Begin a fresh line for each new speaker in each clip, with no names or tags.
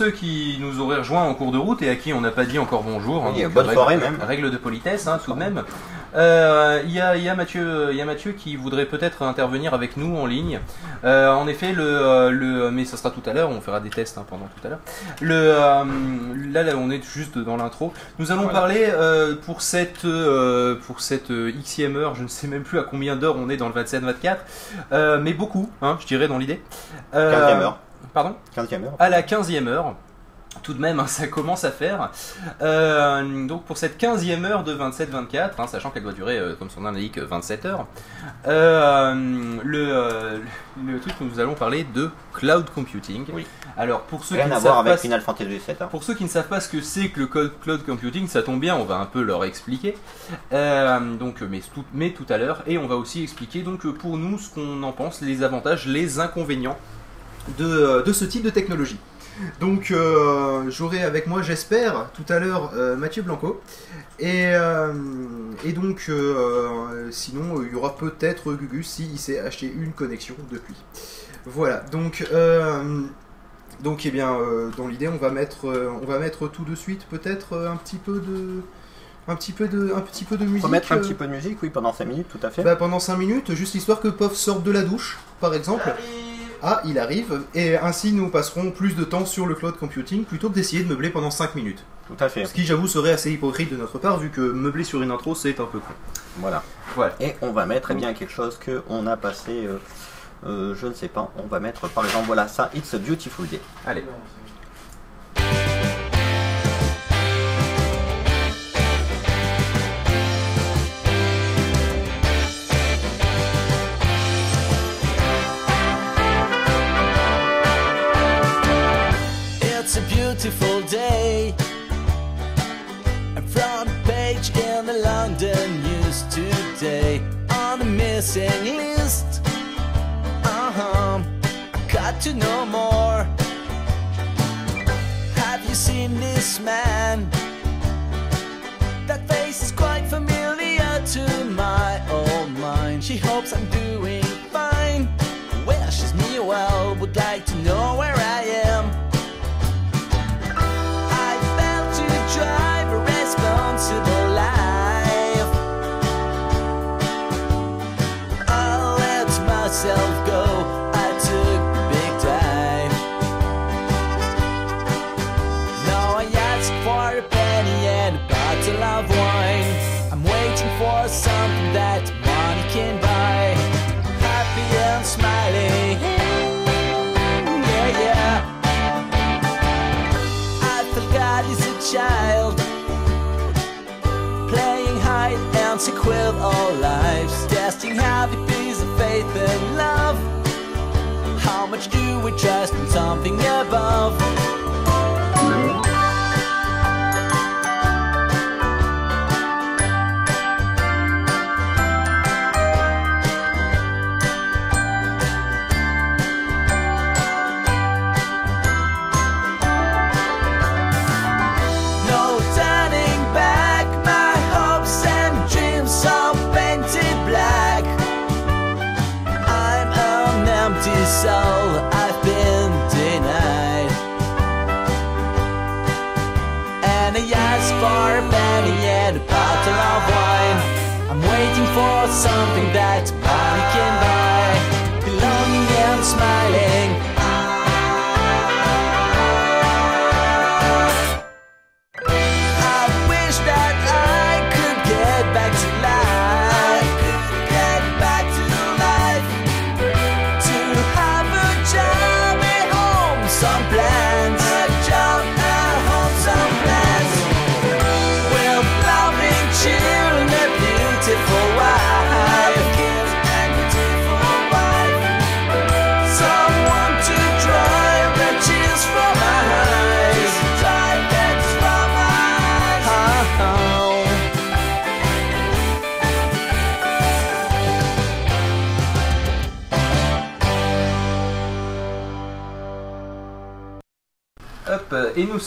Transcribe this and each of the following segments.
ceux qui nous auraient rejoints en cours de route et à qui on n'a pas dit encore bonjour. hein,
Oui, bonne
règle-
soirée même.
Règle de politesse, hein, tout de même. Euh, Il y, a, y, a Mathieu- y a Mathieu qui voudrait peut-être intervenir avec nous en ligne. Euh, en effet, le, euh, le, mais ça sera tout à l'heure, on fera des tests hein, pendant tout à l'heure. Le, euh, là, là, on est juste dans l'intro. Nous allons
Voilà.
parler euh, pour cette, euh, pour cette euh, xème heure, je ne sais même plus à combien d'heures on est dans le 27-24, euh, mais beaucoup, hein, je dirais dans l'idée. Euh,
15e heure.
Pardon
15e heure.
à la 15e heure. Tout de même, hein, ça commence à faire. Euh, donc pour cette 15e heure de 27-24, hein, sachant qu'elle doit durer, euh, comme son nom l'indique, 27 heures, euh, le, le truc que nous allons parler de cloud computing.
Oui.
Alors pour ceux
Rien
qui
à
ne
voir
savent
avec
pas
Final Fantasy VII. hein.
pour ceux qui ne savent pas ce que c'est que le cloud computing, ça tombe bien, on va un peu leur expliquer. Donc, mais tout, mais tout à l'heure, et on va aussi expliquer donc pour nous ce qu'on en pense, les avantages, les inconvénients de, de ce type de technologie. Donc, euh, j'aurai avec moi, j'espère, tout à l'heure euh, Mathieu Blanco. Et, euh, et donc, euh, sinon, il y aura peut-être Gugus s'il s'est acheté une connexion depuis. Voilà, donc, euh, donc eh bien, euh, dans l'idée, on va mettre, euh, on va mettre tout de suite peut-être euh, un petit peu de, un petit peu de, un petit peu de musique.
Un
euh,
petit peu de musique, oui, pendant 5 minutes, tout à fait.
bah, pendant 5 minutes, juste histoire que Pof sorte de la douche, par exemple. Ah, il arrive, et ainsi nous passerons plus de temps sur le cloud computing plutôt que d'essayer de meubler pendant 5 minutes.
Tout à fait.
Ce qui, j'avoue, serait assez hypocrite de notre part, vu que meubler sur une intro, c'est un peu con.
Voilà.
Voilà.
Et on va mettre eh bien quelque chose que on a passé, euh, euh, je ne sais pas, on va mettre par exemple, voilà ça, It's a Beautiful Day.
Allez.
Beautiful day. A front page in the London news today. On the missing list. Uh huh. I got to know more. Have you seen this man? That face is quite familiar to my old mind. She hopes I'm doing fine. Wishes me well, would like to know where trust in something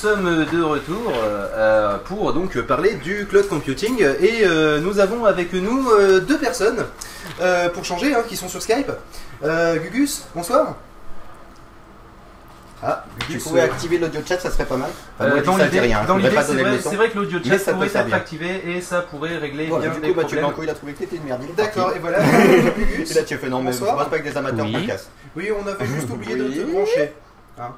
sommes de retour euh, pour donc parler du cloud computing et euh, nous avons avec nous euh, deux personnes euh, pour changer hein, qui sont sur Skype. Euh, Gugus, bonsoir. Ah,
Tu
Gugus,
pouvais
euh,
activer l'audio chat, ça serait pas mal. Enfin,
Euh,
moi,
dans l'idée, c'est vrai,
leçon.
c'est vrai que l'audio chat pourrait être activé et ça pourrait régler
Voilà,
bien
du
des
coup,
problèmes.
Blanco, il a trouvé que t'étais une merde.
D'accord, et voilà.
Et là, tu fais non, mais je pas avec des amateurs
Oui.
podcasts.
Oui, on avait juste oublié de te brancher. Hein,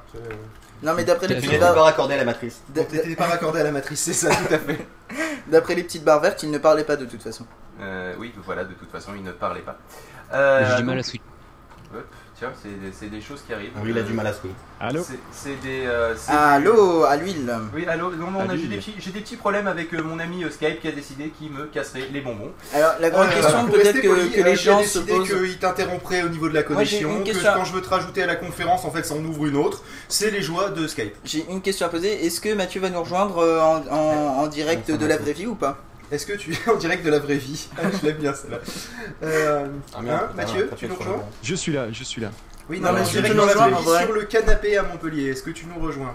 Non, mais d'après les,
Tu
Tu
petites
n'étais
barres-
pas raccordé à la matrice.
Bon, t'étais pas raccordé à la matrice, c'est ça, tout à fait.
d'après les petites barres vertes, il ne parlait pas de toute façon.
Euh, oui, voilà, de toute façon, il ne parlait pas. Euh,
J'ai du mal à
donc-
switch.
Hop, Tiens, c'est des, c'est des choses qui arrivent.
Oui, il a du mal à se
Allô
C'est- C'est des. euh,
Allô, à l'huile.
Oui, allô, non, non, j'ai des, petits- j'ai des petits problèmes avec euh, mon ami euh, Skype qui a décidé qu'il me casserait les bonbons.
Alors, la grande
Euh,
question, peut-être que, que
euh,
les gens se posent.
qu'il t'interromprait au niveau de la
Moi,
connexion,
une
que
question.
quand je veux te rajouter à la conférence, en fait, ça en ouvre une autre. C'est les joies de Skype.
J'ai une question à poser. Est-ce que Mathieu va nous rejoindre euh, en, en- en direct de la vraie vie ou pas?
Est-ce que tu es en direct de la vraie vie Ah, Je l'aime bien celle-là. Euh,
Ah, merde,
hein,
putain,
Mathieu, tu nous rejoins.
Je suis là, je suis là.
Oui,
Non, mais
direct dans la vraie vie sur le canapé à Montpellier. Est-ce que tu nous rejoins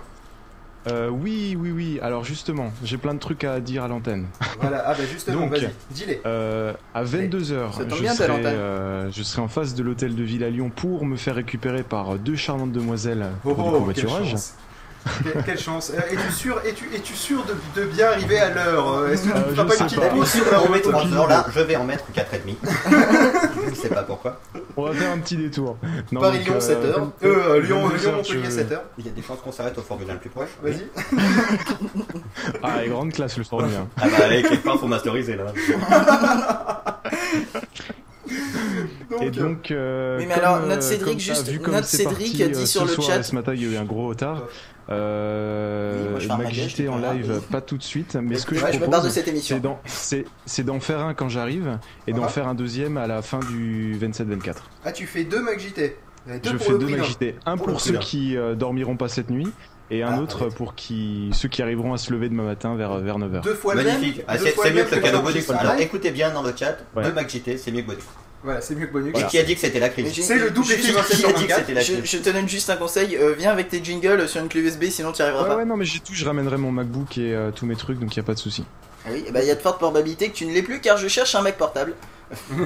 Euh, oui, oui, oui. Alors justement, j'ai plein de trucs à dire à l'antenne.
Voilà, ah bah justement, vas-y, dis-les.
Euh, à 22h,
Ça tombe
je, serai, euh, je serai en face de l'hôtel de ville à Lyon pour me faire récupérer par deux charmantes demoiselles pour du
Oh, quelle
covoiturage.
Que- quelle chance. Euh, Es-tu sûr, es-tu, es-tu sûr de, de bien arriver à l'heure Euh, Est-ce que tu
Euh,
ne
je
feras pas une petite pause sur la
On met
route
3 heures là, je vais en mettre 4,5. je ne sais pas pourquoi.
On va faire un petit détour. Non,
Paris-Lyon,
donc,
7
euh,
Euh, Lyon,
22
Lyon,
heures,
Montpellier,
je-
7 heures.
Il y a des chances qu'on s'arrête au Fort Bulin le plus proche.
Vas-y.
Ah, et grande classe le sport bien.
Ah bah, allez, quelque part, faut masteriser là.
Donc,
Et
euh,
donc, euh,
Oui, mais
comme,
alors,
euh,
notre Cédric,
ça,
juste-
vu comme
notre Cédric
parti,
dit
euh,
sur
ce
le
soir,
chat-
Ce matin, il y a eu un gros retard. Euh,
Oui,
en live, pas tout de suite, mais ce que je
Ouais, je me barre de
propose,
cette
c'est
émission.
d'en, c'est, c'est d'en faire un quand j'arrive et d'en
Ah.
faire un deuxième à la fin du 27-24.
Ah, tu fais deux Deux
Je fais deux. Mac JT, un
Pour
ceux qui euh, dormiront pas cette nuit et un
Ah,
autre pour qui, ceux qui arriveront à se lever demain matin vers, vers 9h.
Deux fois le même.
Magnifique. Ah, c'est mieux que le cadeau bonus. écoutez bien dans le chat,
Ouais.
deux McJT, c'est mieux que bonus.
Voilà, c'est mieux que bonus.
Et qui a dit que c'était la crise
C'est le double effet
Qui a dit que
2724.
c'était la
Je,
crise
je te donne juste un conseil, euh, viens avec tes jingles sur une clé USB, sinon tu n'y arriveras
Ouais,
pas.
ouais, non, mais j'ai tout, je ramènerai mon MacBook et euh, tous mes trucs, donc il n'y a pas de souci.
Ah Oui, et bah, il y a de fortes probabilités que tu ne l'aies plus car je cherche un Mac portable.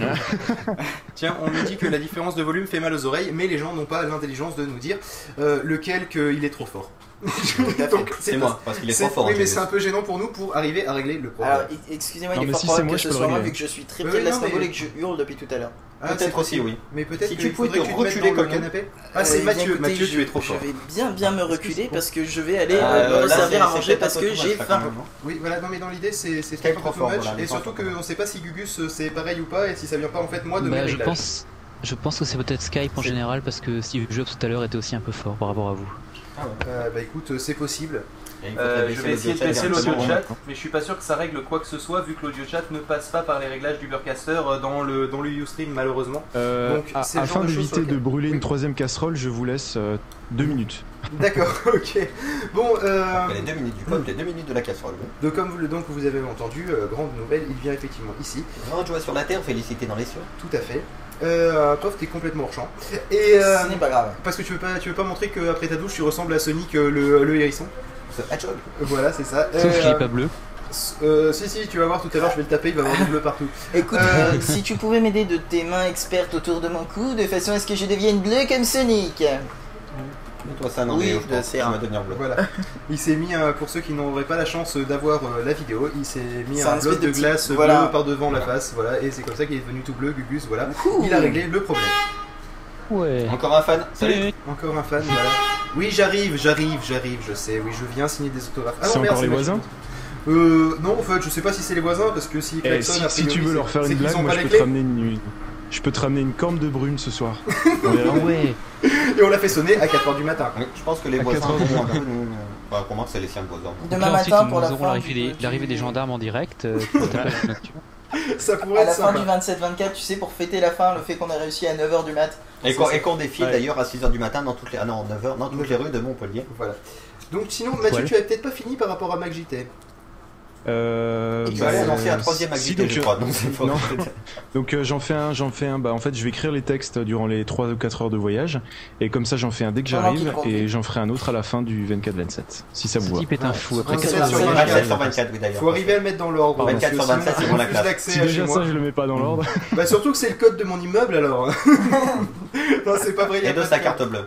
Tiens, on nous dit que la différence de volume fait mal aux oreilles, mais les gens n'ont pas l'intelligence de nous dire euh, lequel qu'il est trop fort.
C'est moi, parce qu'il est trop fort.
Oui, mais
jeu.
c'est un peu gênant pour nous pour arriver à régler le problème.
Alors, excusez-moi, il est
mais
fort
si
probable
c'est moi,
que
je
ce soit moi vu que je suis très près de l'Astrobol
mais-
et que je hurle depuis tout à l'heure.
Ah,
peut-être aussi, oui.
Mais peut-être
Si tu pouvais te reculer comme
canapé.
Euh,
Ah, c'est Mathieu.
écoutez,
Mathieu,
je,
tu es trop
je
fort.
vais bien bien me reculer parce que je vais aller
Ah,
euh, me
c'est-
à manger
peut-être
parce que
too
j'ai faim.
Oui, voilà, non, mais dans l'idée, c'est
Skype
trop
fort,
Et surtout qu'on sait pas si Gugus euh, c'est pareil ou pas, et si ça vient pas en fait moi de mes
Bah, je
réglages.
pense, je pense que c'est peut-être Skype en général parce que Steve Jobs tout à l'heure était aussi un peu fort par rapport à vous.
Euh, bah écoute, euh, c'est possible.
Euh, je vais essayer de baisser l'audio chat, mais je suis pas sûr que ça règle quoi que ce soit vu que l'audio chat ne passe pas par les réglages du Burcaster dans le, dans le Ustream malheureusement.
Euh,
Donc, c'est
afin d'éviter de brûler
Oui.
une troisième casserole, je vous laisse euh, deux minutes.
D'accord, ok. Bon, euh,
Les deux minutes du pop, les deux minutes de la casserole.
donc, comme vous, le- donc vous avez entendu, euh, grande nouvelle, il vient effectivement ici,
Grande joie sur la terre, félicité dans les cieux.
tout à fait. Euh, prof, t'es complètement hors champ. Et euh,
Ce n'est pas grave.
parce que tu veux pas, tu veux pas montrer qu'après ta douche, tu ressembles à Sonic euh, le, le hérisson.
Hedgehog.
Euh, Voilà, c'est ça.
Sauf
Euh,
qu'il est pas bleu.
euh, si, si, tu vas voir tout à l'heure, je vais le taper, il va avoir du bleu partout.
Écoute,
Euh,
euh, si tu pouvais m'aider de tes mains expertes autour de mon cou de façon à ce que je devienne bleu comme Sonic.
Mets-toi ça, non,
Oui,
mais je devenir bleu.
Voilà. Il s'est mis, un- pour ceux qui n'auraient pas la chance d'avoir euh, la vidéo, il s'est mis un
un
bloc de glace
voilà.
bleu par devant la face, voilà, et c'est comme ça qu'il est devenu tout bleu, Gugus, voilà.
Ouh.
Il a réglé le problème.
Ouais.
Encore un fan Salut
Encore un fan, voilà. Oui, j'arrive, j'arrive, j'arrive, je sais, oui, je viens signer des autographes. Ah
C'est encore les voisins
Euh, non, en fait, je sais pas si c'est les voisins, parce que si
Eh, si,
a
si tu veux leur faire une blague, moi je peux, te ramener une, je peux te ramener une corne de brune ce soir. On.
Ah ouais.
Et on l'a fait sonner à 4h du matin.
Oui, je pense que les
À
voisins
4 heures du
vont un peu nous. Enfin, pour moi, c'est les siens de voisins.
Demain
Là, ensuite,
matin
nous
pour la
aurons
fin
l'arrivée
du-
des, des
du-
gendarmes en direct. euh, à la nocturne.
Ça pourrait
À
être
la fin
sympa.
du 27-24, tu sais, pour fêter la fin, le fait qu'on a réussi à 9h du mat.
Et qu'on qu'on défile
Ouais.
d'ailleurs à 6h du matin dans toutes les. Ah non, 9h, dans toutes les rues de Montpellier.
Voilà. Donc sinon, Mathieu, tu avais peut-être pas fini par rapport à MacJT.
Euh, bah,
allais annoncer un troisième
si,
activité,
donc,
je
euh,
crois. Donc c'est.
Donc euh, j'en fais un, j'en fais un. Bah en fait je vais écrire les textes durant les 3 ou 4 heures de voyage et comme ça j'en fais un dès que j'arrive et j'en ferai un autre à la fin du 24-27 si ça
Ce
vous va.
type est un fou. Après
Ouais,
4
c'est
heures
sur
de
le
voyage,
24 sur 24, oui d'ailleurs.
Faut arriver à le mettre dans l'ordre.
24
parce que
sur
sinon,
27,
on
ils vont la classe.
d'accès
Si
à
déjà ça je le mets pas dans l'ordre.
Bah surtout que c'est le code de mon immeuble alors. non, c'est pas vrai. y a
Et de sa carte bleue.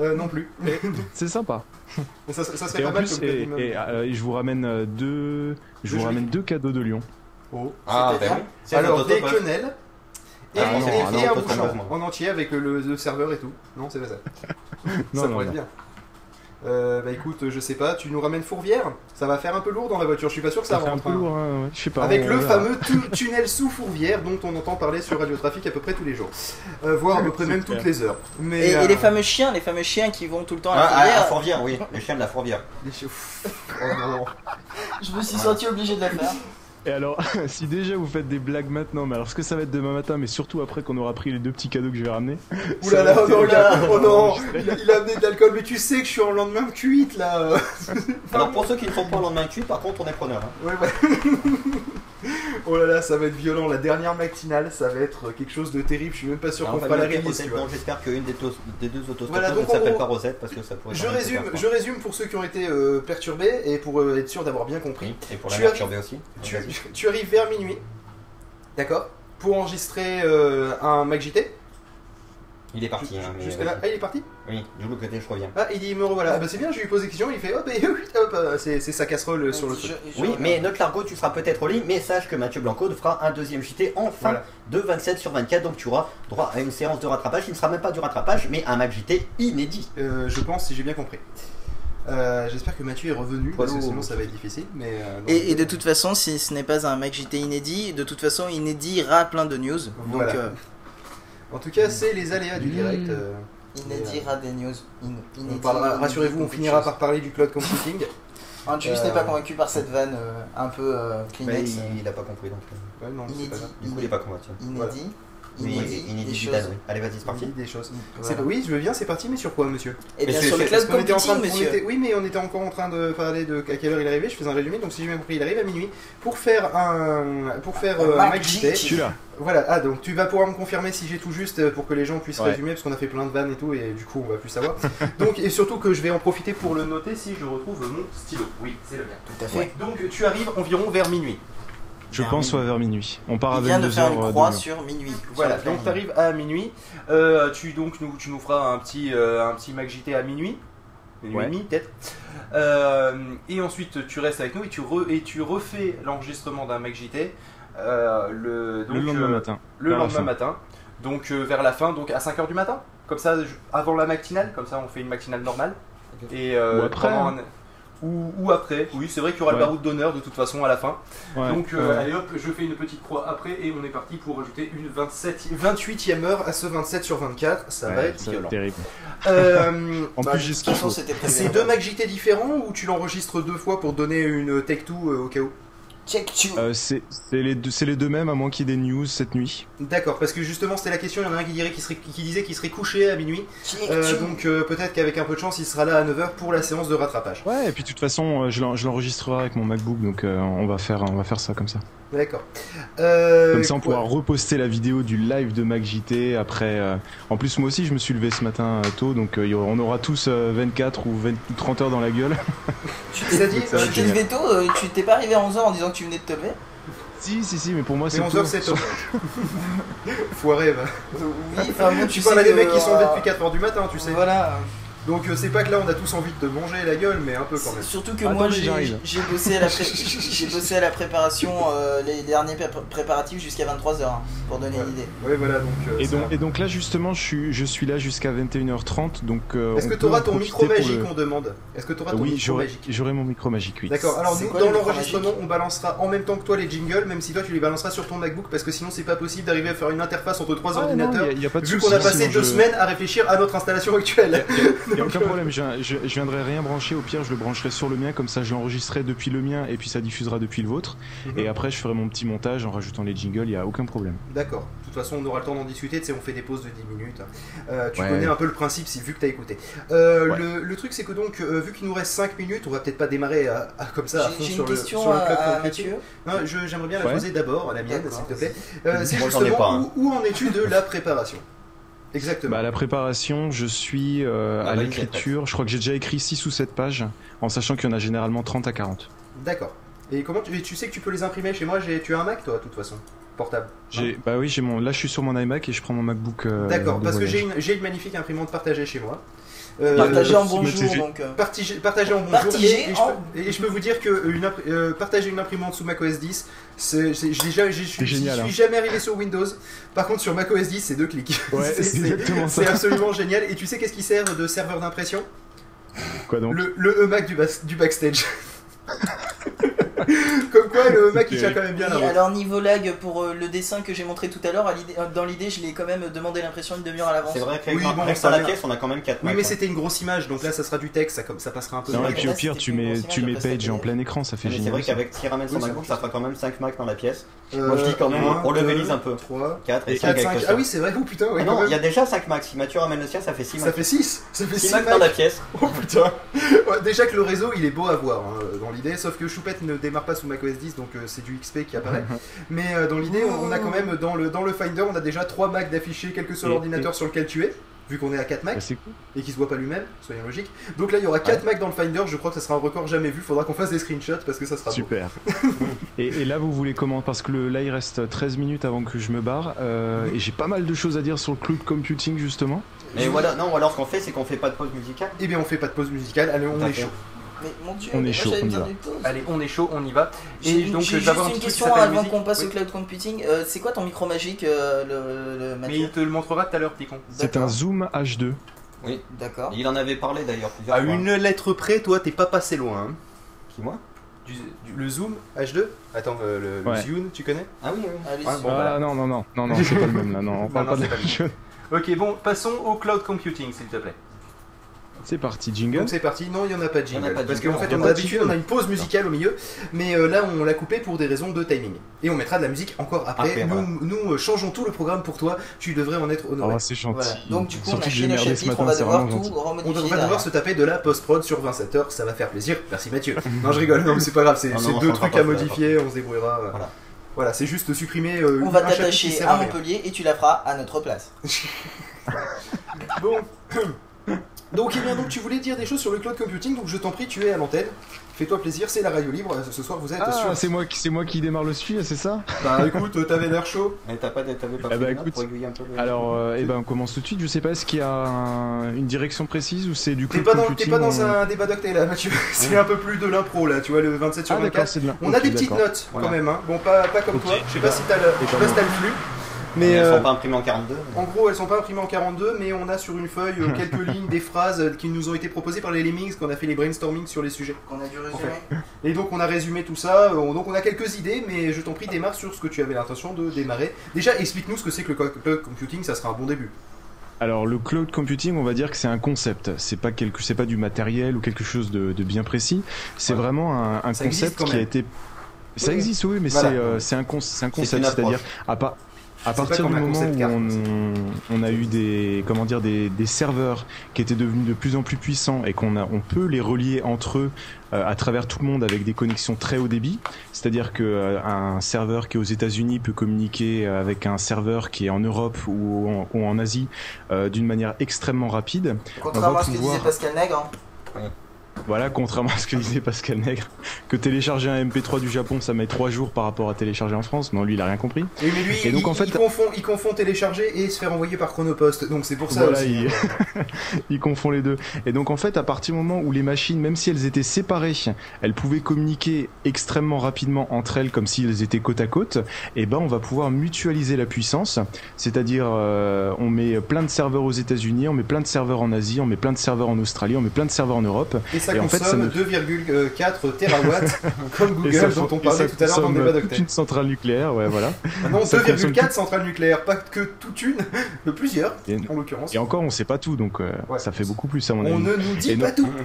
Euh, non plus.
C'est sympa.
Ça, ça serait
Et
pas
en
mal
plus,
comme
et, euh, je vous ramène euh, deux, je vous ramène deux cadeaux de Lyon.
Oh.
Ah, ben oui. C'est
Alors, des
autopop.
quenelles et,
Ah,
et-
non,
et
ah non,
un bouchon en entier avec le, le serveur et tout. Non, c'est pas ça.
Non,
ça
non,
pourrait
non.
être bien. Euh, bah écoute, je sais pas, tu nous ramènes Fourvière Ça va faire un peu lourd dans la voiture, je suis pas sûr que ça,
Ça fait un
rentre.
peu
hein.
lourd, hein, ouais. je sais pas.
Avec le
verra.
fameux tu- tunnel sous Fourvière dont on entend parler sur Radio Trafic à peu près tous les jours. Euh, voire à peu près même toutes les heures. Mais,
Et, et
euh,
les fameux chiens, les fameux chiens qui vont tout le temps à
Ah,
la
à, à
fourrière.
Fourvière, oui, les chiens de la Fourvière.
les Oh non.
Je me suis senti obligé de la faire.
Et alors, si déjà vous faites des blagues maintenant, mais alors ce que ça va être demain matin, mais surtout après qu'on aura pris les deux petits cadeaux que je vais ramener.
Ouh là là, oh non, il a,
terrible.
oh non, il a, il a amené de l'alcool, mais tu sais que je suis en lendemain de cuite là.
Alors pour ceux qui ne sont pas en lendemain de cuit, par contre, on est preneur. hein.
Ouais, ouais. oh là là, ça va être violent. La dernière matinale, ça va être quelque chose de terrible. Je suis même pas sûr
Alors,
qu'on
on va
la tu vois.
bon, J'espère qu'une des, des deux
Voilà, donc,
ne s'appelle pas Rosette parce que ça pourrait
Je résume, je résume pour ceux qui ont été euh, perturbés et pour euh, être sûr d'avoir bien compris.
Oui, et pour
Tu
la perturber aussi.
Tu, tu arrives vers minuit, d'accord Pour enregistrer euh, un MacJT.
Il est parti. hein, mais
là, ah, il est parti
Oui, du coup, côté, je reviens.
Ah, il dit me revoilà. Ah, bah c'est bien, je lui pose des questions, il fait hop, et hop, hop, c'est c'est sa casserole euh, sur le truc.
Je- je-
Oui, mais notre Largo, tu seras peut-être au lit, mais sache que Mathieu Blanco fera un deuxième JT en fin
Voilà.
de 27 sur 24, donc tu auras droit à une séance de rattrapage qui ne sera même pas du rattrapage, mais un Mac JT inédit.
Euh, je pense, si j'ai bien compris. Euh, J'espère que Mathieu est revenu, parce que sinon ça va être difficile. Mais, euh.
Et, et de toute façon, si ce n'est pas un mec JT inédit, de toute façon, inédit ira plein de news.
Voilà.
Donc, euh,
En tout cas, c'est les aléas du direct. euh,
des news. In-
on parlera, rassurez-vous, on finira par parler du cloud computing. Euh,
n'est pas convaincu par cette vanne euh, un peu euh, Kleenex.
il, il a pas compris donc. euh,
Ouais, non, c'est
Inédit.
pas grave.
Du coup, il est pas convaincu.
Inédit.
Oui, oui. Allez, vas-y, c'est
On
parti.
des choses.
Voilà.
C'est- Oui, je veux bien, c'est parti, mais sur quoi, monsieur?
Et
Mais
bien sur le cloud
était en train
computing,
de- on
monsieur.
était- Oui, mais on était encore en train de parler de à quelle heure il arrivait. Je faisais un résumé, donc si j'ai bien compris, il arrive à minuit pour faire un pour faire euh, un.
Je suis là.
Voilà, ah donc tu vas pouvoir me confirmer si j'ai tout juste euh, pour que les gens puissent
Ouais.
résumer parce qu'on a fait plein de vannes et tout et du coup on va plus savoir. donc et surtout que je vais en profiter pour le noter si je retrouve mon stylo. Oui, c'est le mien.
Tout à fait.
Donc tu arrives environ vers minuit.
Je
Vers
pense
minuit.
soit vers minuit. On part à
Il vient de
22h.
faire une
euh,
croix
de
sur minuit.
Voilà,
sur
donc tu arrives à minuit. Euh, tu donc nous, tu nous feras un petit euh, un petit Mac JT à minuit. Minuit
Ouais.
et demi, peut-être. Euh, et ensuite tu restes avec nous et tu re- et tu refais l'enregistrement d'un Mac JT euh, le donc,
Le lendemain
euh,
matin.
le
Vers
lendemain matin. Donc euh, vers la fin, donc à 5h du matin. Comme ça, avant la matinale, comme ça on fait une matinale normale. Et, euh,
Ou après,
pendant un- ou, ou après, oui, c'est vrai qu'il y aura le baroud d'honneur de toute façon à la fin.
Ouais,
Donc euh,
ouais.
allez hop, je fais une petite croix après et on est parti pour ajouter une 27, 28e heure à ce 27 sur 24. Ça va être violent.
terrible.
Euh,
En
bah,
plus,
c'est deux Mac JT différents ou tu l'enregistres deux fois pour donner une Tech 2 euh, au cas où?
Check.
Euh, c'est les, deux- c'est les deux mêmes, à moins qu'il y ait des news cette nuit.
D'accord, parce que justement c'était la question, il y en a un qui, dirait qu'il serait, qui disait qu'il serait couché à minuit. Euh, donc euh, peut-être qu'avec un peu de chance il sera là à 9h pour la séance de rattrapage.
Ouais, et puis de toute façon, euh, je l'en- je l'enregistrerai avec mon MacBook, donc on, va faire, on va faire ça comme ça.
D'accord. Euh,
Comme ça, on pourra reposter la vidéo du live de MacJT après. euh, En plus, moi aussi, je me suis levé ce matin euh, tôt, donc euh, on aura tous euh, 24 ou 20 ou 30 heures dans la gueule.
Tu t'es tu levé tôt, euh, tu t'es pas arrivé à 11h en disant que tu venais de te lever?
Si, si, si, mais pour moi, c'est
11h
tôt.
c'est tôt. Foiré, va.
Oui, enfin bon,
Tu
sais
parles à des mecs qui sont
euh,
levés depuis 4h du matin, tu sais.
Voilà.
Donc euh, c'est pas que là on a tous envie de te manger la gueule, mais un peu quand même.
Surtout que
Attends,
moi j'ai bossé à la pré- j'ai bossé à la préparation euh, les derniers pré- préparatifs jusqu'à 23h hein, pour donner
Ouais.
une idée.
Ouais, voilà, donc. euh,
Et donc, et donc là, justement, je suis, je suis là jusqu'à 21h30, donc. euh,
Est-ce que
peut
tu auras
en
ton micro magique,
le-
on demande Est-ce que tu auras ton
Oui,
micro
j'aurai
magique
j'aurai mon micro magique, oui.
D'accord, alors nous,
quoi
dans l'enregistrement, on balancera en même temps que toi les jingles, même si toi tu les balanceras sur ton MacBook, parce que sinon c'est pas possible d'arriver à faire une interface entre trois
Ah, non,
ordinateurs,
y a- y a pas de
vu qu'on a passé deux semaines à réfléchir à notre installation actuelle.
Y a aucun problème, je, je, je viendrai rien brancher, au pire je le brancherai sur le mien, comme ça je l'enregistrerai depuis le mien et puis ça diffusera depuis le vôtre.
Mhm.
Et après je ferai mon petit montage en rajoutant les jingles, y a aucun problème.
D'accord, de toute façon on aura le temps d'en discuter, tu sais, on fait des pauses de 10 minutes. Euh, tu
Ouais.
connais un peu le principe si, vu que t'as écouté. Euh,
Ouais.
le, le truc c'est que donc, euh, vu qu'il nous reste 5 minutes, on va peut-être pas démarrer à- à- comme ça à fond sur
une
le,
question
sur le
à. Mathieu.
J'aimerais bien la
Ouais.
poser d'abord, la mienne, s'il te plaît. Euh, c'est justement
pas, hein.
où, où en es-tu de la préparation? Exactement.
Bah, la préparation, je suis euh,
Ah,
à
bah,
l'écriture, je crois que j'ai déjà écrit 6 ou 7 pages, en sachant qu'il y en a généralement 30 à 40.
D'accord. Et comment tu, sais que tu peux les imprimer chez moi? Tu as un Mac toi, de toute façon? Portable.
J'ai, bah oui, j'ai mon, là je suis sur mon iMac et je prends mon MacBook. euh,
D'accord, parce que
voyage.
j'ai une, j'ai une magnifique imprimante partagée chez moi. Euh,
Partagé en
euh,
bonjour
c'est-
donc. euh,
Partagé, partagé en bonjour.
Partagé
et, et je
en-
peux, et je peux vous dire que une impr- euh, partager une imprimante sous macOS 10, c'est, c'est- je suis-
hein.
jamais arrivé sur Windows. Par contre, sur macOS 10, c'est deux clics.
Ouais,
c'est, absolument génial. Et tu sais qu'est-ce qui sert de serveur d'impression?
Quoi donc?
Le, le EMAC du, bas- du backstage. Comme quoi, le EMAC il tient quand même bien la route.
alors niveau lag pour euh, le dessin que j'ai montré tout à l'heure, à l'idée- euh, dans l'idée je l'ai quand même demandé l'impression une demi-heure à l'avance.
C'est vrai qu'avec
Oui, bon,
avec
ça
la pièce, on a quand même 4
Oui, mais c'était une grosse image, donc là ça sera du texte, ça, comme- ça passera un peu.
Non,
mieux.
et puis au pire, tu mets, tu mets Page en plein écran, ça fait
Mais c'est
génial.
vrai qu'avec s'il ramène son
Oui, ça
MacBook,
fait
ça fera quand même 5 Mac dans la pièce.
Euh,
Moi, je dis quand même, on le révise un peu.
3,
4 et
4,
5 avec
5.
le
Ah oui, c'est vrai, oh putain, ouais,
Ah
quand
non, il y a déjà 5 Mac. Si Mathieu ramène le sien, ça fait 6
Ça
Mac.
fait 6 Ça fait
6
6
Mac dans la pièce.
Oh putain Ouais, Déjà que le réseau il est beau à voir hein, dans l'idée, sauf que Choupette ne démarre pas sous macOS 10 donc euh, c'est du XP qui apparaît. Mais euh, dans l'idée, on, on a quand même dans le, dans le Finder, on a déjà 3 Macs d'affichés, quel que soit
Et-
l'ordinateur sur lequel tu es, vu qu'on est à 4
Bah,
Macs
c'est cool.
et qu'il se voit pas lui-même, soyons logiques. Donc là il y aura 4 Macs dans le Finder, je crois que ça sera un record jamais vu, faudra qu'on fasse des screenshots parce que ça sera.
Super. et, et là, vous voulez comment? Parce que le, là, il reste 13 minutes avant que je me barre. euh, et j'ai pas mal de choses à dire sur le cloud computing, justement.
Mais voilà, non, ou alors ce qu'on fait, c'est qu'on fait pas de pause musicale.
Eh bien on fait pas de pause musicale, allez on est
fait.
chaud.
Mais mon dieu,
On est chaud,
j'avais
on y va.
Allez on est chaud, on y va.
J'ai
Et donc
j'ai
euh,
juste
un
une question avant qu'on passe
Oui.
au cloud computing. Euh, c'est quoi ton micro magique, euh, le, le
Mais il te le montrera tout à l'heure, petit con.
C'est un Zoom H2.
D'accord.
Il en avait parlé d'ailleurs plusieurs
À
fois.
une lettre près, toi t'es pas passé loin. hein.
Qui, moi
Du- du- le Zoom H2 Attends, euh, le, le
Ouais.
Zune, tu connais
Ah oui, oui.
Allez,
Ouais,
y
bon,
ah
voilà.
non, non, non, non, non, c'est pas le même là. Non, on parle
Non,
pas de.
Ok, bon, passons au cloud computing, s'il te plaît.
C'est parti, jingle.
Donc c'est parti. Non, il n'y en a pas de
Il y en a
jingle.
pas de
parce qu'en fait, on a
jingle.
on a une pause musicale au milieu. Mais euh, là, on l'a coupé pour des raisons de timing. Et on mettra de la musique encore après.
Après,
nous,
voilà.
nous euh, changeons tout le programme pour toi. Tu devrais en être honoré.
Oh, c'est gentil.
Voilà. Donc du coup, on a
que ce
on va devoir tout
on
remodifier.
devra
derrière.
devoir se taper de la post-prod sur 27 heures. Ça va faire plaisir. Merci Mathieu. non, je rigole. Non, mais c'est pas grave. C'est deux trucs à modifier. On se débrouillera.
Voilà.
Voilà, c'est juste supprimer. euh,
On va t'attacher à. Montpellier et tu la feras à notre place.
Bon. Donc, eh bien, donc, tu voulais dire des choses sur le cloud computing, donc je t'en prie, tu es à l'antenne. Fais-toi plaisir, c'est la radio libre. Ce soir, vous êtes
Ah,
sur.
c'est moi, qui- c'est moi qui démarre le suivi, c'est ça?
Bah écoute, t'avais l'air chaud.
Mais t'as pas, t'avais pas
Eh bah, écoute,
pour aiguiller un peu le-
Alors, euh, eh ben, on commence tout de suite. Je sais pas, est-ce qu'il y a un- une direction précise ou c'est du
T'es
cloud
pas, dans, t'es
computing
pas dans
on-
un débat d'octet là, Mathieu. C'est un peu plus de l'impro là, tu vois, le 27 sur
Ah, d'accord,
24.
c'est de la-
On a des petites
d'accord.
notes
Voilà.
quand même, hein. Bon, pas, pas comme toi. Je sais pas si t'as le, je sais
pas
si t'as le flux.
Mais
Mais
elles
euh,
sont pas imprimées en 42. mais-
en gros, elles sont pas imprimées en 42, mais on a sur une feuille euh, quelques lignes, des phrases euh, qui nous ont été proposées par les Lemmings quand on a fait les brainstorming sur les sujets.
Qu'on a dû
En
résumer.
Et donc on a résumé tout ça, euh, donc on a quelques idées, mais je t'en prie démarre sur ce que tu avais l'intention de démarrer. Déjà explique-nous ce que c'est que le cloud computing, ça sera un bon début.
Alors le cloud computing, on va dire que c'est un concept. C'est pas quelque, c'est pas du matériel ou quelque chose de, de bien précis. C'est vraiment un, concept qui a été. Ça
Oui.
existe, oui, mais
Voilà.
c'est euh, c'est un, con- c'est un concept, c'est-à-dire à. À partir du moment où on, on a eu des comment dire des, des serveurs qui étaient devenus de plus en plus puissants et qu'on a on peut les relier entre eux euh, à travers tout le monde avec des connexions très haut débit, c'est-à-dire que euh, un serveur qui est aux États-Unis peut communiquer avec un serveur qui est en Europe ou en, ou en Asie euh, d'une manière extrêmement rapide.
Contrairement
va
à ce que disait Pascal Nègre. hein.
Voilà, contrairement à ce que disait Pascal Nègre, que télécharger un MP3 du Japon, ça met trois jours par rapport à télécharger en France. Non, lui, il a rien compris.
Et mais lui,
Et donc,
il,
en fait-
il confond, il confond télécharger et se faire envoyer par Chronopost, donc c'est pour ça
Voilà,
aussi.
il... il confond les deux. Et donc, en fait, à partir du moment où les machines, même si elles étaient séparées, elles pouvaient communiquer extrêmement rapidement entre elles, comme si elles étaient côte à côte, et ben, on va pouvoir mutualiser la puissance. C'est-à-dire, euh, on met plein de serveurs aux États-Unis, on met plein de serveurs en Asie, on met plein de serveurs en Australie, on met plein de serveurs en Europe.
Et ça
Et en fait, ça
consomme
ne-
2,4 terawatts, comme Google dont on parlait tout à l'heure dans le
consomme
débat d'octet.
une centrale nucléaire, ouais, voilà.
Non,
ça consomme
2,4
tout-
centrales nucléaires, pas que toute une, mais plusieurs,
Et,
en l'occurrence.
et encore, on sait pas tout, donc euh,
Ouais.
ça fait beaucoup plus à mon
On
avis.
ne nous dit
Et
pas
non-
tout.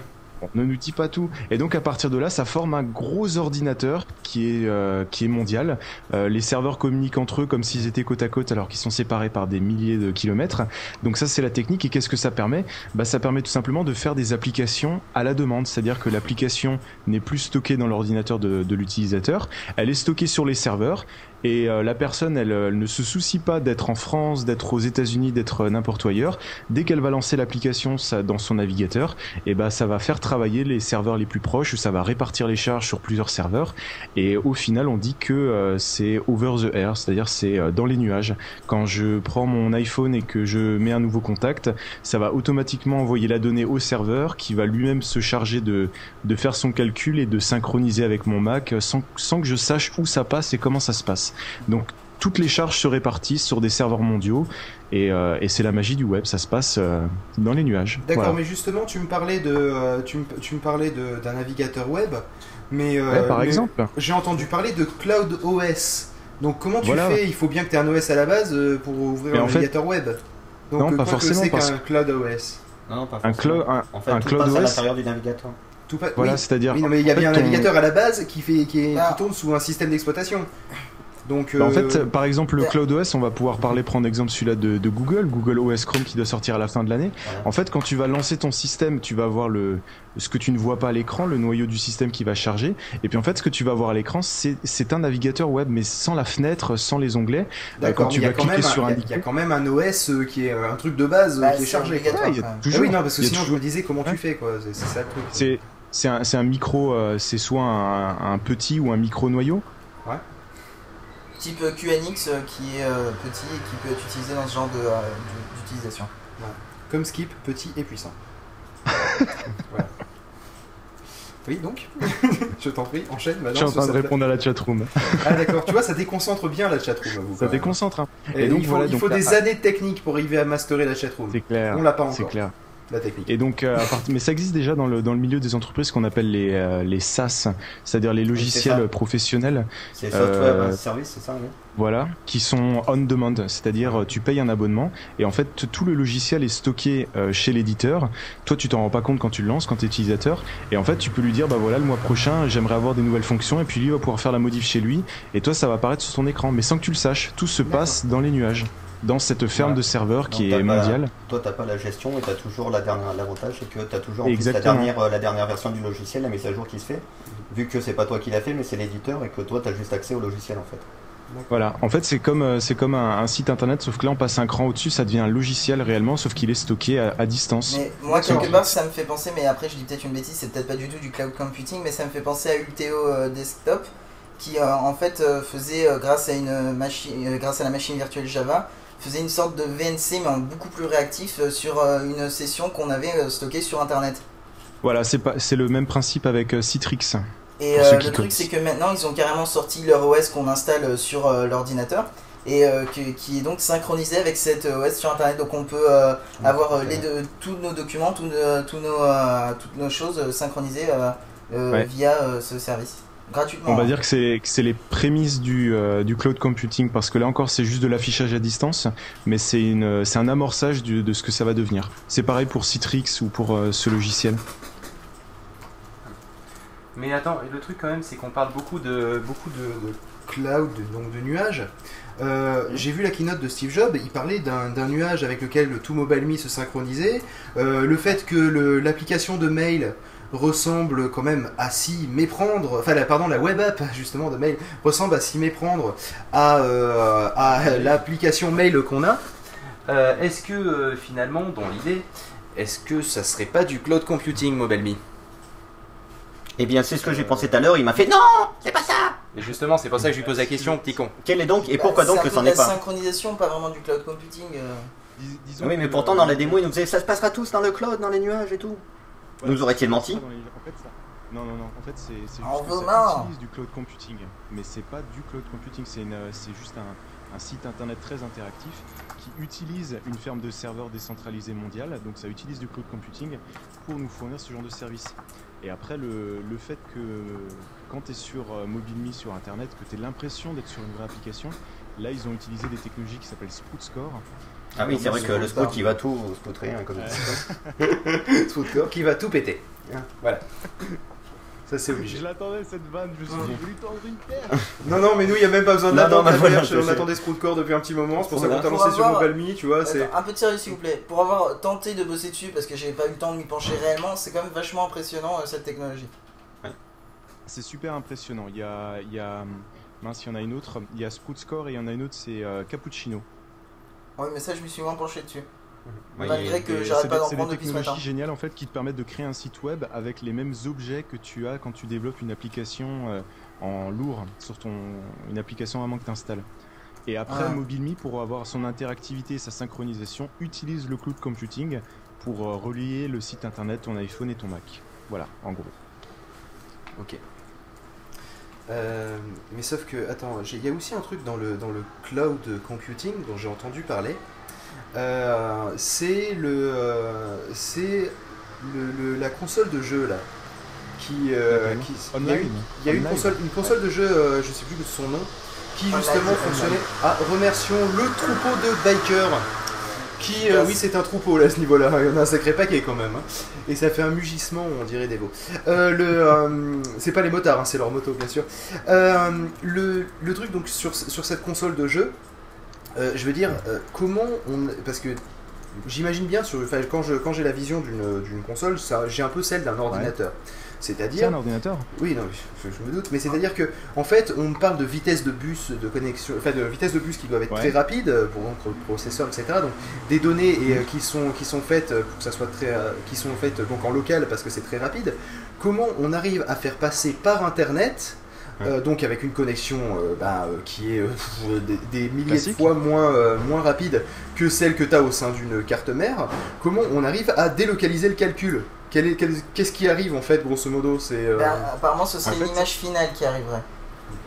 Ne nous dit pas tout. Et donc à partir de là, ça forme un gros ordinateur qui est euh, qui est mondial. Euh, les serveurs communiquent entre eux comme s'ils étaient côte à côte alors qu'ils sont séparés par des milliers de kilomètres. Donc ça c'est la technique. Et qu'est-ce que ça permet? Bah ça permet tout simplement de faire des applications à la demande. C'est-à-dire que l'application n'est plus stockée dans l'ordinateur de, de l'utilisateur. Elle est stockée sur les serveurs. Et euh, la personne, elle, euh, elle ne se soucie pas d'être en France, d'être aux États-Unis, d'être euh, n'importe où ailleurs. Dès qu'elle va lancer l'application dans son navigateur, et ben ça va faire travailler les serveurs les plus proches, ça va répartir les charges sur plusieurs serveurs, et au final, on dit que euh, c'est over the air, c'est-à-dire c'est dans les nuages. Quand je prends mon iPhone et que je mets un nouveau contact, ça va automatiquement envoyer la donnée au serveur qui va lui-même se charger de, de faire son calcul et de synchroniser avec mon Mac sans, sans que je sache où ça passe et comment ça se passe. Donc toutes les charges se répartissent sur des serveurs mondiaux et, euh, et c'est la magie du web, ça se passe euh, dans les nuages.
D'accord,
Voilà.
mais justement, tu me parlais de, euh, tu me, tu me parlais de- d'un navigateur web, mais, euh,
Ouais, par
mais
exemple.
j'ai entendu parler de Cloud OS. Donc comment tu
Voilà.
fais? Il faut bien que tu aies un OS à la base pour ouvrir
Mais
un
fait-
navigateur web. Donc
Non, pas forcément,
c'est
parce
qu'un Cloud OS.
Non, non, pas
Un
forcément.
clo- un-
En fait,
un
tout
Cloud
passe à
OS.
l'intérieur du navigateur.
Tout.
Voilà,
oui.
c'est-à-dire.
Oui, non, mais il y a
en
bien un
ton-
navigateur à la base qui, fait, qui, est-
Ah.
qui tourne sous un système d'exploitation. Donc,
Bah, en
euh,
fait, par exemple, le
Ouais.
Cloud OS, on va pouvoir parler, prendre exemple celui-là de, de Google, Google OS Chrome qui doit sortir à la fin de l'année.
Voilà.
En fait, quand tu vas lancer ton système, tu vas voir le, ce que tu ne vois pas à l'écran, le noyau du système qui va charger. Et puis en fait, ce que tu vas voir à l'écran, c'est c'est un navigateur web, mais sans la fenêtre, sans les onglets.
d'accord,
quand tu
mais il y a
vas
quand
cliquer
même un-
sur un
il y a quand même un OS euh, qui est euh, un truc de base euh,
Bah,
qui est chargé.
il y a.
Ah
toujours.
oui, non, parce que sinon je me disais comment tu fais quoi. C'est c'est ça le truc.
C'est c'est un, c'est un micro, euh, c'est soit un, un petit ou un micro noyau.
Type QNX euh, qui est euh, petit et qui peut être utilisé dans ce genre de, euh, d- d'utilisation.
Comme Skip, petit et puissant. voilà. Oui, donc Je t'en prie, enchaîne
Je
maintenant.
suis en train de répondre à la chatroom.
Ah d'accord, tu vois, ça déconcentre bien la chatroom. vous,
Ça déconcentre. Hein.
Et
Et donc,
il faut,
voilà,
il
donc
faut
là-
des années de technique pour arriver à masterer la chatroom.
C'est clair.
On l'a pas
C'est
encore,
clair.
La technique.
Et donc, euh, mais ça existe déjà dans le, dans le milieu des entreprises qu'on appelle les, euh, les SaaS, c'est-à-dire les logiciels professionnels,
C'est software
Euh,
service, c'est ça oui.
voilà, qui sont on demand, c'est-à-dire tu payes un abonnement et en fait tout le logiciel est stocké chez l'éditeur. Toi, tu t'en rends pas compte quand tu le lances, quand tu es utilisateur, et en fait tu peux lui dire bah voilà le mois prochain j'aimerais avoir des nouvelles fonctions et puis lui va pouvoir faire la modif chez lui. Et toi ça va apparaître sur ton écran, mais sans que tu le saches. Tout se passe dans les nuages, dans cette ferme
Ouais.
de serveurs qui
Donc,
est mondiale.
Toi, t'as pas la gestion et t'as toujours la dernière. L'avantage, c'est que t'as toujours en plus, la dernière, euh, la dernière version du logiciel, la mise à jour qui se fait. Vu que c'est pas toi qui l'a fait, mais c'est l'éditeur et que toi, t'as juste accès au logiciel en fait.
Voilà, en fait c'est comme euh, c'est comme un, un site internet, sauf que là on passe un cran au-dessus, ça devient un logiciel réellement, sauf qu'il est stocké à, à distance.
Mais moi, quelque part, ça me fait penser, mais après, je dis peut-être une bêtise, c'est peut-être pas du tout du cloud computing, mais ça me fait penser à Ulteo euh, Desktop, qui euh, en fait euh, faisait, euh, grâce, à une machine, euh, grâce à la machine virtuelle Java, faisait une sorte de VNC, mais en beaucoup plus réactif, euh, sur euh, une session qu'on avait euh, stockée sur Internet.
Voilà, c'est pas c'est le même principe avec Citrix.
Et euh, le truc, c'est que maintenant, ils ont carrément sorti leur OS qu'on installe sur euh, l'ordinateur. Et euh, que- qui est donc synchronisé avec cette OS sur internet, donc on peut avoir les deux- tous nos documents, tous nos, tous nos, toutes nos choses synchronisées
Ouais.
via ce service, gratuitement.
On va
hein.
dire que c'est que c'est les prémices du, euh, du cloud computing parce que là encore c'est juste de l'affichage à distance, mais c'est une c'est un amorçage du- de ce que ça va devenir. C'est pareil pour Citrix ou pour euh, ce logiciel.
Mais attends, et le truc quand même, c'est qu'on parle beaucoup de.
beaucoup de, de cloud, donc de nuages. Euh, J'ai vu la keynote de Steve Jobs, il parlait d'un nuage avec lequel le tout MobileMe se synchronisait. Euh, le fait que l'application de mail ressemble quand même à s'y méprendre, enfin la, pardon, la web app justement de mail ressemble à s'y méprendre à, euh, à l'application mail qu'on a.
Euh, est-ce que euh, finalement, dans l'idée, est-ce que ça serait pas du cloud computing, MobileMe
Eh bien, c'est ce que j'ai pensé tout à l'heure. Il m'a fait non, c'est pas ça.
Et justement, c'est pour ça que je lui pose la question, petit con.
Quel est donc et
Bah,
pourquoi donc que c'en est
la
pas
synchronisation, pas vraiment du cloud computing. euh.
Oui, mais pourtant dans la démo, il nous disait ça se passera tous dans le cloud, dans les nuages et tout. Nous aurait-il menti
Non, non, non. En fait, c'est juste que ça
venant.
utilise du cloud computing, mais c'est pas du cloud computing. C'est c'est juste un, un site internet très interactif qui utilise une ferme de serveurs décentralisée mondiale. Donc, ça utilise du cloud computing pour nous fournir ce genre de service. Et après, le, le fait que quand tu es sur euh, MobileMe sur internet, que tu aies l'impression d'être sur une vraie application, là, ils ont utilisé des technologies qui s'appellent Sprout Score.
Ah oui, c'est vrai que le
Sprout
scout il va tout spoutrer, hein, comme.
Sproutcore qui va tout péter. Hein, Voilà. Ça c'est obligé.
l'attendais cette vanne, je me suis
dit,
voulu tendre une.
Non, non, mais nous, il n'y a même pas besoin
Non,
d'attendre
non,
la
mais voilà,
perche,
je
on
sais.
attendait Sproutcore depuis un petit moment, c'est pour ça qu'on t'a lancé sur
avoir-
MobileMe, tu vois, c'est...
Attends, un peu de sérieux s'il vous plaît. Pour avoir tenté de bosser dessus, parce que j'ai pas eu le temps de m'y pencher réellement, c'est quand même vachement impressionnant euh, cette technologie.
C'est super impressionnant. Il y a, il y a, Mince, il y en a une autre. Il y a Sprout Score et il y en a une autre, c'est euh, Cappuccino.
Ouais, mais ça, je me suis moins penché dessus.
Ouais,
Malgré que j'arrête
c'est
pas
des-
d'en
c'est
prendre
des
depuis ce matin.
technologies géniales en fait qui te permettent de créer un site web avec les mêmes objets que tu as quand tu développes une application euh, en lourd sur ton une application vraiment que tu installes. Et après,
Ah.
MobileMe, pour avoir son interactivité et sa synchronisation, utilise le cloud computing pour euh, relier le site internet, ton iPhone et ton Mac. Voilà, en gros.
Ok. Euh, mais sauf que, attends, il y a aussi un truc dans le, dans le cloud computing dont j'ai entendu parler. Euh, c'est le, euh, c'est le, le- la console de jeu là. Qui, euh,
Laquelle
qui- il y a eu,
Online
il y a eu une
Online.
console, une console de jeu, euh, je sais plus de son nom, qui justement fonctionnait. Ah, remercions le troupeau de bikers. Qui, euh, oui, c'est un troupeau là à ce niveau-là. Il y en a un sacré paquet quand même. hein. Et ça fait un mugissement, on dirait des veaux. Euh, le, euh, c'est pas les motards, hein, c'est leur moto, bien sûr. Euh, le, le truc donc sur, sur cette console de jeu, je veux dire, comment on. Parce que j'imagine bien, sur, quand, je, quand j'ai la vision d'une console, j'ai un peu celle d'un ordinateur. C'est-à-dire.
un ordinateur
Oui, non, je, je me doute, mais c'est-à-dire que, en fait, on parle de vitesse de bus de connexion, enfin de vitesse de bus qui doivent être
Ouais.
très rapides euh, pour le processeur, etc. Donc des données et, euh, qui sont qui sont faites euh, pour que ça soit très, euh, qui sont faites donc en local parce que c'est très rapide. Comment on arrive à faire passer par Internet euh, donc avec une connexion euh, bah, euh, qui est des, des milliers
Classique.
de fois moins, moins rapide que celle que tu as au sein d'une carte mère, comment on arrive à délocaliser le calcul? Quel- Qu'est-ce qui arrive en fait, grosso modo C'est euh,
Ben, apparemment, ce serait
en fait,
l'image finale qui arriverait.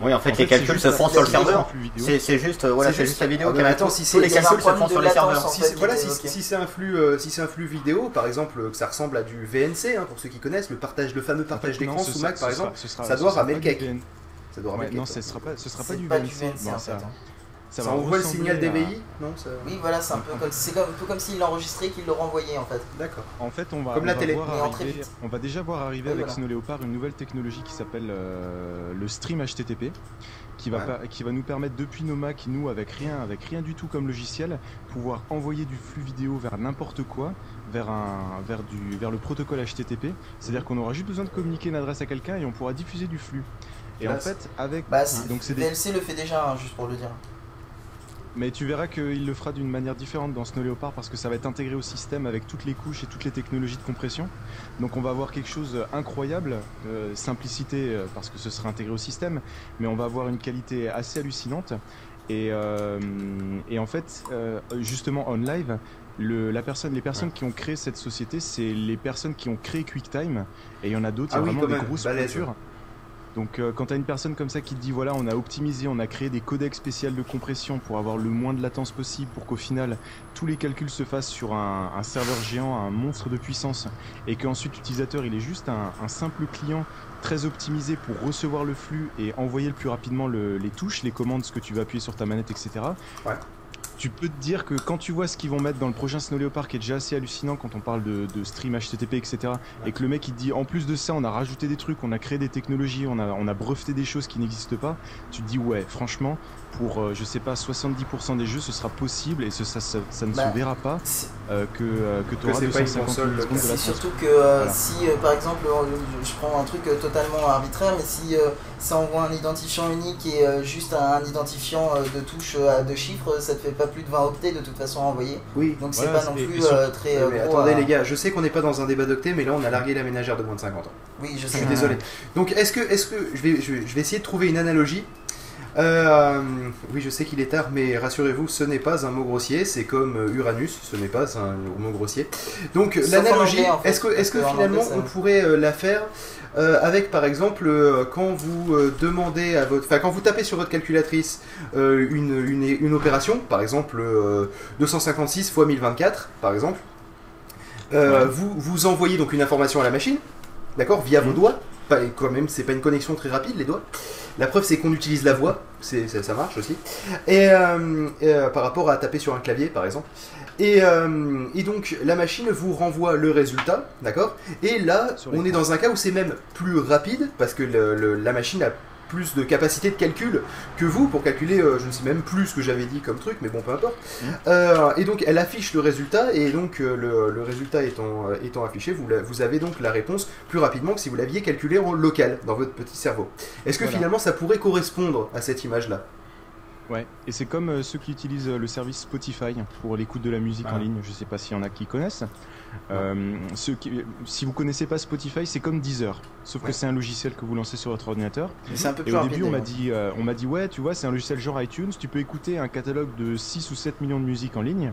Oui, en fait,
En
les
fait,
calculs se font sur le serveur. C'est juste, voilà,
C'est juste-
juste la vidéo
Ah,
qui
mais attends, si
tous les calculs
un
se font sur serveurs.
en
Si c'est- voilà,
qui
si,
était évoqué.
si c'est un flux, euh, si c'est un flux vidéo, par exemple, que ça ressemble à du VNC, hein, pour ceux qui connaissent, le partage, le fameux
En fait,
partage d'écran sous Mac, par exemple, ça doit
pas
le
du
cake. Ça doit ramener
non, ce
chose.
sera pas, ce sera pas du VNC.
En
ça- ça
envoie le signal
à-
DVI Non, ça...
Oui, voilà, c'est un peu comme, c'est comme, un peu comme s'il l'enregistrait et qu'il le renvoyait en fait.
D'accord.
En fait, on va,
Comme
on
la
va
télé.
voir
Mais en très
arriver-
vite.
on va déjà voir arriver
Oui,
avec
voilà.
Snow Leopard une nouvelle technologie qui s'appelle euh, le stream HTTP, qui va,
Ouais.
qui va nous permettre depuis nos Mac, nous avec rien, avec rien du tout comme logiciel, pouvoir envoyer du flux vidéo vers n'importe quoi, vers un, vers du, vers le protocole HTTP. C'est-à-dire qu'on aura juste besoin de communiquer une adresse à quelqu'un et on pourra diffuser du flux. Et en
Classe.
fait, avec
Bah,
donc c'est des
VLC le fait déjà, hein, juste pour le dire.
Mais tu verras qu'il le fera d'une manière différente dans Snow Leopard parce que ça va être intégré au système avec toutes les couches et toutes les technologies de compression. Donc on va avoir quelque chose d'incroyable, euh, simplicité euh, parce que ce sera intégré au système, mais on va avoir une qualité assez hallucinante. Et, euh, et en fait, euh, justement on live, le, la personne, les personnes qui ont créé cette société, c'est les personnes qui ont créé QuickTime. Et il y en a d'autres,
Ah
il y a
oui,
vraiment des grosses
balèze.
Donc euh, quand tu as une personne comme ça qui te dit voilà on a optimisé, on a créé des codecs spéciaux de compression pour avoir le moins de latence possible pour qu'au final tous les calculs se fassent sur un, serveur géant, un monstre de puissance et qu'ensuite l'utilisateur il est juste un, simple client très optimisé pour recevoir le flux et envoyer le plus rapidement le- les touches, les commandes, ce que tu vas appuyer sur ta manette, etc.
Ouais.
Tu peux te dire que quand tu vois ce qu'ils vont mettre dans le prochain Snow Leopard qui est déjà assez hallucinant quand on parle de, stream HTTP etc et que le mec il te dit en plus de ça on a rajouté des trucs, on a créé des technologies, on a, on a breveté des choses qui n'existent pas, tu te dis ouais franchement pour euh, je sais pas 70% des jeux ce sera possible et ce, ça, ça, ça ne
Bah,
se verra pas
C'est
euh, que, euh, que tu
Que
auras
c'est pas une
250
console
millisecondes de
c'est
latence.
surtout que euh,
Voilà.
si euh, par exemple euh, je, je prends un truc euh, totalement arbitraire, mais si euh, ça envoie un identifiant unique et euh, juste un identifiant euh, de touche euh, à deux chiffres, ça te fait pas plus de 20 octets de toute façon à envoyer.
Oui.
Donc c'est
Voilà,
pas non plus
sur-
euh, très euh,
mais
gros
attendez
à-
les gars, je sais qu'on n'est pas dans un débat d'octet, mais là on a largué la ménagère de moins de 50 ans.
Oui, je
Je
sais.
suis désolé. Donc est-ce que, est-ce que je vais, je vais, je vais essayer de trouver une analogie. Euh, oui, je sais qu'il est tard, mais rassurez-vous, ce n'est pas un mot grossier. C'est comme euh, Uranus, ce n'est pas un mot grossier. Donc l'analogie,
en fait,
est-ce que, finalement on pourrait euh, la faire euh, avec, par exemple, euh, quand vous euh, demandez à votre, enfin quand vous tapez sur votre calculatrice une, une, une opération, par exemple euh, 256 x 1024, par exemple.
Ouais.
vous, vous envoyez donc une information à la machine, d'accord, via vos
Mhm.
doigts. Pas, quand même, c'est pas une connexion très rapide, les doigts. La preuve, c'est qu'on utilise la voix, c'est, ça, ça marche aussi. Et euh, euh, par rapport à taper sur un clavier, par exemple. Et, euh, et donc, la machine vous renvoie le résultat, d'accord? Et là, on est dans un cas où c'est même plus rapide, parce que le- le- la machine a plus de capacité de calcul que vous pour calculer, euh, je ne sais même plus ce que j'avais dit comme truc, mais bon, peu importe. Euh, et donc elle affiche le résultat, et donc euh, le, le résultat étant, étant affiché, vous, la- vous avez donc la réponse plus rapidement que si vous l'aviez calculé en local dans votre petit cerveau. Est-ce que
Voilà.
finalement ça pourrait correspondre à cette image-là?
Ouais, et c'est comme euh, ceux qui utilisent euh, le service Spotify pour l'écoute de la musique en
Ah.
ligne. Je sais pas s'il y en a qui connaissent. Euh, ceux qui, si vous connaissez pas Spotify, c'est comme Deezer, sauf
Ouais.
que c'est un logiciel que vous lancez sur votre ordinateur.
Mais c'est un peu
Et
plus
au
rapide.
début, on m'a dit, euh, on m'a dit, ouais, tu vois, c'est un logiciel genre iTunes. Tu peux écouter un catalogue de 6 ou 7 millions de musiques en ligne.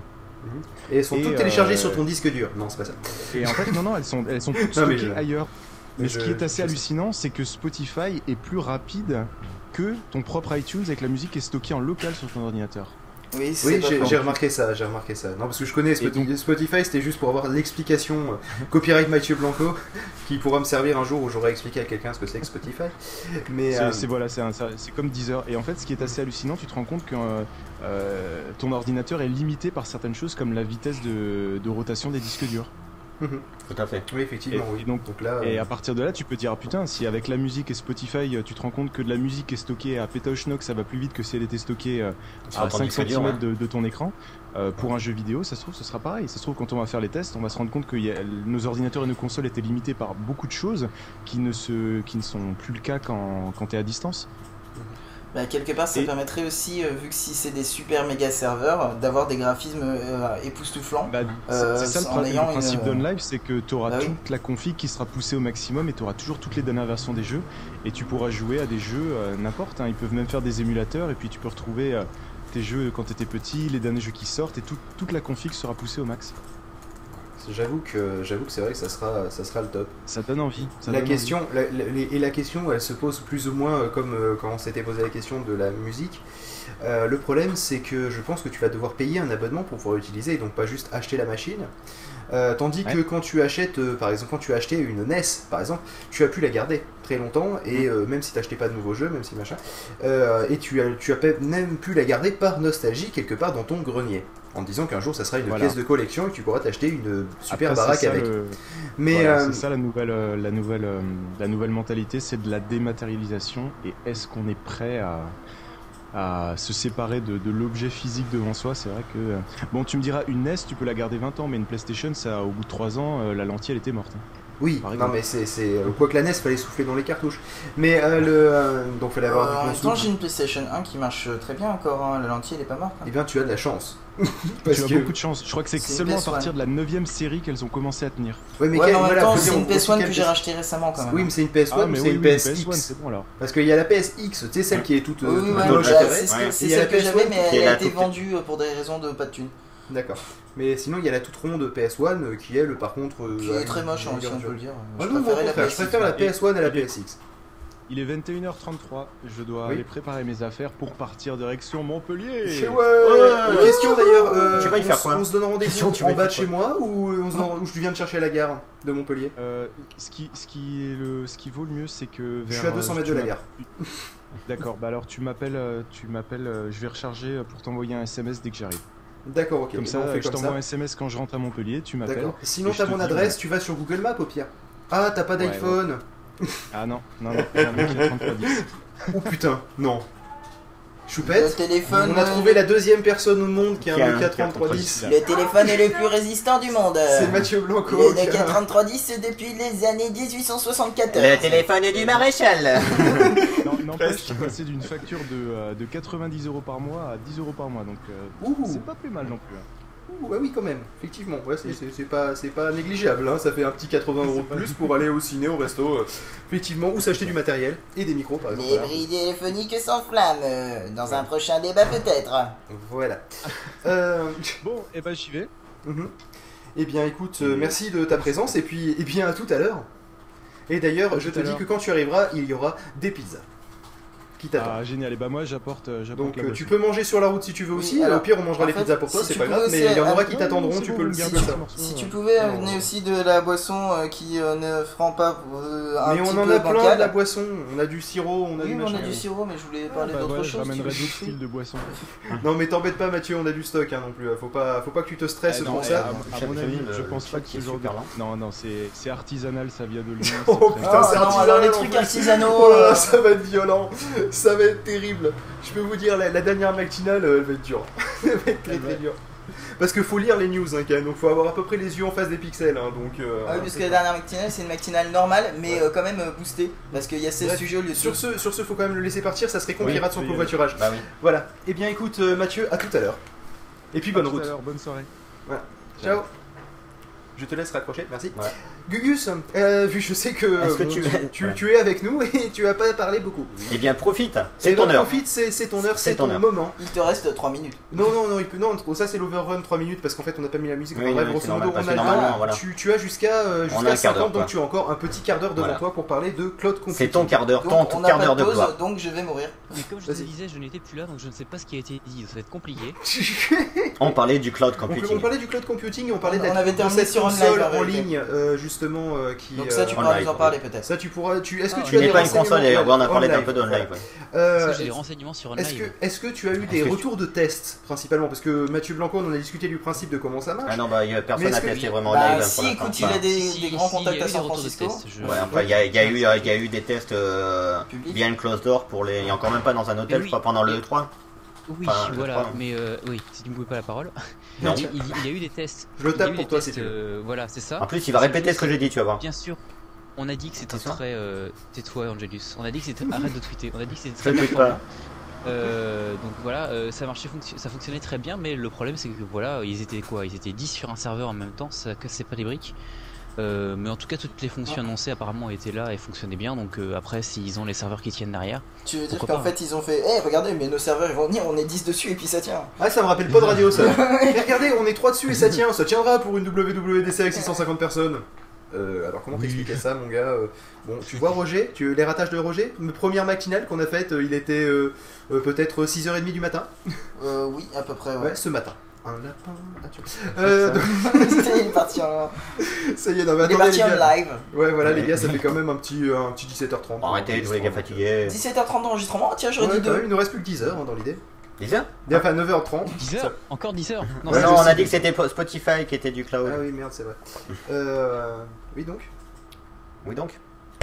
Et elles sont
Et,
toutes téléchargées
euh,
sur ton disque dur. Non, c'est pas ça.
Et en fait, non, non, elles sont, elles sont toutes
Non, mais
stockées
je-
ailleurs. Mais
je-
ce qui est assez hallucinant, c'est que Spotify est plus rapide que ton propre iTunes avec la musique est stockée en local sur ton ordinateur.
Oui,
Oui, j'ai remarqué ça, j'ai remarqué ça. Non, parce que je connais Spotify, c'était juste pour avoir l'explication euh, copyright Mathieu Blanco, qui pourra me servir un jour où j'aurai expliqué à quelqu'un ce que c'est que Spotify. Mais
C'est
euh,
voilà, c'est comme Deezer. Et en fait, ce qui est assez hallucinant, tu te rends compte que euh, euh, ton ordinateur est limité par certaines choses comme la vitesse de, de rotation des disques durs.
Tout à fait.
oui, effectivement,
Et-
oui.
et donc-
là,
Et
euh,
à partir de là, tu peux dire, ah, putain, si avec la musique et Spotify, euh, tu te rends compte que de la musique est stockée à Pétaouchnok, ça va plus vite que si elle était stockée euh, à
ton
5
disque
cm de, de ton écran. Euh, pour un jeu vidéo, ça se trouve, ce sera pareil. Ça se trouve, quand on va faire les tests, on va se rendre compte que y a- nos ordinateurs et nos consoles étaient limités par beaucoup de choses qui ne, se, qui ne sont plus le cas quand, quand tu es à distance.
Bah, quelque part, ça
Et-
permettrait aussi, euh, vu que si c'est des super méga serveurs, euh, d'avoir des graphismes euh, époustouflants.
Bah, c'est-
Euh,
ça le,
en
principe
une-
d'OnLive, c'est que tu auras
Bah oui.
toute la config qui sera poussée au maximum et tu auras toujours toutes les dernières versions des jeux et tu pourras jouer à des jeux n'importe. hein. Ils peuvent même faire des émulateurs et puis tu peux retrouver tes jeux quand tu étais petit, les derniers jeux qui sortent et tout- toute la config sera poussée au max.
J'avoue que j'avoue que c'est vrai que ça sera, ça sera le top.
Ça donne envie. ça
La
donne
question, la- la- les- et la question, elle se pose plus ou moins euh, comme euh, quand on s'était posé la question de la musique. Euh, le problème, c'est que je pense que tu vas devoir payer un abonnement pour pouvoir l'utiliser, et donc pas juste acheter la machine. Euh, tandis que quand tu achètes, euh, par exemple, quand tu as acheté une NES, par exemple, tu as pu la garder très longtemps, et
Mm.
euh, même si tu n'achetais pas de nouveaux jeux, même si machin, et tu as, tu as même pu la garder par nostalgie quelque part dans ton grenier, en te disant qu'un jour ça sera une
Voilà.
pièce de collection et que tu pourras t'acheter une super
Après,
baraque avec.
le-
Mais
voilà,
euh,
c'est ça la nouvelle, euh, la nouvelle, euh, la nouvelle mentalité, c'est de la dématérialisation. Et est-ce qu'on est prêt à, à se séparer de, de l'objet physique devant soi? C'est vrai que bon, tu me diras une NES, tu peux la garder 20 ans, mais une PlayStation, ça, au bout de 3 ans, la lentille elle était morte. hein.
Oui, non mais c'est c'est euh, quoi que la NES fallait souffler dans les cartouches. Mais euh, le euh, donc fallait avoir
Euh,
du
en j'ai une PlayStation 1 qui marche euh, très bien encore. hein. La lentille, elle est pas morte. hein.
Eh bien tu as de la chance. Parce
tu as
que
beaucoup de chance. Je crois que c'est seulement à
PS1.
partir de la 9 série qu'elles ont commencé à tenir.
ouais, mais
ouais,
quel-
mais en même temps, c'est une
aussi
PS1
quelle
que j'ai racheté récemment quand même.
Oui, mais c'est une PS1
Ah,
ou
mais
c'est
oui,
une
oui,
PSX
PS1, c'est bon alors.
Parce qu'il y a la PSX, tu sais celle qui est toute
Oui, oui,
le
c'est
il
celle
la
que j'avais,
PS1
mais elle a été vendue pour des raisons de pas de thunes.
D'accord. Mais sinon il y a la toute ronde PS1 euh, qui elle par contre euh,
Qui est très moche, hein, on peut le dire.
Ah
Je
je
PSX.
préfère la PS1 à la PSX.
Il est 21h33. Je dois
Oui.
aller préparer mes affaires pour partir direction Montpellier.
Chez ouais. Question d'ailleurs, euh,
Tu vas y
on
faire
s-
quoi
on se donne rendez-vous
Question, tu
en bas de chez moi ou on se donne- ou je viens de chercher à la gare de Montpellier
Euh, ce, qui, ce, qui est le, ce qui vaut le mieux, c'est que.
Je
vers,
suis à 200
euh,
mètres de la gare.
D'accord, bah alors tu m'appelles, tu m'appelles, je vais recharger pour t'envoyer un SMS dès que j'arrive.
D'accord, ok.
comme ça,
on fait
je
comme
t'envoie un SMS quand je rentre à Montpellier, tu m'appelles.
D'accord. Sinon,
je
t'as mon adresse,
ouais.
tu vas sur Google Maps au pire. Ah, t'as pas d'iPhone
Ah non, non, non, 3310.
Oh putain, non.
Le
Choupette
téléphone,
On a
euh,
trouvé la deuxième personne au monde qui a un Nokia
Nokia
3310.
le téléphone est le plus résistant du monde.
C'est Mathieu Blanco.
Le Nokia
a-
3310 c'est depuis les années 1874.
Le téléphone du maréchal
Non, N'empêche, je suis passé d'une facture de, euh, de 90 euros par mois à 10 euros par mois, donc euh, c'est pas plus mal non plus.
Ouais, oui, quand même. Effectivement, ouais, c'est- c'est c'est pas, c'est pas négligeable. Hein. Ça fait un petit 80 euros de plus pour aller au ciné, au resto. euh, effectivement, ou s'acheter du matériel et des micros par exemple.
Les
Voilà.
bris téléphoniques s'enflamment. euh, Dans un prochain débat peut-être.
Voilà. Euh,
Bon, et ben j'y vais.
Mhm. Eh bien, écoute, euh, merci de ta présence et puis, et bien à tout à l'heure. Et d'ailleurs, je te dis que quand tu arriveras, il y aura des pizzas. Qui t'attend.
Ah, génial. Et bah, moi, j'apporte euh, j'apporte
Donc
la
euh,
boisson.
tu peux manger sur la route si tu veux aussi.
alors,
Au pire, on mangera
en
les
fait,
pizzas pour toi,
si
c'est pas grave. Mais il y en aura
ah,
qui t'attendront. Tu
bon,
peux le
garde
garder
Si tu pouvais amener
ouais.
aussi de la boisson euh, qui euh, ne feront pas euh, un
Mais
petit
on en
peu
a plein de la boisson. On a du sirop, on a
Oui,
du
mais on a du sirop, mais je voulais parler
bah,
d'autre
voilà, je
chose.
ramènerai d'autres styles de boissons.
Non mais t'embête pas Mathieu, on a du stock hein, non plus. Faut pas, faut pas que tu te stresses
Ah, non,
pour
eh,
ça.
à, mon avis, je pense pas que ce genre. Non, non, c'est artisanal, ça vient de Lyon.
Oh, putain,
Ah,
c'est
non,
artisanal,
alors les trucs artisanaux.
Ça va être violent, ça va être terrible. Je peux vous dire, la, la dernière matinale, euh, elle va être dure. elle va être très très dure. Parce qu'il faut lire les news, hein, quand même. Donc faut avoir à peu près les yeux en face des pixels. Hein, donc. euh,
Ah oui, parce que la dernière matinale, c'est une matinale normale, mais euh, quand même boostée. Parce qu'il y a 16
Bref,
sujets au lieu de
Sur ce, sur ce, faut quand même le laisser partir. Ça serait con
Oui,
qu'il rate son
oui,
covoiturage.
Bah oui.
Voilà. Eh bien, écoute, Mathieu, à tout à l'heure. Et puis bonne
À tout à
route.
bonne soirée.
Ciao. Je te laisse raccrocher, merci. Gugus, euh, vu je sais que, bon,
tu-
tu,
Ouais.
tu es avec nous et tu vas pas parler beaucoup.
Eh bien, profite. C'est ton
donc,
heure.
Profite, c'est ton heure,
C'est ton
ton
heure.
moment.
Il te reste 3 minutes.
Non, non, non, il peut, non, trop- ça c'est l'overrun 3 minutes parce qu'en fait on n'a pas mis la musique.
Oui,
bref, grosso modo, on a le
voilà.
Tu, tu as jusqu'à euh,
On a
jusqu'à
un quart d'heure,
50, donc
quoi.
tu as encore un petit quart d'heure devant
Voilà.
toi pour parler de Cloud Computing.
C'est ton quart d'heure, ton
Donc
quart d'heure
de
gloire.
donc je vais mourir.
Mais comme je te disais, je n'étais plus là, donc je ne sais pas ce qui a été dit, ça va être compliqué.
On parlait du cloud
Donc, on
computing.
parlait du cloud computing on parlait de la-
on avait
de
terminé
cette
sur
console
en
ligne euh, justement euh, qui.
Donc ça, tu
euh,
pourras nous en
ouais.
parler peut-être.
ça, tu pourras. Tu, est-ce que
Ah,
tu as des
pas une console,
renseignements
d'ailleurs, on a
en
parlé d'un
live,
peu de
voilà.
live. ouais.
Euh,
Parce que j'ai des renseignements sur
Est-ce que,
OnLive.
est-ce que tu as eu des
que tu-
retours de tests principalement? Parce que Mathieu Blanco, on en a discuté du principe de comment ça marche.
Ah non, bah, y a- personne n'a testé vraiment
Bah,
live.
si,
pour l'instant.
écoute, il a des,
Si,
des
si,
grands
si, il y a
contacts
eu
à
des
San
retours de
Francisco.
il y, a- eu, il y a eu des tests euh,
Public.
behind closed door pour les. Il y a encore même pas dans un hôtel,
oui.
je crois, pendant le
Et-
E3.
Oui,
Enfin,
voilà,
crois.
mais euh, oui, si tu me coupes pas la parole.
Non.
il, il- il y a eu des tests.
Je le tape pour toi,
tests,
si tu veux.
euh, voilà, c'est ça.
En plus, il va répéter ce que j'ai dit, tu vas voir.
Bien sûr, on a dit que c'était très. Euh, Tais-toi, Angelus. On a dit que c'était. Arrête de tweeter. On a dit que c'était très
pas.
Euh, donc voilà, euh, ça marchait, ça fonctionnait très bien, mais le problème c'est que voilà, ils étaient quoi? Ils étaient 10 sur un serveur en même temps, ça cassait pas les briques. Euh, mais en tout cas, toutes les fonctions annoncées apparemment étaient là et fonctionnaient bien. Donc euh, après, s'ils ont les serveurs qui tiennent derrière,
Tu veux dire qu'en
pas.
fait ils ont fait Eh regardez mais nos serveurs ils vont venir on est 10 dessus et puis ça tient
Ah, ça me rappelle pas de radio ça. Mais regardez, on est trois dessus et ça tient. Ça tiendra pour une WWDC avec 650 personnes. Euh, alors comment t'expliquer ça, mon gars Euh, Bon, tu vois Roger, tu, les ratages de Roger, première matinale qu'on a faite, euh, il était peut-être 6h30 du matin.
Euh oui à peu près
Ouais,
ouais.
ce matin. Un lapin. Ah, tu- Euh, donc,
il est parti en,
ça y est, non mais
il est
attendez les
parti en
gars.
live
Ouais, voilà les gars, ça fait quand même un petit, euh, un petit 17h30.
Arrêtez les gars fatigués.
17h30 d'enregistrement tiens j'aurais
Ouais,
dit
quand même,
2
il nous reste plus que 10 heures hein, dans l'idée.
Déjà
Enfin 9h30.
10 heures Encore 10 heures Non,
Ouais,
c'est-
Non, on a dit que c'était Spotify qui était du cloud.
Ah oui, merde, c'est vrai. Euh, oui donc.
Oui, donc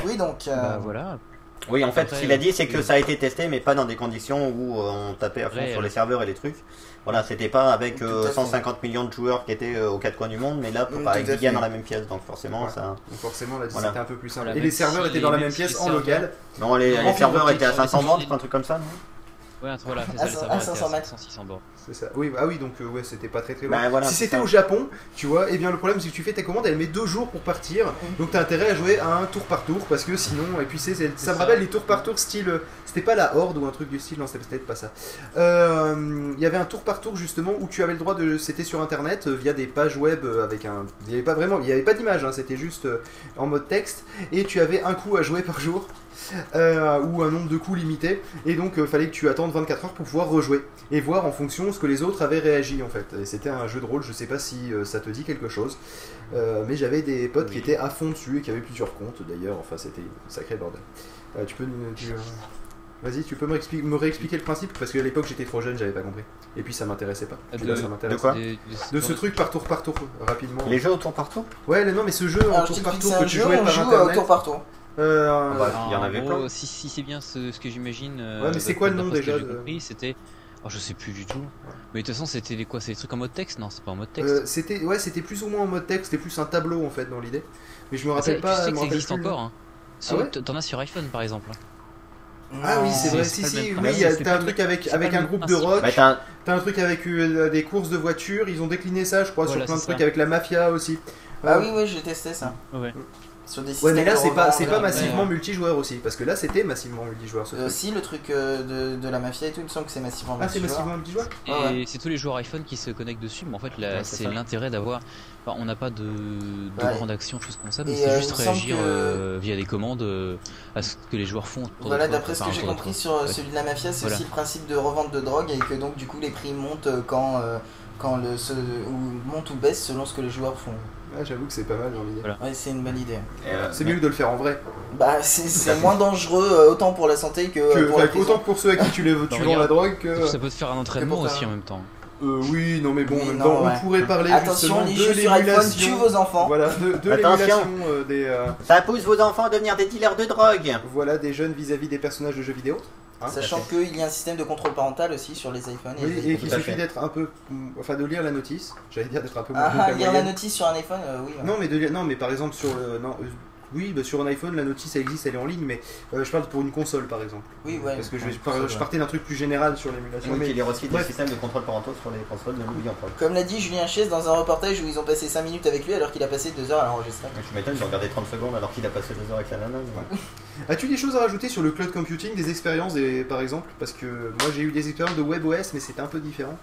Oui donc euh,
Bah voilà.
Oui, en fait, ce qu'il a dit, c'est que
euh,
ça a été testé, mais pas dans des conditions où euh, on tapait à fond sur les serveurs et les trucs. Voilà, c'était pas avec
Tout
euh,
à fait.
150 millions de joueurs qui étaient euh, aux quatre coins du monde, mais là,
Mm,
pas avec
à
10 gars
fait.
dans la même pièce, donc forcément,
Ouais.
ça.
Donc forcément là
Voilà.
c'était un peu plus simple.
Voilà,
et les serveurs
si
étaient dans la même pièce en local.
Non, les, serveurs étaient à
les-
500
les-
bandes, un truc comme ça, non
Ouais, voilà, c'est
À
ça, les serveurs
à
étaient
500 mètres.
500, 600 bords.
C'est ça. Oui, ah oui, donc euh, ouais, c'était pas très très loin.
Bah, voilà,
si c'était
ça.
au Japon, tu vois, et bien le problème c'est que tu fais ta commande, elle met deux jours pour partir, donc t'as intérêt à jouer à un tour par tour parce que sinon, et puis c'est, c'est- ça me
ça.
rappelle les tours par tour style, euh, c'était pas la horde ou un truc du style, non, c'était peut-être pas ça. Euh, Il y avait un tour par tour justement où tu avais le droit de, c'était sur internet euh, via des pages web euh, avec un, il y avait pas vraiment, il y avait pas d'image, hein, c'était juste euh, en mode texte, et tu avais un coup à jouer par jour. euh, ou un nombre de coups limité et donc il fallait que tu attendes 24 heures pour pouvoir rejouer et voir en fonction que les autres avaient réagi en fait. Et c'était un jeu de rôle, je sais pas si euh, ça te dit quelque chose, Euh, mais j'avais des potes qui étaient à fond dessus et qui avaient plusieurs comptes d'ailleurs, enfin c'était un sacré bordel. Euh, tu peux tu, euh, Vas-y, tu peux me, réexpli- me réexpliquer le principe? Parce qu'à l'époque j'étais trop jeune, j'avais pas compris. Et puis ça m'intéressait pas. Là,
De-
ça m'intéresse.
de quoi
De ce truc par tour par tour, rapidement.
Les jeux au tour par tour?
Ouais, mais non, mais ce jeu en
Alors
tour par tour que tu jouais
on
par
joue
internet.
tour par tour
Euh,
bah, il y en avait
gros,
plein.
Si, si c'est bien ce, ce que j'imagine.
Ouais, mais c'est quoi le nom
que
déjà de-
c'était. Oh, je sais plus du tout. Mais de toute façon, c'était des quoi? C'est des trucs en mode texte? Non, c'est pas en mode texte.
Euh, c'était ouais, c'était plus ou moins en mode texte, c'était plus un tableau en fait dans l'idée. Mais je me
Ah,
rappelle pas.
tu sais que ça existe
plus
encore. Hein.
Ouais?
T- T'en as sur iPhone par exemple.
Ah oui, c'est vrai, si, si, oui,
principe.
il y a-
C'est
t'as un truc avec, avec un groupe de rock,
Bah, t'as un-
truc avec euh, des courses de voitures, ils ont décliné ça, je crois,
Voilà,
sur plein de trucs avec la mafia aussi.
Ah
Euh,
oui oui j'ai testé ça
Ouais.
Sur des
Ouais, mais là c'est pas, c'est pas
voilà.
massivement multijoueur aussi, parce que là c'était massivement multijoueur ce
Euh,
truc.
si le truc euh, de, de la mafia et tout, il me semble que c'est massivement
Ah, c'est
multijoueur.
massivement multijoueur
Et
ouais.
c'est tous les joueurs iPhone qui se connectent dessus, mais en fait
Ouais, c'est
c'est l'intérêt d'avoir. enfin, on n'a pas de, de
Ouais.
grande action, choses comme ça, mais c'est
euh,
juste réagir
que-
euh, via des commandes euh, à ce que les joueurs font. pour-
Voilà, d'après ce que j'ai compris sur euh,
Ouais.
celui de la mafia, c'est
Voilà.
aussi le principe de revente de drogue et que donc du coup les prix montent euh, quand, euh, quand le, se, ou montent ou baissent selon ce que les joueurs font.
Ah, j'avoue que c'est pas mal, j'ai envie de dire.
Voilà.
Ouais, c'est une bonne idée.
Euh,
C'est mieux de le faire en vrai.
Bah, c'est moins dangereux euh, autant pour la santé que,
Que-
euh, pour
enfin,
la prison.
autant pour ceux à qui tu, les, tu vends la drogue que.
Ça peut te faire un entraînement aussi en même temps.
Euh, oui, non mais bon,
Oui,
en même
non,
temps,
ouais.
on pourrait parler
Attention,
justement
les
de
jeux sur iPhone tuent
l'émulation.
vos enfants.
Voilà, de, de
Attention.
l'émulation euh, des, euh,
Ça pousse vos enfants à devenir des dealers de drogue.
voilà, des jeunes vis-à-vis des personnages de jeux vidéo. Hein,
Sachant qu'il y a un système de contrôle parental aussi sur les iPhones.
Oui,
les-
et qu'il suffit d'être un peu. Enfin, de lire la notice. J'allais dire d'être un peu moins
Ah, lire la notice sur un iPhone, euh, oui. ouais.
Non, mais de lire- non, mais par exemple sur le. Non, euh, oui, bah, sur un iPhone, la notice elle existe, elle est en ligne, mais euh, je parle pour une console par exemple.
Oui, ouais.
Parce que je, par- partais d'un truc plus général sur l'émulation.
Oui,
mais-
qu'il y ait aussi des
bref.
systèmes de contrôle parentaux sur les consoles, ne l'oublions pas.
Comme l'a dit Julien Chies dans un reportage où ils ont passé 5 minutes avec lui alors qu'il a passé 2 heures à l'enregistrer.
Je m'étonne, ils ont regardé 30 secondes alors qu'il a passé 2 heures avec la nana.
As-tu des choses à rajouter sur le cloud computing, des expériences des- par exemple? Parce que moi j'ai eu des expériences de WebOS, mais c'était un peu différent.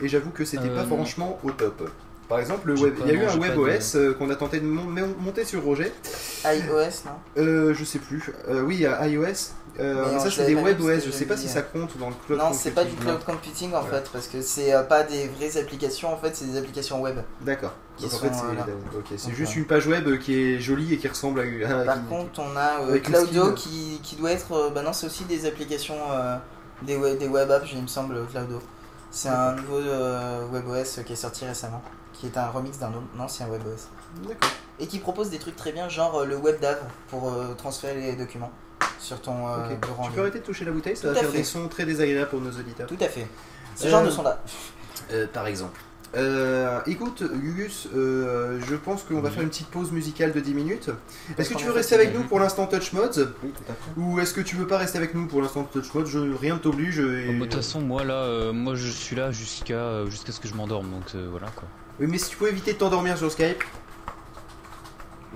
Et j'avoue que c'était
Euh,
pas
non.
franchement au top. Par exemple, le
J'ai
web-
pas-
il y a eu
non,
un WebOS euh, qu'on a tenté de mon- mon- monter sur Roger.
iOS, non?
Euh, je sais plus. Euh, oui, il y a iOS. Euh,
Mais non,
ça c'est des WebOS. Je sais pas si ça compte dans le cloud
Non, c'est pas du
computing.
cloud computing en fait, parce que c'est euh, pas des vraies applications en fait, c'est des applications web.
D'accord.
Qui
Donc en
sont,
fait, c'est juste une page web qui est jolie et qui ressemble à une. à-
Par
qui-
contre, on a euh, Claudio qui, qui doit être. bah non, c'est aussi des applications, euh, des, web, des web apps, il me semble, Claudio. C'est un nouveau euh, WebOS qui est sorti récemment, qui est un remix d'un autre- un ancien WebOS.
D'accord.
Et qui propose des trucs très bien, genre euh, le WebDAV pour euh, transférer les documents sur ton euh,
Ok.
bureau en
Tu peux
ligne.
arrêter de toucher la bouteille, ça
Tout
va faire
fait.
des sons très désagréables pour nos auditeurs.
Tout à fait. Ce genre de son là.
Euh, par exemple. Euh, écoute, Gugus, euh, je pense qu'on va
Oui.
faire une petite pause musicale de 10 minutes. Est-ce que tu veux rester avec nous pour l'instant Touch Mods
Oui, tout à fait.
Ou est-ce que tu veux pas rester avec nous pour l'instant Touch Mods je, Rien ne t'oblige. et-
Bon, bah, De toute façon, moi là, euh, moi je suis là jusqu'à jusqu'à ce que je m'endorme, donc euh, voilà quoi.
Oui, mais si tu peux éviter de t'endormir sur Skype.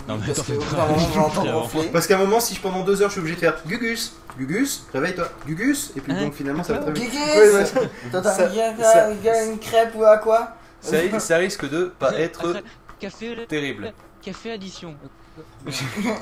Non, mais
Parce
qu'à un moment, si je pendant deux heures, je suis obligé de faire Gugus, Gugus, réveille-toi, Gugus, et puis
Hein
donc finalement, ça va très vite.
Gugus
Ouais.
T'as
Ça- ça-
une crêpe ou à quoi
Ça, ça risque de pas être
café,
terrible.
café addition.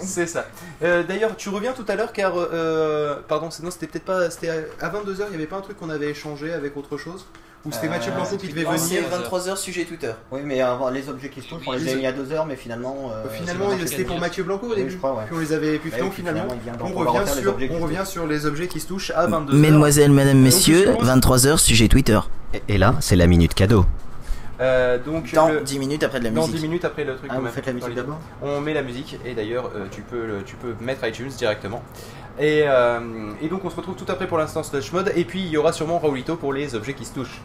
C'est ça. Euh, D'ailleurs, tu reviens tout à l'heure car. euh, pardon, c'est- non, c'était peut-être pas. C'était à 22h, il n'y avait pas un truc qu'on avait échangé avec autre chose? Ou c'était
Euh,
Mathieu Blanco qui devait venir?
23h sujet Twitter.
Oui, mais avant, les objets qui se trouvent, on les a il y a 2 heures, mais finalement. euh,
Finalement, c'était pour. Mathieu Blanco au
Oui,
début.
je crois, ouais.
Puis on les avait. Puis
Ouais,
donc,
puis
finalement, on revient, sur, on revient sur les objets qui se touchent à 22h.
Mesdemoiselles, mesdames, messieurs,
Donc, je pense-
23h sujet Twitter.
Et là, c'est la minute cadeau.
Euh, donc,
Dans
le-
10 minutes après de la
dans
musique.
10 minutes après le truc.
Ah, la
Dans
musique d'abord
On met la musique et d'ailleurs euh, tu, peux le- tu peux mettre iTunes directement. Et, euh, et donc on se retrouve tout après pour l'instant Slush Mode et puis il y aura sûrement Raulito pour les objets qui se touchent.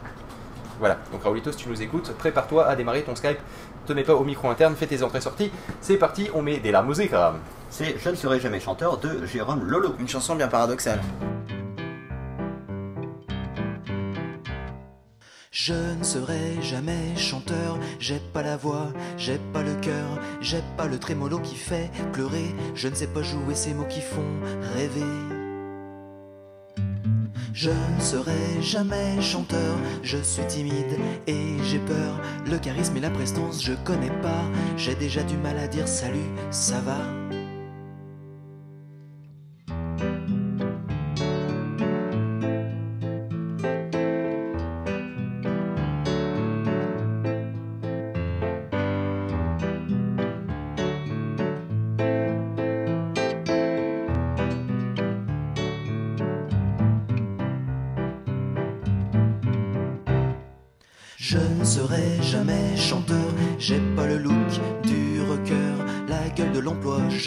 Voilà, donc Raulito si tu nous écoutes, prépare-toi à démarrer ton Skype. Tenez pas au micro interne, fais tes entrées-sorties. C'est parti, on met des la musique.
C'est Je ne serai jamais chanteur de Jérôme Lolo.
Une chanson bien paradoxale.
Je ne serai jamais chanteur, j'ai pas la voix, j'ai pas le cœur, j'ai pas le trémolo qui fait pleurer, je ne sais pas jouer ces mots qui font rêver. Je ne serai jamais chanteur, je suis timide et j'ai peur, le charisme et la prestance je connais pas, j'ai déjà du mal à dire salut, ça va.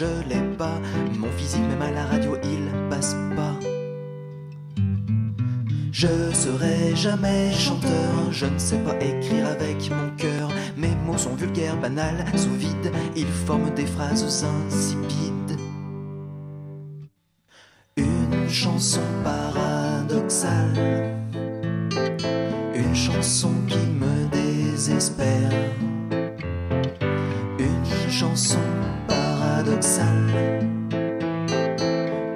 Je l'ai pas, mon physique même à la radio il passe pas. Je serai jamais chanteur, je ne sais pas écrire avec mon cœur, mes mots sont vulgaires, banals, sous vide, ils forment des phrases insipides. Une chanson paradoxale. Une chanson qui me désespère.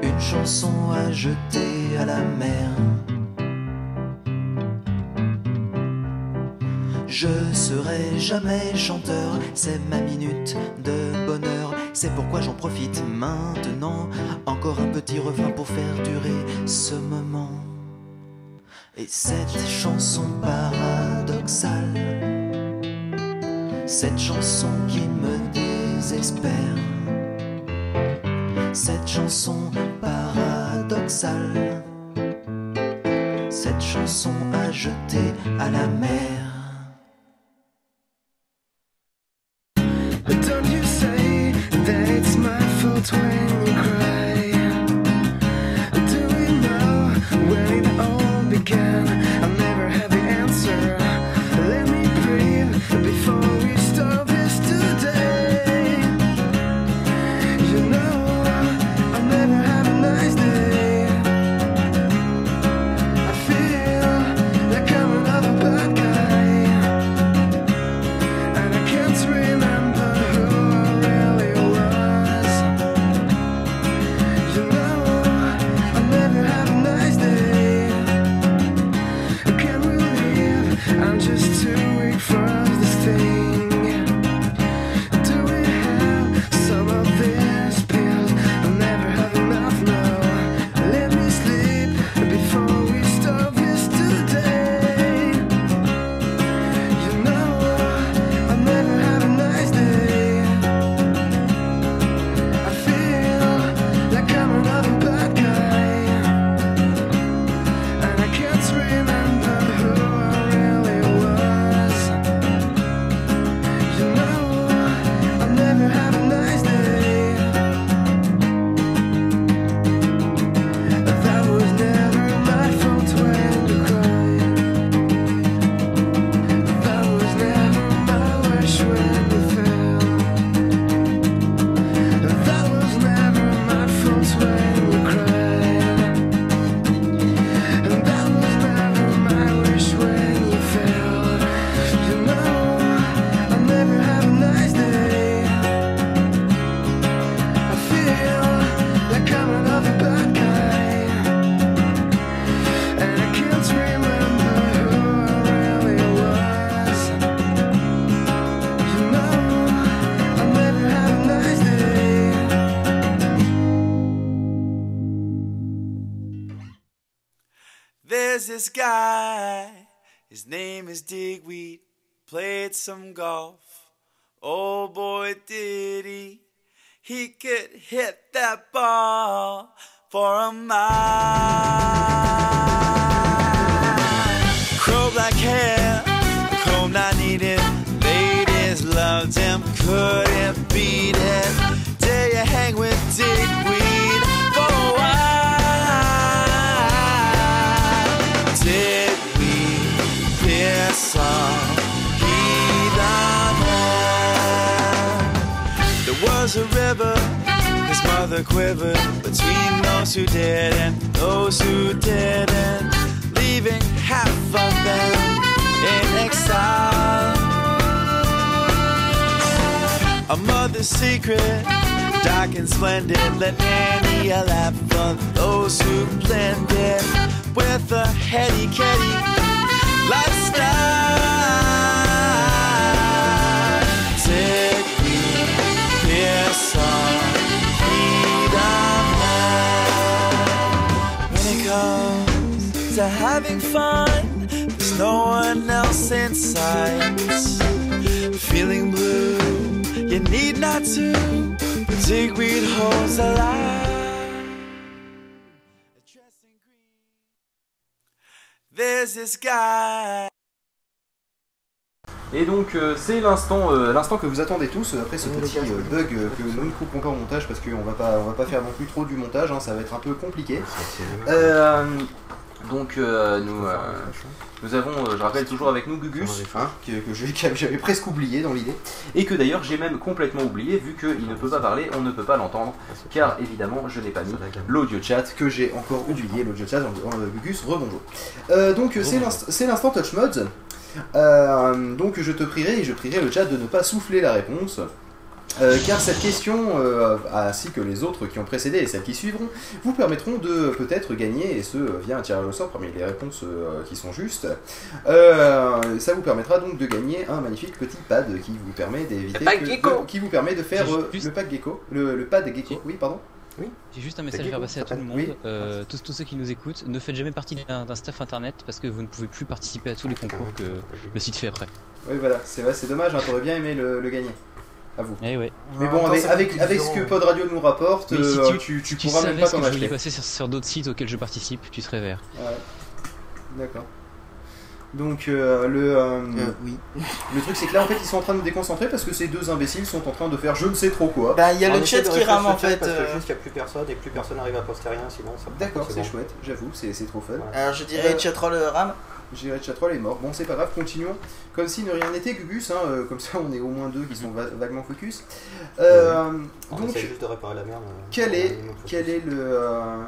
Une chanson
à jeter à la mer. Je serai jamais chanteur, c'est ma minute de bonheur. C'est pourquoi j'en profite maintenant. Encore un petit refrain pour faire durer ce moment. Et cette chanson paradoxale, cette chanson qui me désespère, cette chanson paradoxale, cette chanson à jeter à la mer.
This guy,
his name is Digweed, played some golf. Oh boy, did he! He could hit that ball for a mile. Was a river, his mother quivered between those who did and those who didn't, leaving half of them in exile. A mother's secret, dark and splendid. Let any laugh for those who blended with a heady kitty lifestyle. Having fun, there's no one else in sight. Feeling blue, you need not to. Digweed holds. There's this guy.
Et donc euh, c'est l'instant euh,
L'instant que vous attendez tous, euh, après ce petit euh, bug euh, que nous ne couperons pas au montage parce qu'on va pas, on va pas faire non plus trop du montage, hein, ça va être un peu compliqué.
Donc euh, nous, euh, nous avons, euh, je rappelle toujours avec nous Gugus, hein,
Que, j'avais presque oublié dans l'idée.
et que d'ailleurs j'ai même complètement oublié vu qu'il ne peut pas parler, on ne peut pas l'entendre, car évidemment je n'ai pas mis l'audio chat.
que j'ai encore oublié l'audio chat Gugus, rebonjour. Donc c'est l'inst- c'est l'instant Touch Mods. Euh, donc je te prierai et je prierai le chat de ne pas souffler la réponse. Euh, car cette question, euh, ainsi que les autres qui ont précédé et celles qui suivront, vous permettront de peut-être gagner, et ce euh, via un tirage au sort parmi les réponses euh, qui sont justes. Euh, ça vous permettra donc de gagner un magnifique petit pad qui vous permet d'éviter
Le pack
que-
gecko.
de- qui vous permet de faire
Juste-
euh, le pack gecko, le, le pad gecko. Oui, pardon.
J'ai juste un message à faire passer à tout le monde.
Oui.
Euh, tous, tous ceux qui nous écoutent, ne faites jamais partie d'un staff internet parce que vous ne pouvez plus participer à tous les concours que le site fait après.
Oui, voilà, c'est dommage, hein, t'aurais bien aimé le, le gagner. À vous.
Eh ouais.
Mais
En
bon, avec, avec, ce que. Pod Radio nous rapporte,
Mais si
euh,
tu-
tu, tu
Tu
pourras même pas t'en
je voulais
acheter.
passer sur, sur d'autres sites auxquels je participe, tu serais vert.
Ouais. D'accord. Donc euh, le, euh,
oui.
le truc c'est que là en fait ils sont en train de nous déconcentrer parce que ces deux imbéciles sont en train de faire je ne sais trop quoi.
Bah, il y a le chat qui rame en fait.
Parce que
euh,
juste il n'y a plus personne et plus personne n'arrive à poster rien, sinon ça.
D'accord, c'est
bon.
chouette, j'avoue, c'est c'est trop fun.
Alors je dirais
Euh,
chatroll euh, rame.
J'irai Chatroll est mort. Bon, c'est pas grave, continuons. Comme si ne rien n'était, Gugus, hein, euh, comme ça on est au moins deux qui sont va- vaguement focus. Euh,
On
donc,
essaie juste de réparer la merde.
quel est,
un minimum de
quel
focus.
est le, euh,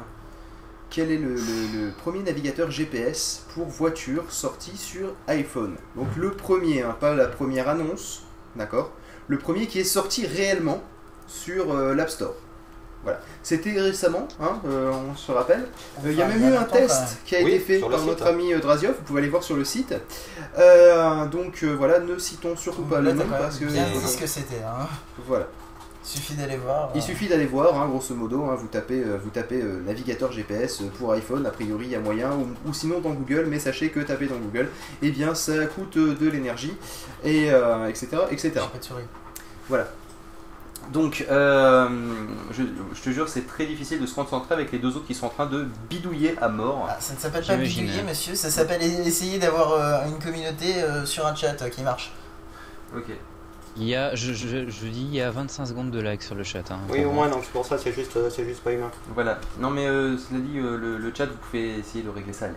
quel est le, le- le premier navigateur GPS pour voiture sorti sur iPhone? Donc le premier, hein, pas la première annonce, d'accord? Le premier qui est sorti réellement sur euh, l'App Store. Voilà. C'était récemment, hein, euh, on se rappelle. Euh, Il y a même
il
eu un test qui a
Oui,
été fait par
site,
notre
hein.
ami euh, Draziov, vous pouvez aller voir sur le site. Euh, donc euh, voilà, ne citons surtout pas le nom parce que...
bien dit ce que c'était. Hein.
Voilà.
Suffit d'aller voir.
Il suffit d'aller voir, hein, grosso modo, hein, vous tapez, euh, vous tapez euh, navigateur GPS pour iPhone, a priori il y a moyen, ou, ou sinon dans Google, mais sachez que taper dans Google, eh bien ça coûte euh, de l'énergie, et euh, etc. etc.
j'ai pas de souris.
Donc, euh, je, je te jure, c'est très difficile de se concentrer avec les deux autres qui sont en train de bidouiller à mort.
Ah, ça ne s'appelle pas bidouiller, monsieur, ça s'appelle essayer d'avoir euh, une communauté euh, sur un chat euh, qui marche.
Ok.
Il y a, je, je, je dis, il y a 25 secondes de like sur le chat. Hein,
Oui, au
moi.
moins, donc c'est pour ça, c'est juste, euh, c'est juste pas humain.
Voilà. Non, mais euh, cela dit, euh, le, le chat, vous pouvez essayer de régler ça. Là.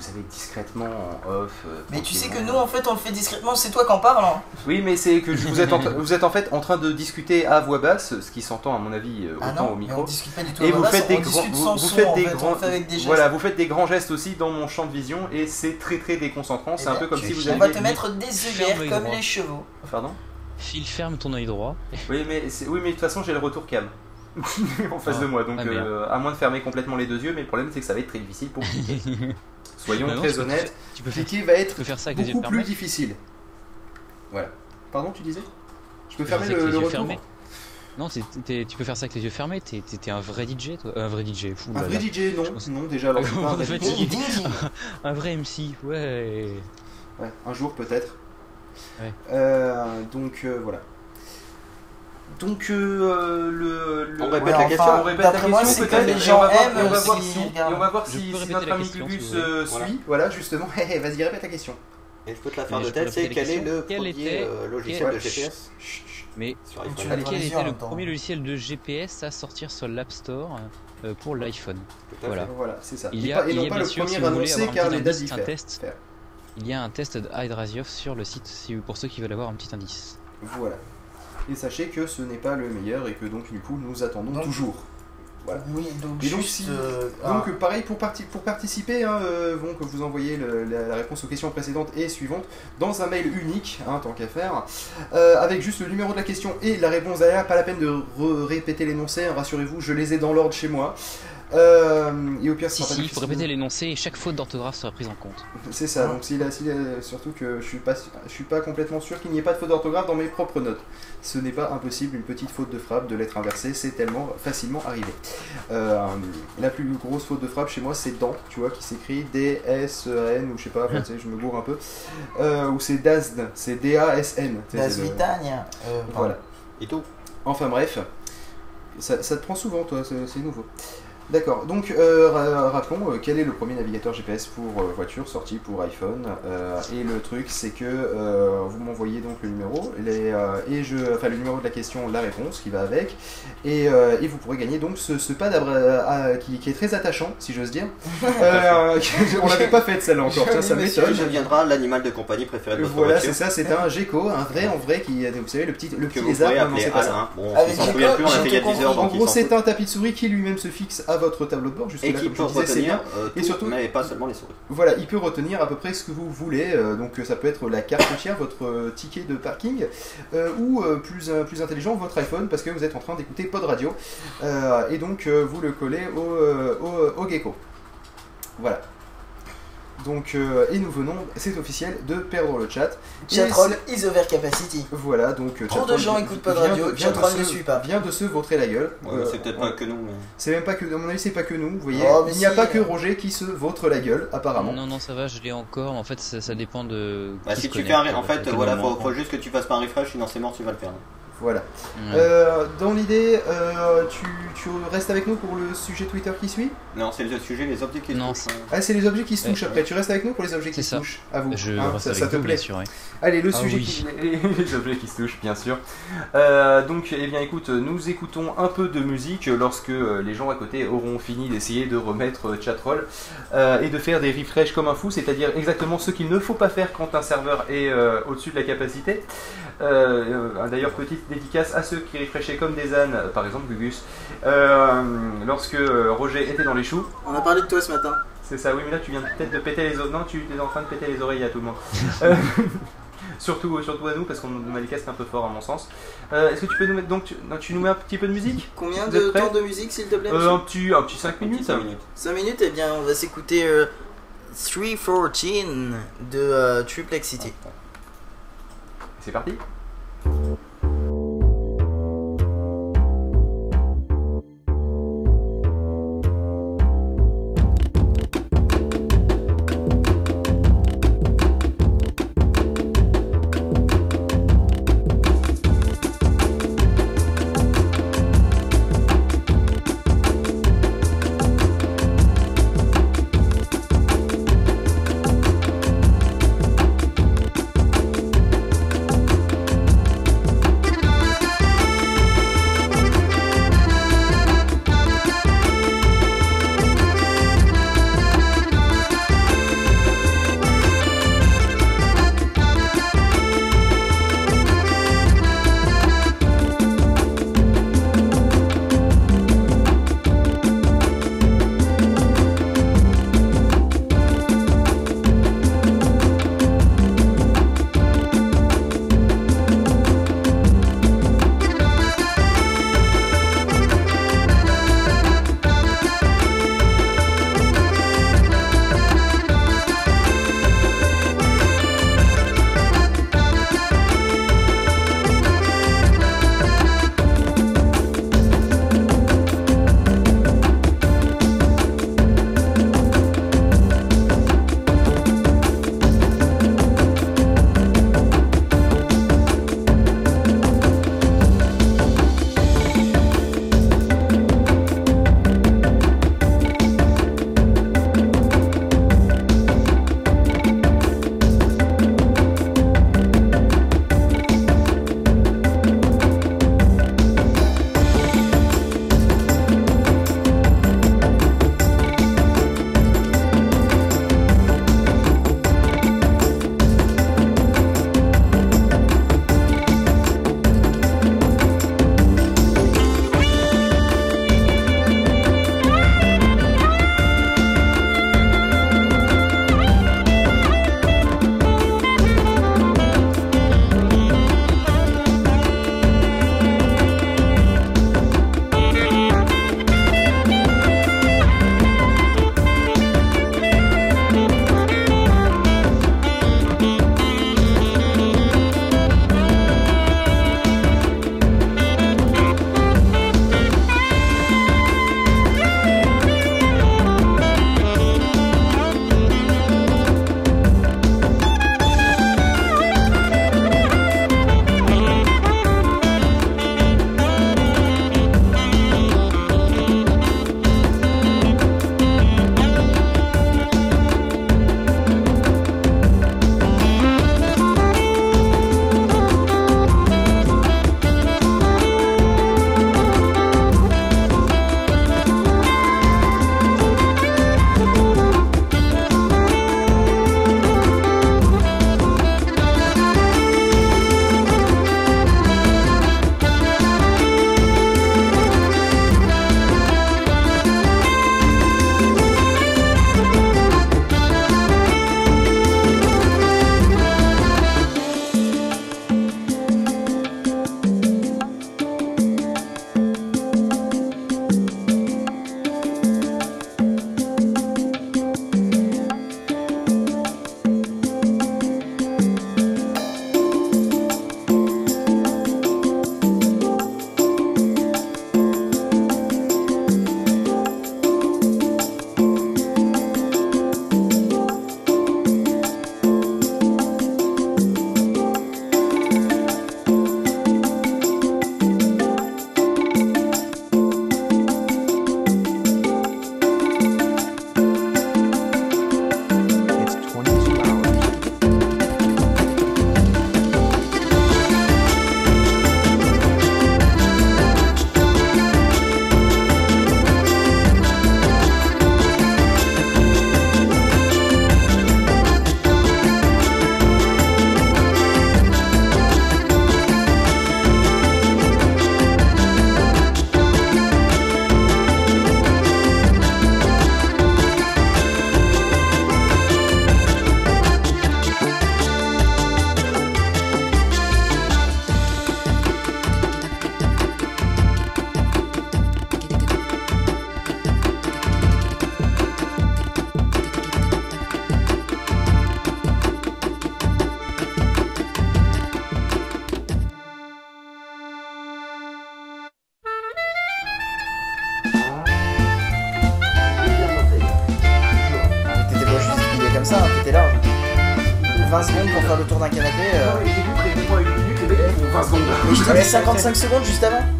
Vous savez, discrètement, en off. euh,
Mais tu sais que nous, en fait, on le fait discrètement, c'est toi qui en parles. Hein.
Oui, mais c'est que vous êtes, en, tra- vous êtes en fait en train de discuter à voix basse, ce qui s'entend à mon avis euh,
Ah
autant
non,
au
mais
micro.
on discute pas du tout
Et
à
vous
voix basse,
faites des
on
grands, vous, faites des grands,
on
voilà, vous faites des grands gestes aussi dans mon champ de vision et c'est très très déconcentrant. C'est
Eh
un
bien,
peu comme si vous
On
aviez.
va te mettre des œillères comme
droit.
les chevaux.
Pardon?
Phil, ferme ton œil droit.
Oui, mais c'est- oui, mais de toute façon j'ai le retour cam en face
Ah.
de moi, donc
Ah,
euh, à moins de fermer complètement les deux yeux, mais le problème c'est que ça va être très difficile pour cliquer. Soyons
Bah non,
très honnêtes,
Tu peux faire,
Cliquer va être
peux faire ça avec les yeux
beaucoup plus difficile. Voilà. Pardon, tu disais? Je peux fermer
ça avec
le,
les
le
yeux
retour?
fermés. Non, tu peux faire ça avec les yeux fermés. T'es un vrai DJ, toi. Euh, Un vrai DJ. fou,
Un vrai
là.
DJ, non,
pense-
non, déjà, alors pas vrai DJ.
Un vrai MC, ouais.
Ouais, un jour peut-être.
Ouais.
Euh, donc euh, voilà. Donc euh, le, le-
On répète
Ouais,
la
enfin,
question.
on répète la question peut-être,
les gens
on va voir-
aiment
et on va
euh,
voir si, on va voir si, notre ami
voulez.
euh,
Voilà.
suit. Voilà, justement. Hé, hé, Vas-y, répète la question.
Et je peux te la faire
Mais
de tête, c'est quel est le premier
était-
euh, logiciel
quel-
de GPS
Mais quel était le premier logiciel de GPS à sortir sur l'App Store euh, pour l'iPhone Voilà.
Voilà, c'est ça.
Il y a, il
non
y a
pas
bien
le
sûr,
premier
si vous voulez
annoncé
avoir un
car
petit
les dates
indice, un
diffèrent.
test. Il y a un test d'Hydrasiov sur le site si, pour ceux qui veulent avoir un petit indice.
Voilà. Et sachez que ce n'est pas le meilleur et que donc du coup nous attendons
Donc-
toujours. Voilà.
Oui, donc
Et donc,
juste.
si-
euh,
Donc euh, pareil pour, parti- pour participer, hein, euh, bon, que vous envoyez le- la, la réponse aux questions précédentes et suivantes dans un mail unique, hein, tant qu'à faire, euh, avec juste le numéro de la question et la réponse derrière, pas la peine de répéter l'énoncé, hein, rassurez-vous, je les ai dans l'ordre chez moi. Euh, et au pire,
Si, si, il faut répéter l'énoncé et chaque faute d'orthographe sera prise en compte.
C'est ça, donc s'il a, s'il a- surtout que je suis pas, je suis pas complètement sûr qu'il n'y ait pas de faute d'orthographe dans mes propres notes. Ce n'est pas impossible, une petite faute de frappe, de lettre inversée, c'est tellement facilement arrivé. Euh, la plus grosse faute de frappe chez moi, c'est dans, tu vois, qui s'écrit D-S-N, ou je sais pas, enfin, tu sais, je me bourre un peu. Euh, ou c'est DASN, c'est D-A-S-N. tu sais,
Das
c'est le-
Vitania. euh, pardon.
Voilà.
Et tout.
Enfin bref, ça, ça te prend souvent toi, c'est c'est nouveau. D'accord, donc euh, ra- rappelons euh, quel est le premier navigateur GPS pour euh, voiture sorti pour iPhone. euh, et le truc c'est que euh, vous m'envoyez donc le numéro, les, euh, et je, enfin le numéro de la question, la réponse qui va avec, et, euh, et vous pourrez gagner donc ce, ce pad à bras- à- qui, qui est très attachant si j'ose dire. Euh, on l'avait pas fait celle-là encore, ça, ça m'étonne.
Ça deviendra l'animal de compagnie préféré de votre
Voilà,
voiture.
c'est ça, c'est un gecko, un vrai en vrai qui, vous savez, le petit, le
Que
petit lézard,
pouvez
non, non,
appeler
c'est pas ça.
Alain. Bon,
Avec
on s'en souvient plus, on a
j'ai
fait il y a
tout
10 heures,
compris.
En gros, c'est un tapis de souris qui lui-même se fixe à votre tableau de bord jusque
Et qui peut retenir euh,
Et
tout,
surtout-
mais pas seulement les souris.
Voilà, il peut retenir à peu près ce que vous voulez. euh, donc euh, ça peut être la carte routière, votre euh, ticket de parking, ou plus, plus intelligent, votre iPhone, parce que vous êtes en train d'écouter Pod Radio. Et donc vous le collez au, au, au gecko. Voilà. Donc, euh, et nous venons, c'est officiel, de perdre le chat.
Chatroll is over capacity.
Voilà, donc euh,
Trop de gens écoutent
vient de-
Radio, Chatroll ne suit pas.
Vient de se vautrer la gueule.
Ouais,
Euh,
c'est peut-être
on-
pas que nous, mais.
C'est même pas que, à mon avis, c'est pas que nous, vous voyez.
Oh,
Il n'y a
si,
pas que
euh.
Roger qui se vautre la gueule, apparemment.
Non, non, ça va, je l'ai encore. En fait, ça, ça dépend de.
Bah,
qui
si
se
tu fais un. En fait, voilà,
moment.
faut, faut juste que tu fasses pas un refresh, sinon c'est mort, tu vas le perdre.
Voilà. Euh, dans l'idée, euh, tu, tu restes avec nous pour le sujet Twitter qui suit?
Non, c'est le sujet, les objets qui se
Non,
touchent,
c'est-.
Ah, c'est les objets qui se touchent après. Tu restes avec nous pour les objets qui
C'est
se
ça.
touchent. À vous.
Je
Hein,
reste
ça,
avec
ça te plaît
bien sûr, ouais.
Allez, le
Ah
sujet
oui.
qui.
Les, les objets qui se touchent, bien sûr. Euh, donc, eh bien, écoute, nous écoutons un peu de musique lorsque les gens à côté auront fini d'essayer de remettre Chatroll euh, et de faire des refresh comme un fou, c'est-à-dire exactement ce qu'il ne faut pas faire quand un serveur est euh, au-dessus de la capacité. D'ailleurs, petite dédicace à ceux qui refreshaient comme des ânes, euh, par exemple Gugus, euh, lorsque euh, Roger était dans les choux.
On a parlé de toi ce matin.
C'est ça, oui, mais là tu viens peut-être de péter les oreilles. Non, tu es en train de péter les oreilles à tout le monde. Euh, surtout, surtout à nous, parce qu'on les casques un peu fort à mon sens. Euh, Est-ce que tu peux nous mettre donc tu, non, tu nous mets un petit peu de musique
Combien de temps de musique s'il te plaît
euh, Un petit, un petit 5 minutes.
cinq minutes.
5 minutes, eh bien on va s'écouter euh, 314 de euh, Triplexity.
C'est parti.
55 secondes juste avant.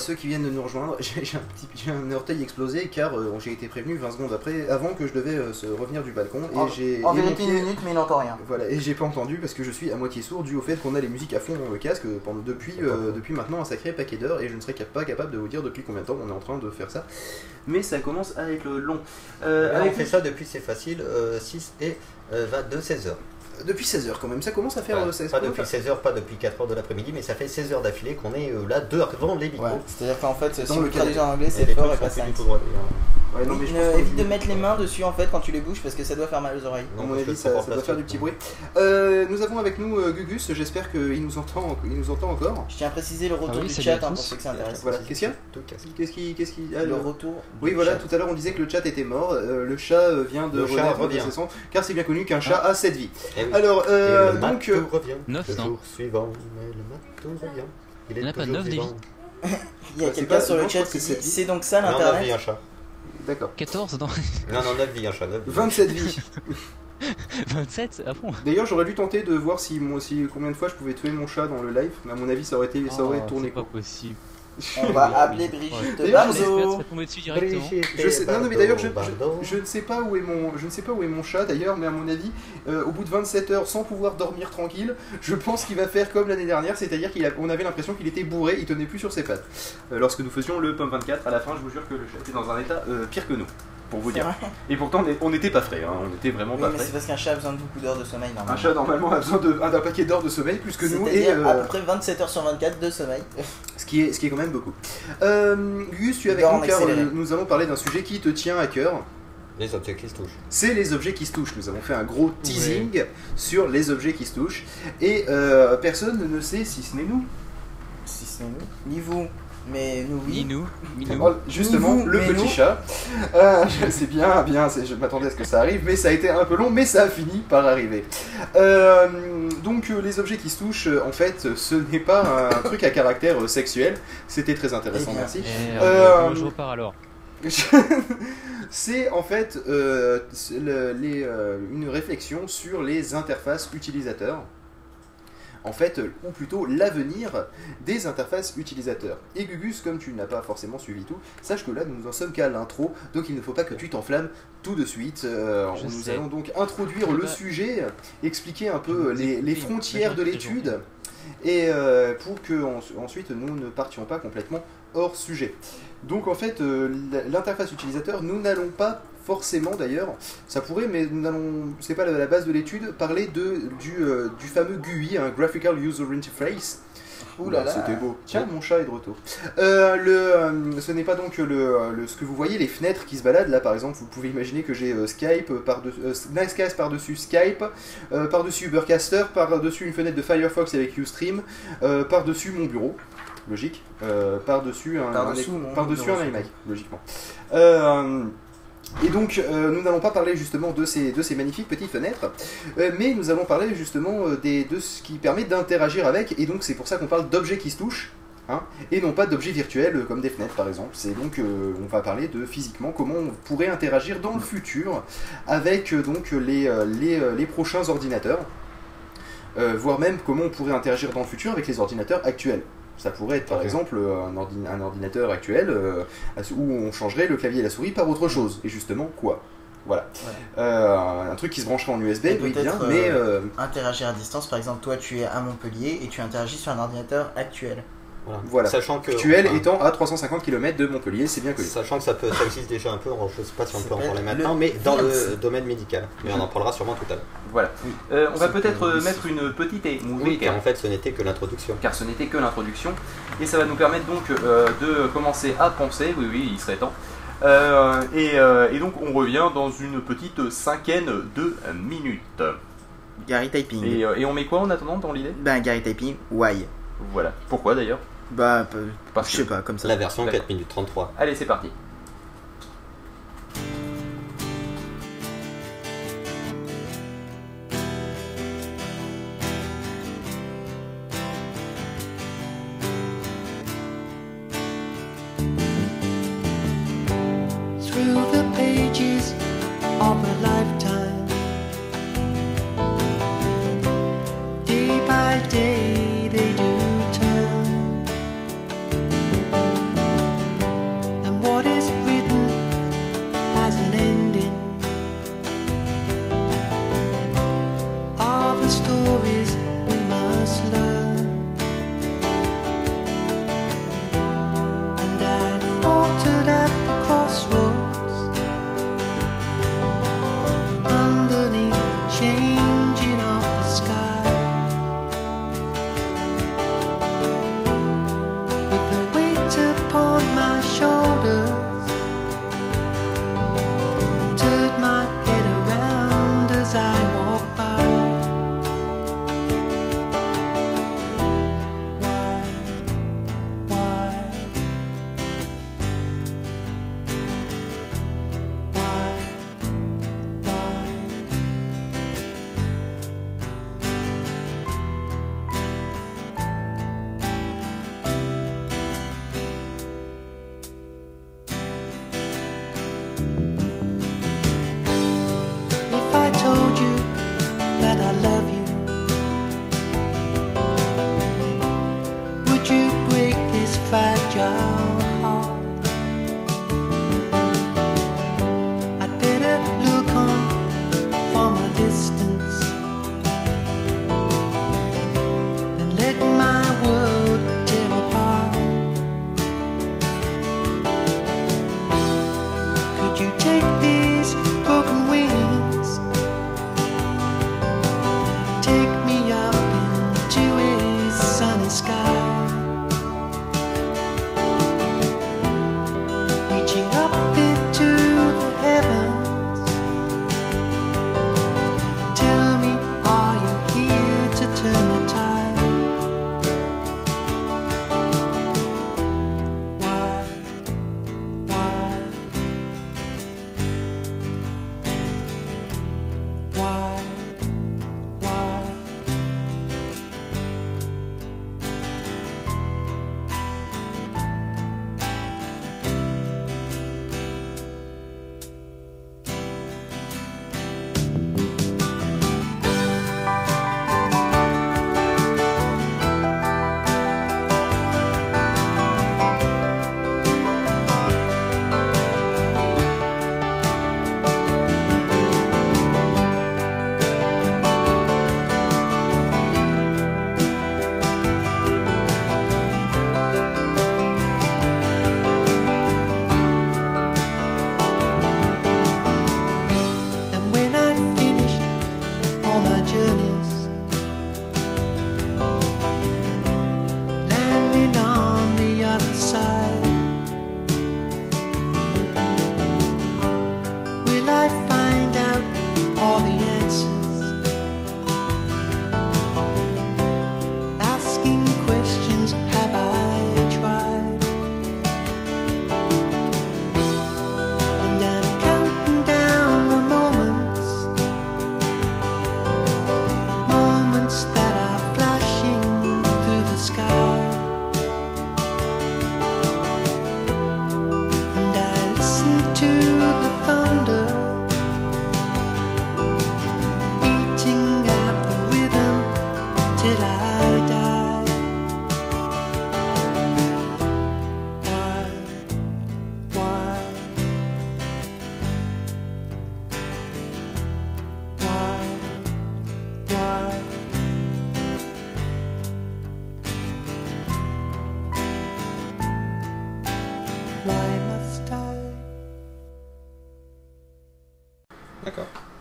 Ceux qui viennent de nous rejoindre. J'ai un, petit, j'ai un orteil explosé car euh, j'ai été prévenu 20 secondes après, avant que je devais euh, se revenir du balcon. Et
En,
j'ai
en vérité, une minute, mais il n'entend rien.
Voilà, et j'ai pas entendu parce que je suis à moitié sourd dû au fait qu'on a les musiques à fond dans le casque pendant, depuis, euh, depuis maintenant un sacré paquet d'heures et je ne serais pas capable de vous dire depuis combien de temps on est en train de faire ça. Mais ça commence à être long. Euh,
Là, on
avec
fait ça depuis, c'est facile, euh, 6 et euh, 22, 16 heures.
Depuis 16 heures quand même, ça commence à faire.
Enfin,
euh, ça-
pas depuis
à-
16 heures, pas depuis 4 heures de l'après-midi, mais ça fait 16 heures d'affilée qu'on est euh, là devant les micros.
Ouais, c'est-à-dire qu'en fait, si
Dans
vous
le
traduisez en anglais, c'est fort et pas
sont plus
5.
Ouais, non, mais je pense
évite de mettre les mains dessus en fait quand tu les bouges parce que ça doit faire mal aux oreilles.
À mon avis, ça, ça doit faire du petit bruit. Euh, nous avons avec nous euh, Gugus, j'espère qu'il nous, entend, il nous entend encore.
Je tiens à préciser le retour
Ah oui,
du chat hein, pour ceux que ça intéresse.
Voilà, qu'est-ce qu'il y a
Tout casse.
Qu'est-ce qui. Qu'est-ce qui... ah,
Le
le-
retour.
Oui,
du
voilà,
chat.
tout à l'heure on disait que le chat était mort. euh, le chat vient de
Le
renaître
revient.
car c'est bien connu qu'un chat a 7 vies.
Eh oui.
Alors,
Et le
donc. euh,
revient.
Neuf,
le
non
jour suivant, mais le matou revient. Il
Il y en a pas
toujours
neuf, des
vivant.
Il y a
c'est
quelqu'un sur le chat qui
c'est
dit c'est donc ça
9 vies
l'internet
un chat.
D'accord.
14 non
Non, non, 9 vies un chat. 9 vies.
27 vies.
27 Ah bon
D'ailleurs, j'aurais dû tenter de voir si, moi, si combien de fois je pouvais tuer mon chat dans le live, mais à mon avis, ça aurait, été, ça aurait
Oh,
tourné
C'est pas possible.
On va appeler Brigitte
directement.
Je sais, non, non, mais d'ailleurs, je,
Bardo.
je, je ne sais pas où est mon, je ne sais pas où est mon chat d'ailleurs, mais à mon avis, euh, au bout de 27 heures sans pouvoir dormir tranquille, je pense qu'il va faire comme l'année dernière, c'est-à-dire qu'on avait l'impression qu'il était bourré, il tenait plus sur ses pattes. Euh, lorsque nous faisions le PUM 24, à la fin, je vous jure que le chat était dans un état euh, pire que nous, pour vous dire.
vrai
Et pourtant, on n'était pas frais, hein, on était vraiment
Oui,
pas
mais
frais.
c'est parce qu'un chat a besoin de beaucoup d'heures de sommeil
Un
normalement.
chat normalement a besoin d'un paquet d'heures de sommeil plus que nous, et
C'est-à-dire à
euh,
peu près 27 heures sur 24 de sommeil.
ce, qui est, ce qui est quand même beaucoup. Euh, Gus, tu es avec nous car euh, nous allons parler d'un sujet qui te tient à cœur.
Les objets qui se touchent.
c'est les objets qui se touchent. Nous avons fait un gros teasing sur les objets qui se touchent. Et euh, personne ne sait si ce n'est nous.
Si c'est nous. Ni vous, mais nous oui.
nous.
Oh, justement, le petit
nous.
chat. Euh, sais bien, bien, c'est- je m'attendais à ce que ça arrive, mais ça a été un peu long, mais ça a fini par arriver. Euh, donc, euh, les objets qui se touchent, en fait, ce n'est pas un truc à caractère sexuel. C'était très intéressant,
Eh
merci.
Eh,
Euh,
je repars alors.
c'est en fait euh, c'est le- les, euh, une réflexion sur les interfaces utilisateurs. En fait, euh, ou plutôt l'avenir des interfaces utilisateurs. Et Gugus, comme tu n'as pas forcément suivi tout, sache que là nous en sommes qu'à l'intro, donc il ne faut pas que tu t'enflammes tout de suite. Euh, nous
sais.
allons donc introduire le sujet, expliquer un peu
vous
les, frontières de l'étude, et euh, pour que en- ensuite nous ne partions pas complètement hors sujet. Donc en fait, euh, l'interface utilisateur, nous n'allons pas forcément d'ailleurs, ça pourrait, mais nous n'allons, c'est pas la base de l'étude, parler de, du, euh, du fameux GUI, un Graphical User Interface.
Ouh là là.
C'était beau. Tiens, mon chat est de retour. Euh, le, euh, ce n'est pas donc le, le- ce que vous voyez, les fenêtres qui se baladent. Là, par exemple, vous pouvez imaginer que j'ai euh, Skype par de, Nicecast par-dessus Skype, par-dessus Ubercaster, par-dessus une fenêtre de Firefox avec Ustream, par-dessus mon bureau. Logique. Par-dessus un,
Par-dessous
un-
bureau,
un iMac, logiquement. Et donc, euh, nous n'allons pas parler justement de ces, magnifiques petites fenêtres, euh, mais nous allons parler justement euh, des, de ce qui permet d'interagir avec, et donc c'est pour ça qu'on parle d'objets qui se touchent, hein, et non pas d'objets virtuels comme des fenêtres par exemple. C'est donc, on va parler de physiquement comment on pourrait interagir dans le futur avec donc les, les, prochains ordinateurs, voire même comment on pourrait interagir dans le futur avec les ordinateurs actuels. Ça pourrait être par exemple euh, un, ordi- un ordinateur actuel euh, où on changerait le clavier et la souris par autre chose. Et justement, quoi? Voilà. Euh, un truc qui se brancherait en USB, oui, bien, mais euh,
Interagir à distance, par exemple, toi tu es à Montpellier et tu interagis sur un ordinateur actuel.
Voilà.
Voilà.
Sachant que.
actuel
enfin,
étant à 350 km de Montpellier, c'est bien connu.
Sachant que ça, peut, ça existe déjà un peu, je sais pas si on peut en parler maintenant, mais dans le domaine médical. Mais on en parlera sûrement tout à l'heure.
Voilà. Euh, on va peut-être euh, mettre une petite
Oui,
musique,
car en fait ce n'était que l'introduction.
car ce n'était que l'introduction. Et ça va nous permettre donc euh, de commencer à penser, oui oui, il serait temps. Euh, et, euh, et donc on revient dans une petite cinquaine de minutes.
Gary Typing.
Et, euh, et on met quoi en attendant dans l'idée?
Ben Gary Typing, why?
Voilà. Pourquoi d'ailleurs?
Bah,
Parce
je sais pas, comme ça.
La version
D'accord.
4 minutes 33.
Allez, c'est parti.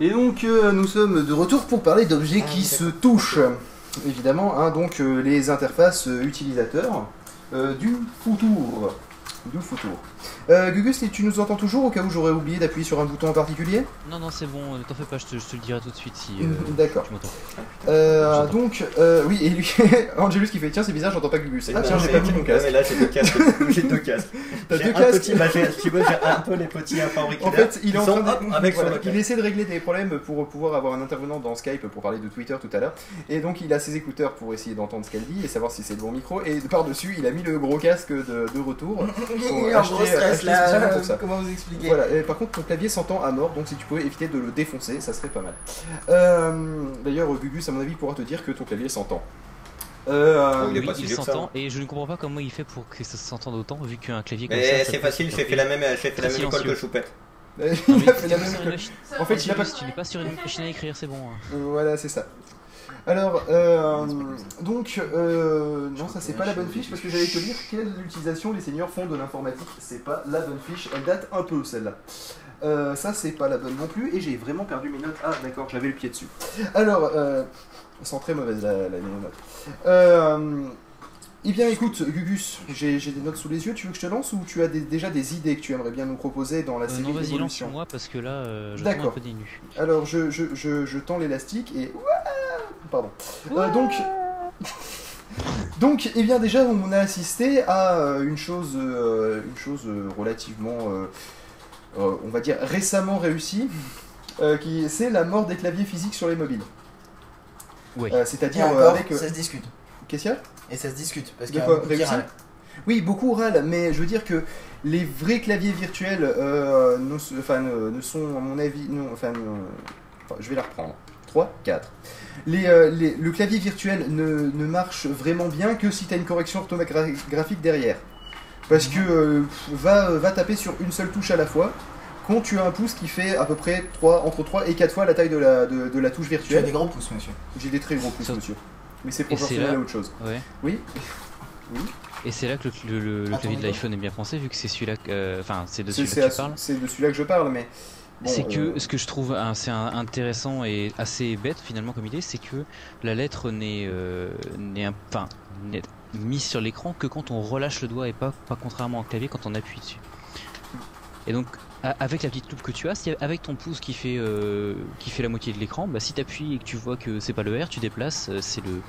Et donc euh, nous sommes de retour pour parler d'objets
Ah,
qui se touchent. Évidemment, hein, donc euh, les interfaces euh, utilisateurs euh, du futur. Du futur. Euh, Gugus, tu nous entends toujours au cas où j'aurais oublié d'appuyer sur un bouton en particulier?
Non, non, c'est bon, ne t'en fais pas, je te, je te le dirai tout de suite si euh,
D'accord.
tu.
Euh, donc, euh, oui, et lui, Angelus qui fait tiens, c'est bizarre, j'entends pas Gugus. Ah tiens, j'ai pas mis mon casque.
mais là, j'ai deux casques. j'ai deux casques.
T'as deux
un
casques
petit, bah, j'ai- tu vois, j'ai un peu les petits informatiques.
En fait, il est en
sont,
train
hop,
de...
avec son
voilà,
local.
il essaie de régler des problèmes pour pouvoir avoir un intervenant dans Skype pour parler de Twitter tout à l'heure. Et donc il a ses écouteurs pour essayer d'entendre ce qu'elle dit et savoir si c'est le bon micro. Et par-dessus, il a mis le gros casque de, de retour.
Il est en
acheter-
gros stress
acheter spécialement
là.
pour ça.
Comment vous expliquer
Voilà, et par contre ton clavier s'entend à mort, donc si tu pouvais éviter de le défoncer, ça serait pas mal. Euh, D'ailleurs, Gugus, à mon avis, pourra te dire que ton clavier s'entend. Euh,
Oui, il est
Oui, il s'entend et je ne comprends pas comment il fait pour que ça s'entende autant vu qu'un clavier comme ça.
Mais
ça
c'est facile, j'ai fait la même, j'ai fait la même école que. Choupette.
Il a fait la même école. En fait, il a pas.
Tu n'es pas sur une machine à écrire, c'est bon. hein.
Euh, Voilà, c'est ça. Alors, euh, donc, euh, non, ça c'est pas la bonne fiche parce que j'allais te dire quelle utilisation les seniors font de l'informatique. C'est pas la bonne fiche, elle date un peu celle-là. Euh, ça c'est pas la bonne non plus et j'ai vraiment perdu mes notes. Ah d'accord, j'avais le pied dessus. Alors, euh, sont très mauvaises la, la, les notes. Euh, eh bien écoute, Gugus, j'ai des notes sous les yeux, tu veux que je te lance ou tu as des- déjà des idées que tu aimerais bien nous proposer dans la
Euh,
série
non, vas-y, lance
d'évolution
moi parce que là, euh, je tombe un peu nues.
alors je, je, je, je tends l'élastique et... Pardon. Donc... Donc, eh bien déjà, on a assisté à une chose, euh, une chose relativement, euh, euh, on va dire, récemment réussie, qui c'est la mort des claviers physiques sur les mobiles.
Oui.
Euh, C'est-à-dire euh, avec... euh,
ça se discute.
Qu'est-ce qu'il y a?
Et ça se discute. Parce
De
qu'il y a
quoi,
beaucoup qui
réussi
râlent.
Oui, beaucoup râlent, mais je veux dire que les vrais claviers virtuels euh, ne, enfin, sont, à mon avis, non, enfin, je vais la reprendre. 3, 4. Les, euh, les- le clavier virtuel ne, ne marche vraiment bien que si tu as une correction orthographique derrière. Parce que euh, va, va taper sur une seule touche à la fois. Quand tu as un pouce qui fait à peu près 3, entre 3 et 4 fois la taille de la, de, de la touche
Tu as
virtuelle.
des gros pouces, monsieur.
J'ai des très gros pouces, monsieur. Mais c'est proportionnel
là-
à autre chose.
Ouais.
Oui
Et c'est là que le, le- le- clavier de l'iPhone est bien pensé vu que c'est celui-là, que- euh, enfin c'est de celui-là que tu parles.
c'est de celui-là que je parle, mais. bon,
c'est que
euh,
ce que je trouve hein, c'est un- intéressant et assez bête finalement comme idée, c'est que la lettre n'est euh, n'est un- enfin n'est mise sur l'écran que quand on relâche le doigt et pas pas contrairement au clavier quand on appuie dessus. Et donc a- avec la petite loupe que tu as, si avec ton pouce qui fait euh, qui fait la moitié de l'écran, bah si tu appuies et que tu vois que c'est pas le R, tu déplaces, euh, c'est le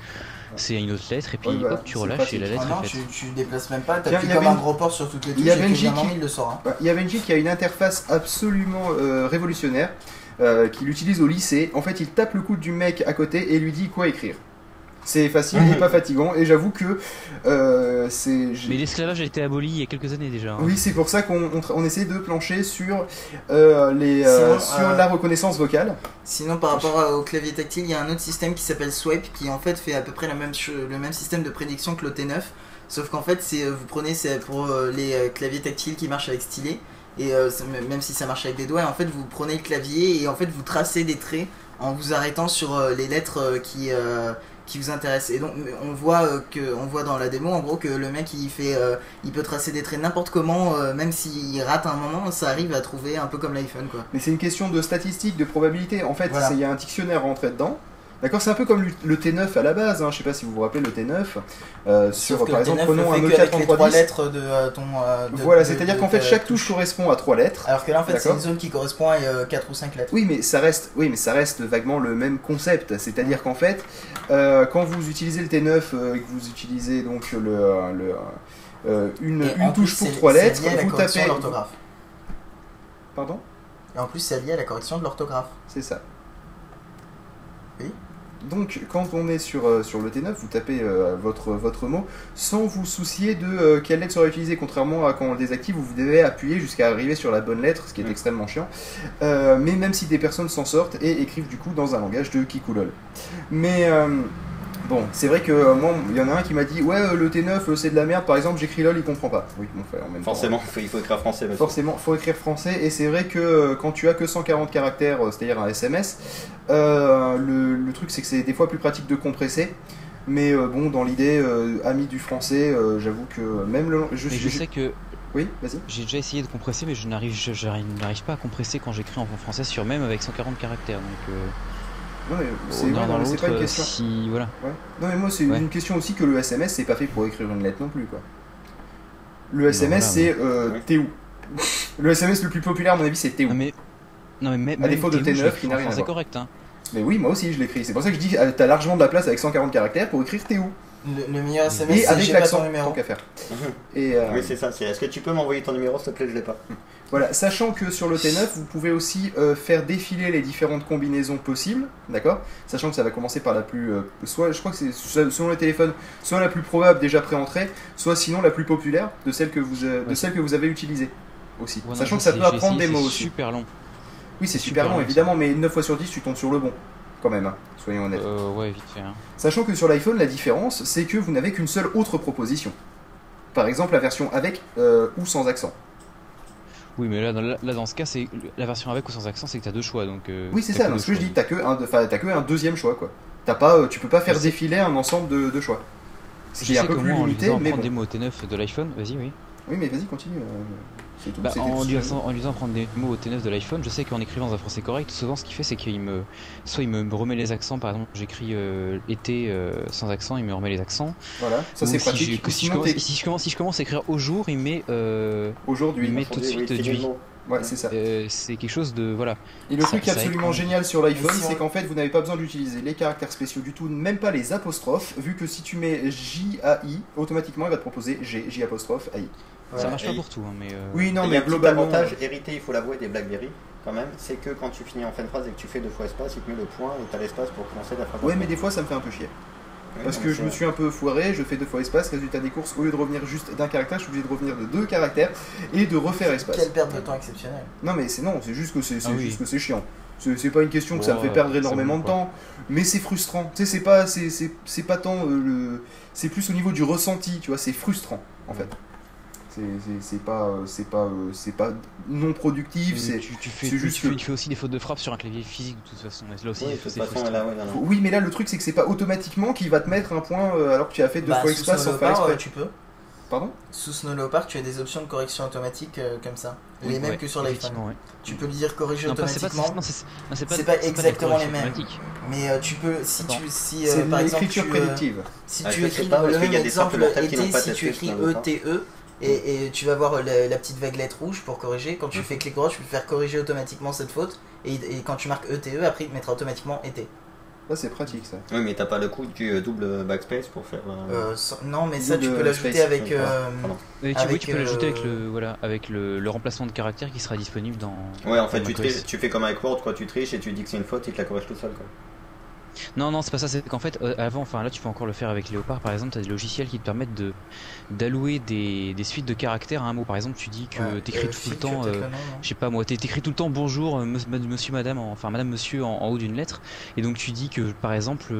c'est une autre lettre et puis
Ouais, voilà,
hop tu relâches et la lettre
Ah non,
est faite.
tu, tu déplaces même pas, t'appuies
il y
comme
avait
un gros port sur toutes les
il
touches
y
que
une
bien
J qui-
il le saura.
Bah, Il y a Benji qui a une interface absolument euh, révolutionnaire, euh, qu'il utilise au lycée. En fait, il tape le coude du mec à côté et lui dit quoi écrire. C'est facile et pas fatigant, et j'avoue que euh, c'est.
Mais l'esclavage a été aboli il y a quelques années déjà. hein.
Oui, c'est pour ça qu'on on, essaie de plancher sur, euh, les, euh,
Sinon,
sur
euh,
la reconnaissance vocale.
Sinon, par rapport à- au clavier tactile, il y a un autre système qui s'appelle Swipe qui en fait fait à peu près la même le même système de prédiction que le T9. Sauf qu'en fait, c'est vous prenez c'est pour euh, les euh, claviers tactiles qui marchent avec stylet et euh, même si ça marche avec des doigts, en fait, vous prenez le clavier et en fait vous tracez des traits en vous arrêtant sur euh, les lettres euh, qui euh, qui vous intéressent. Et donc on voit euh, que on voit dans la démo en gros que le mec il fait euh, il peut tracer des traits n'importe comment euh, même s'il rate un moment, ça arrive à trouver un peu comme l'iPhone quoi.
Mais c'est une question de statistique, de probabilité. En fait,
Voilà.
il y a un dictionnaire rentré dedans. D'accord, c'est un peu comme le- le T9 à la base. Hein. Je sais pas si vous vous rappelez le T9. Euh, sur, par
le
exemple,
T9
prenons un Nokia
qu'avec les trois
3310.
lettres de euh, ton. euh, de-
Voilà, c'est-à-dire qu'en fait, chaque touche correspond à trois lettres.
Alors que là, en fait, c'est une zone qui correspond à 4 ou 5 lettres.
Oui, mais ça reste, oui, mais ça reste vaguement le même concept. C'est-à-dire qu'en fait, quand vous utilisez le T9 euh, et que vous utilisez donc le, le, une, une touche
plus,
pour trois lettres, vous
correction
tapez.
l'orthographe.
Pardon?
Et en plus, c'est lié à la correction de l'orthographe.
C'est ça. Donc, quand on est sur, euh, sur le T9, vous tapez euh, votre, votre mot sans vous soucier de euh, quelle lettre sera utilisée. Contrairement à quand on le désactive, où vous devez appuyer jusqu'à arriver sur la bonne lettre, ce qui est extrêmement chiant. Mais même si des personnes s'en sortent et écrivent du coup dans un langage de Kikulol. Mais euh, bon, c'est vrai que euh, moi, il y en a un qui m'a dit Ouais, euh, le T9 euh, c'est de la merde, par exemple, j'écris LOL, il comprend pas. Oui, mon frère, en même temps,
Forcément, il faut- il faut écrire français. monsieur.
Forcément, faut écrire français et c'est vrai que euh, quand tu as que 140 caractères, euh, c'est-à-dire un SMS, euh, le, le truc c'est que c'est des fois plus pratique de compresser. Mais euh, bon, dans l'idée, euh, ami du français, euh, j'avoue que même le, je,
Mais
suis
je sais que
Oui, vas-y.
J'ai déjà essayé de compresser, mais je n'arrive, je, je n'arrive pas à compresser quand j'écris en français sur même avec 140 caractères. Donc, euh,
Non, mais c'est ouais, pas une question.
si voilà.
Ouais. Non, mais moi, c'est
Ouais.
une question aussi que le SMS, c'est pas fait pour écrire une lettre non plus, quoi. Le SMS,
voilà,
c'est euh, t'es où? Le SMS le plus populaire, à mon avis, c'est t'es où?
Non mais, non mais même,
À défaut de
T9
T9, qui n'a rien à
C'est
voir.
correct, hein.
Mais oui, moi aussi, je l'écris. C'est pour ça que je dis, euh, t'as largement de la place avec 140 caractères pour écrire t'es où?
Le, le meilleur SMS,
Et
c'est
avec
j'ai pas
l'accent,
ton numéro.
tant qu'à faire.
Mhm.
Et euh,
Oui, c'est ça. c'est Est-ce que tu peux m'envoyer ton numéro, s'il te plaît Je l'ai pas.
Voilà, sachant que sur le T9, vous pouvez aussi euh, faire défiler les différentes combinaisons possibles, d'accord? Sachant que ça va commencer par la plus, euh, soit, je crois que c'est se- selon les téléphones, soit la plus probable déjà préentrée, soit sinon la plus populaire de celle que vous, euh, de
Ouais.
celle que vous avez utilisée aussi.
Ouais,
Sachant que ça peut apprendre des mots
c'est
aussi.
super long.
Oui, c'est
c'est
super
super
long
long,
évidemment, mais 9 fois sur 10, tu tombes sur le bon, quand même, hein, soyons honnêtes.
Euh, ouais, vite fait. Hein.
Sachant que sur l'iPhone, la différence, c'est que vous n'avez qu'une seule autre proposition. Par exemple, la version avec euh, ou sans accent.
Oui, mais là, dans, là, dans ce cas, c'est la version avec ou sans accent, c'est que t'as deux choix. Donc. euh,
Oui, c'est ça. ce que je dis, t'as que un, t'as que un deuxième choix, quoi. T'as pas, tu peux pas faire défiler un ensemble de, de choix. Ce qui est un peu plus
moi,
limité, mais bon.
des mots au T9 de l'iPhone, vas-y, oui.
Oui, mais vas-y, continue. euh, tout.
Bah, en,
tout.
lisant, en lisant prendre des mots au T9 de l'iPhone, je sais qu'en écrivant dans un français correct, souvent ce qu'il fait, c'est qu'il me, soit il me remet les accents. Par exemple, j'écris euh, été euh, sans accent, il me remet les accents.
Voilà, ça c'est
si
pratique.
je- si, je commence, si, je commence, si je commence à écrire au jour, il met. Euh,
Aujourd'hui.
il met tout de suite
oui,
du.
Ouais, c'est ça.
Euh, c'est quelque chose de voilà.
Et le
ça-
truc
ça
absolument
écran.
génial sur l'iPhone, c'est qu'en fait, vous n'avez pas besoin d'utiliser les caractères spéciaux du tout, même pas les apostrophes, vu que si tu mets J-A-I, automatiquement, il va te proposer G, J apostrophe AI.
Ça marche pas
et-
pour tout, hein, mais. euh,
Oui, non,
Et il y
mais
a un petit
globalement.
avantage hérité, il faut l'avouer, des BlackBerry, quand même, c'est que quand tu finis en fin de phrase et que tu fais deux fois espace, il te met le point et t'as l'espace pour commencer la phrase.
Ouais, mais des fois, ça me fait un peu chier.
Oui,
Parce que je me suis un peu foiré, je fais deux fois espace, résultat des courses, au lieu de revenir juste d'un caractère, je suis obligé de revenir de deux caractères et de refaire espace.
Quelle perte de temps exceptionnelle.
Non mais c'est non, c'est juste que c'est
Ah oui.
juste que c'est chiant. C'est pas une question que ça me fait perdre énormément
bon,
de temps, mais c'est frustrant. Tu sais, c'est pas c'est c'est c'est pas tant euh, le c'est plus au niveau du ressenti, tu vois, c'est frustrant en fait. C'est pas euh, c'est pas euh, c'est pas non productif, c'est
tu, tu fais, tu,
juste
tu fais,
que-
tu fais aussi des fautes de frappe sur un clavier physique de toute façon. Là aussi,
façon, là, ouais,
oui, mais là le truc c'est que c'est pas automatiquement qu'il va te mettre un point euh, alors que tu as fait deux
Bah,
fois
Snow
sans faire exprès.
tu peux.
Pardon?
Sous Snow Leopard, tu as des options de correction automatique euh, comme ça. Les mêmes
ouais,
que sur l'iPhone. Tu peux lui dire corriger
Non, pas- c'est pas,
automatiquement.
c'est- pas,
pas exactement les mêmes. Mais euh, tu peux, si
Attends.
tu, si euh, par exemple, tu, euh,
prédictive.
si
Ah,
tu écris le même exemple été, si tu écris
Snow
E,
Leopard.
T, E, et, et tu vas voir la, la petite vaguelette rouge pour corriger. Quand tu
Mhm.
fais clic droit, tu peux faire corriger automatiquement cette faute. Et, et quand tu marques E, T, E, après il te mettra automatiquement été.
Là c'est pratique ça.
Oui, mais t'as pas le coup du euh, double backspace pour faire. euh,
Euh, sans- non, mais ça tu peux l'ajouter avec. euh.
Oui, tu, tu peux l'ajouter avec
euh,
le voilà avec le, le remplacement de caractère qui sera disponible dans.
Ouais, en fait, tu, tu fais comme avec Word, quoi, tu triches et tu dis que c'est une faute, il te la corrige tout seul, quoi.
Non, non, c'est pas ça. C'est qu'en fait, euh, avant, enfin là, tu peux encore le faire avec Léopard. Par exemple, t'as des logiciels qui te permettent de d'allouer des, des suites de caractères à un mot. Par exemple, tu dis que
ouais,
t'écris
euh,
tout le temps. euh, je sais pas moi, t'é- t'écris tout le temps bonjour, monsieur, madame, en- enfin madame, monsieur en, en haut d'une lettre, et donc tu dis que par exemple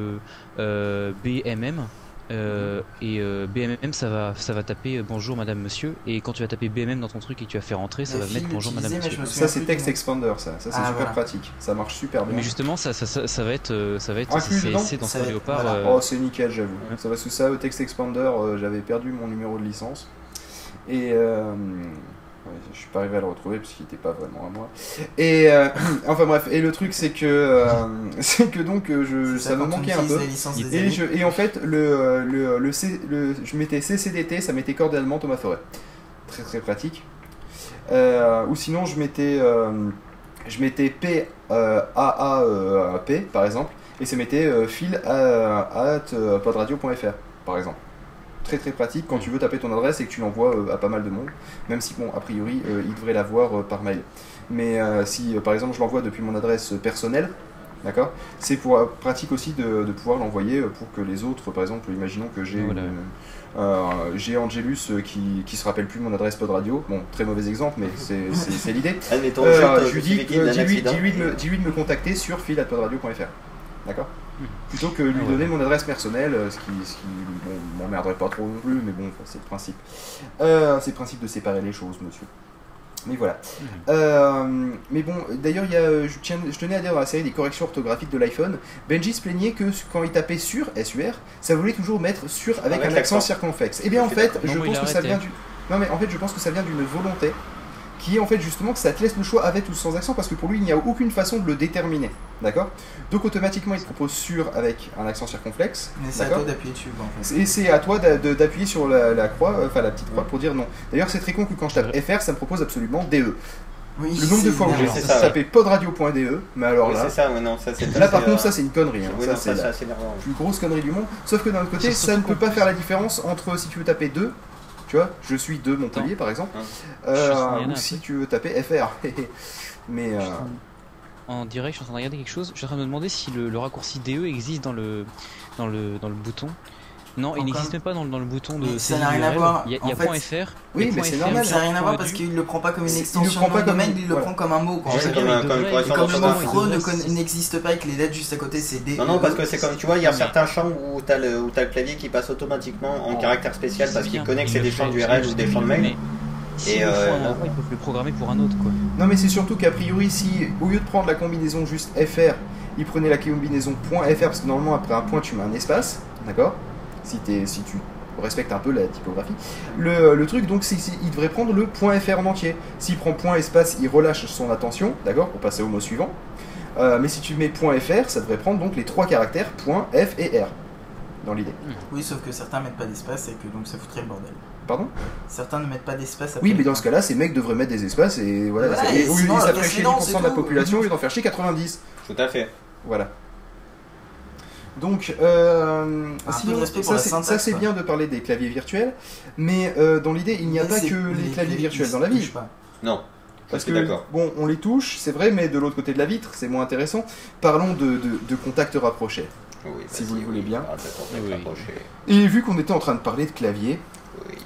euh, BMM euh, et euh, BMM ça va ça va taper euh, bonjour madame monsieur et quand tu vas taper BMM dans ton truc et que tu vas faire rentrer ça va mettre bonjour madame monsieur.
me
Ça c'est Text. Expander ça, ça c'est
Ah,
super
voilà.
pratique, ça marche super bien.
Mais justement ça, ça, ça, ça va être ça va être
dedans
c'est dans ce Léopard.
voilà.
euh,
Oh, c'est nickel, j'avoue. Ça va sous ça, au Text Expander, euh, j'avais perdu mon numéro de licence. Et euh, ouais, je suis pas arrivé à le retrouver parce qu'il était pas vraiment à moi. Et euh, enfin bref, et le truc c'est que euh, c'est que donc euh, je,
C'est
ça me manquait un peu. Et,
amis.
je, et en fait, le, le, le, C- le- je mettais CCDT, ça mettait cordialement Thomas Forêt. Très très pratique. Euh, ou sinon, je mettais, je mettais P, AA, euh, P par exemple, et ça mettait fil à, at, podradio.fr par exemple. Très très pratique quand tu veux taper ton adresse et que tu l'envoies euh, à pas mal de monde, même si, bon, a priori, euh, il devrait l'avoir euh, par mail. Mais euh, si, euh, par exemple, je l'envoie depuis mon adresse personnelle, d'accord C'est pour euh, pratique aussi de, de pouvoir l'envoyer pour que les autres, par exemple, imaginons que j'ai
Voilà.
une- euh, j'ai Angelus qui, qui se rappelle plus de mon adresse pod radio. Bon, très mauvais exemple, mais c'est c'est- c'est l'idée.
Admettons,
Euh,
je
lui dis, dis-lui de, me- de me contacter sur fil@podradio.fr. D'accord? Plutôt que lui
Ah
donner mon adresse personnelle, euh, ce qui, ce qui bon, m'emmerderait pas trop non plus, mais bon, c'est le principe. Euh, c'est le principe de séparer les choses, monsieur. Mais voilà.
Mhm.
Euh, mais bon, d'ailleurs, je, tiens, je tenais à dire dans la série des corrections orthographiques de l'iPhone, Benji se plaignait que quand il tapait sur, SUR, ça voulait toujours mettre sur avec,
Avec
un accent circonflexe. Et bien en fait, je pense que ça vient du. Non mais en fait je pense que ça vient d'une volonté qui est en fait justement que ça te laisse le choix avec ou sans accent parce que pour lui il n'y a aucune façon de le déterminer. D'accord? Donc automatiquement il te propose sur avec un accent circonflexe.
Mais c'est à toi d'appuyer dessus, quoi, en fait.
Et c'est à toi d'appuyer sur la, la croix, euh, enfin la petite croix pour dire non. D'ailleurs c'est très con que quand je tape FR ça me propose absolument DE.
Oui,
Le nombre de fois où j'ai
ça, ouais.
tapé podradio.de, mais alors
Oui,
là,
c'est ça, ouais, non, ça c'est
là par contre
euh,
ça c'est une connerie. hein.
Oui,
Ça,
non,
c'est la plus grosse connerie du monde. Sauf que d'un autre côté,
Ça,
ne peut pas faire la différence entre si tu veux taper 2, tu vois, je suis de Montpellier par exemple,
Hein.
euh, ou si tu veux taper FR. mais euh,
En direct, je suis en train de regarder quelque chose. Je suis en train de me demander si le, le raccourci DE existe dans le, dans le, dans le bouton. Non, il n'existe même pas dans, le- dans le bouton de
ça n'a rien à voir.
Il y a, y a
fait-
.fr.
Oui, mais c'est normal.
Ça n'a rien à
point
voir parce qu'il le prend pas comme une
C'est- il le
extension
prend
de
pas comme
domaine, il le prend comme un mot. Quoi.
Comme
le mot fro n'existe pas et que les lettres juste à côté c'est des.
Non, non, parce que c'est comme tu vois, il y a
Mais-
certains champs où t'as le, où t'as le clavier qui passe automatiquement en
Bon,
caractère spécial parce qu'il connaît que c'est des champs d'URL ou des champs de mail.
S'ils
Et, euh,
à un endroit, ils peuvent le programmer pour un autre quoi.
non, mais c'est surtout qu'a priori, si au lieu de prendre la combinaison juste FR, il prenait la combinaison .fr parce que normalement après un point tu mets un espace, d'accord? Si, tu respectes un peu la typographie. Le, le truc donc c'est qu'il devrait prendre le .fr en entier. S'il prend point espace, il relâche son attention, d'accord, pour passer au mot suivant. Euh, mais si tu mets .fr, ça devrait prendre donc les trois caractères .f et R dans l'idée.
Oui, sauf que certains mettent pas d'espace et que donc ça foutrait le bordel.
Pardon?
Certains ne mettent pas d'espace. après
Oui, mais dans
point.
ce cas-là, ces mecs devraient mettre des espaces et voilà.
Voilà,
ça-
et
et au lieu
sinon,
ça
la
ferait chier
précédente,
10% de la population au lieu d'en faire chier 90.
Tout à fait.
Voilà. Donc, euh, sinon, ça, c'est- ça bien de parler des claviers virtuels, mais euh, dans l'idée, il n'y a
Mais
pas que les claviers virtuels dans la vie.
pas.
Non,
Parce que,
d'accord.
bon, on les touche, c'est vrai, mais de l'autre côté de la vitre, c'est moins intéressant. Parlons de, de, de contacts rapprochés.
Oui,
si vous le voulez bien.
Ah,
Oui.
Et vu qu'on était en train de parler de clavier.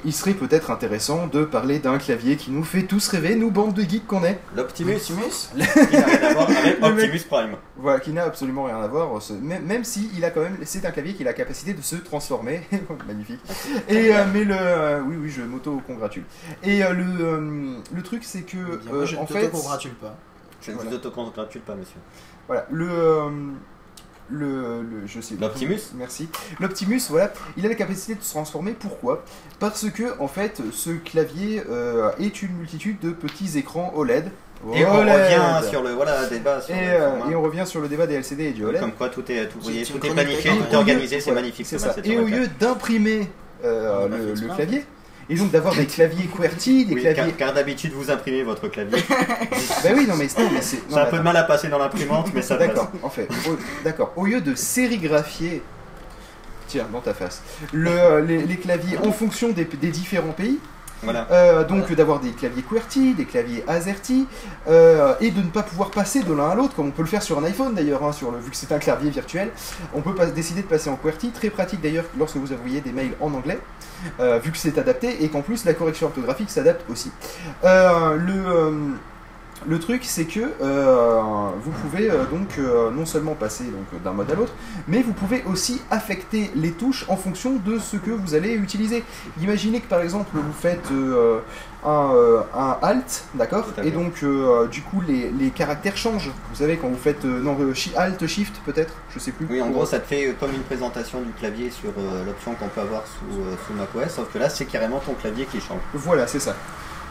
Il serait peut-être intéressant de parler d'un clavier qui nous fait tous rêver, nous, bande de geeks qu'on est.
L'Optimus,
Optimus
qui n'a rien à voir avec
Le mec-
Optimus Prime.
Voilà, qui n'a absolument rien à voir, ce- même, même si il a quand même, c'est un clavier qui a la capacité de se transformer, magnifique. Et euh, mais le, euh, oui oui, je m'auto-congratule. Et euh, le, euh, le truc c'est que,
Bien,
euh,
Moi, je
en
ne
fait,
congratule pas.
Je ne
Voilà.
vous autocongratule pas, monsieur.
voilà, le, euh, le, le- je sais.
L'Optimus
Merci. L'Optimus, voilà, il a la capacité de se transformer. Pourquoi? Parce que en fait, ce clavier euh, est une multitude de petits écrans OLED.
Et on
OLED.
revient sur le voilà, débat sur
Et,
le
euh, et on revient sur le débat des LCD et du OLED.
Comme quoi tout est, tout, voyez, tout est planifié, tout est organisé, c'est magnifique.
C'est ça. Et au lieu d'imprimer euh,
On a pas
le, clavier, et donc d'avoir des claviers QWERTY, des
Oui,
claviers.
car, car d'habitude vous imprimez votre clavier.
Bah oui, non mais, c'est.
C'est un peu de mal à passer dans l'imprimante, mais ça passe.
D'accord, en fait, d'accord. Au lieu de sérigraphier, tiens, dans ta face, le, les, les claviers en fonction des, des différents pays,
Voilà.
euh, donc d'avoir des claviers QWERTY, des claviers AZERTY, euh, et de ne pas pouvoir passer de l'un à l'autre, comme on peut le faire sur un iPhone d'ailleurs, hein, sur le, vu que c'est un clavier virtuel, on peut pas décider de passer en QWERTY, très pratique d'ailleurs lorsque vous envoyez des mails en anglais, euh, vu que c'est adapté, et qu'en plus la correction orthographique s'adapte aussi. Euh, le... euh, le truc, c'est que vous pouvez donc non seulement passer d'un mode à l'autre, mais vous pouvez aussi affecter les touches en fonction de ce que vous allez utiliser. Imaginez que par exemple vous faites un, euh, un alt, d'accord. Et donc euh, du coup les, les caractères changent. Vous savez quand vous faites euh, non alt shift peut-être, je sais plus.
Oui, en gros, ça te fait comme une présentation du clavier sur l'option qu'on peut avoir sous, sous macOS, sauf que là, c'est carrément ton clavier qui change.
Voilà, c'est ça.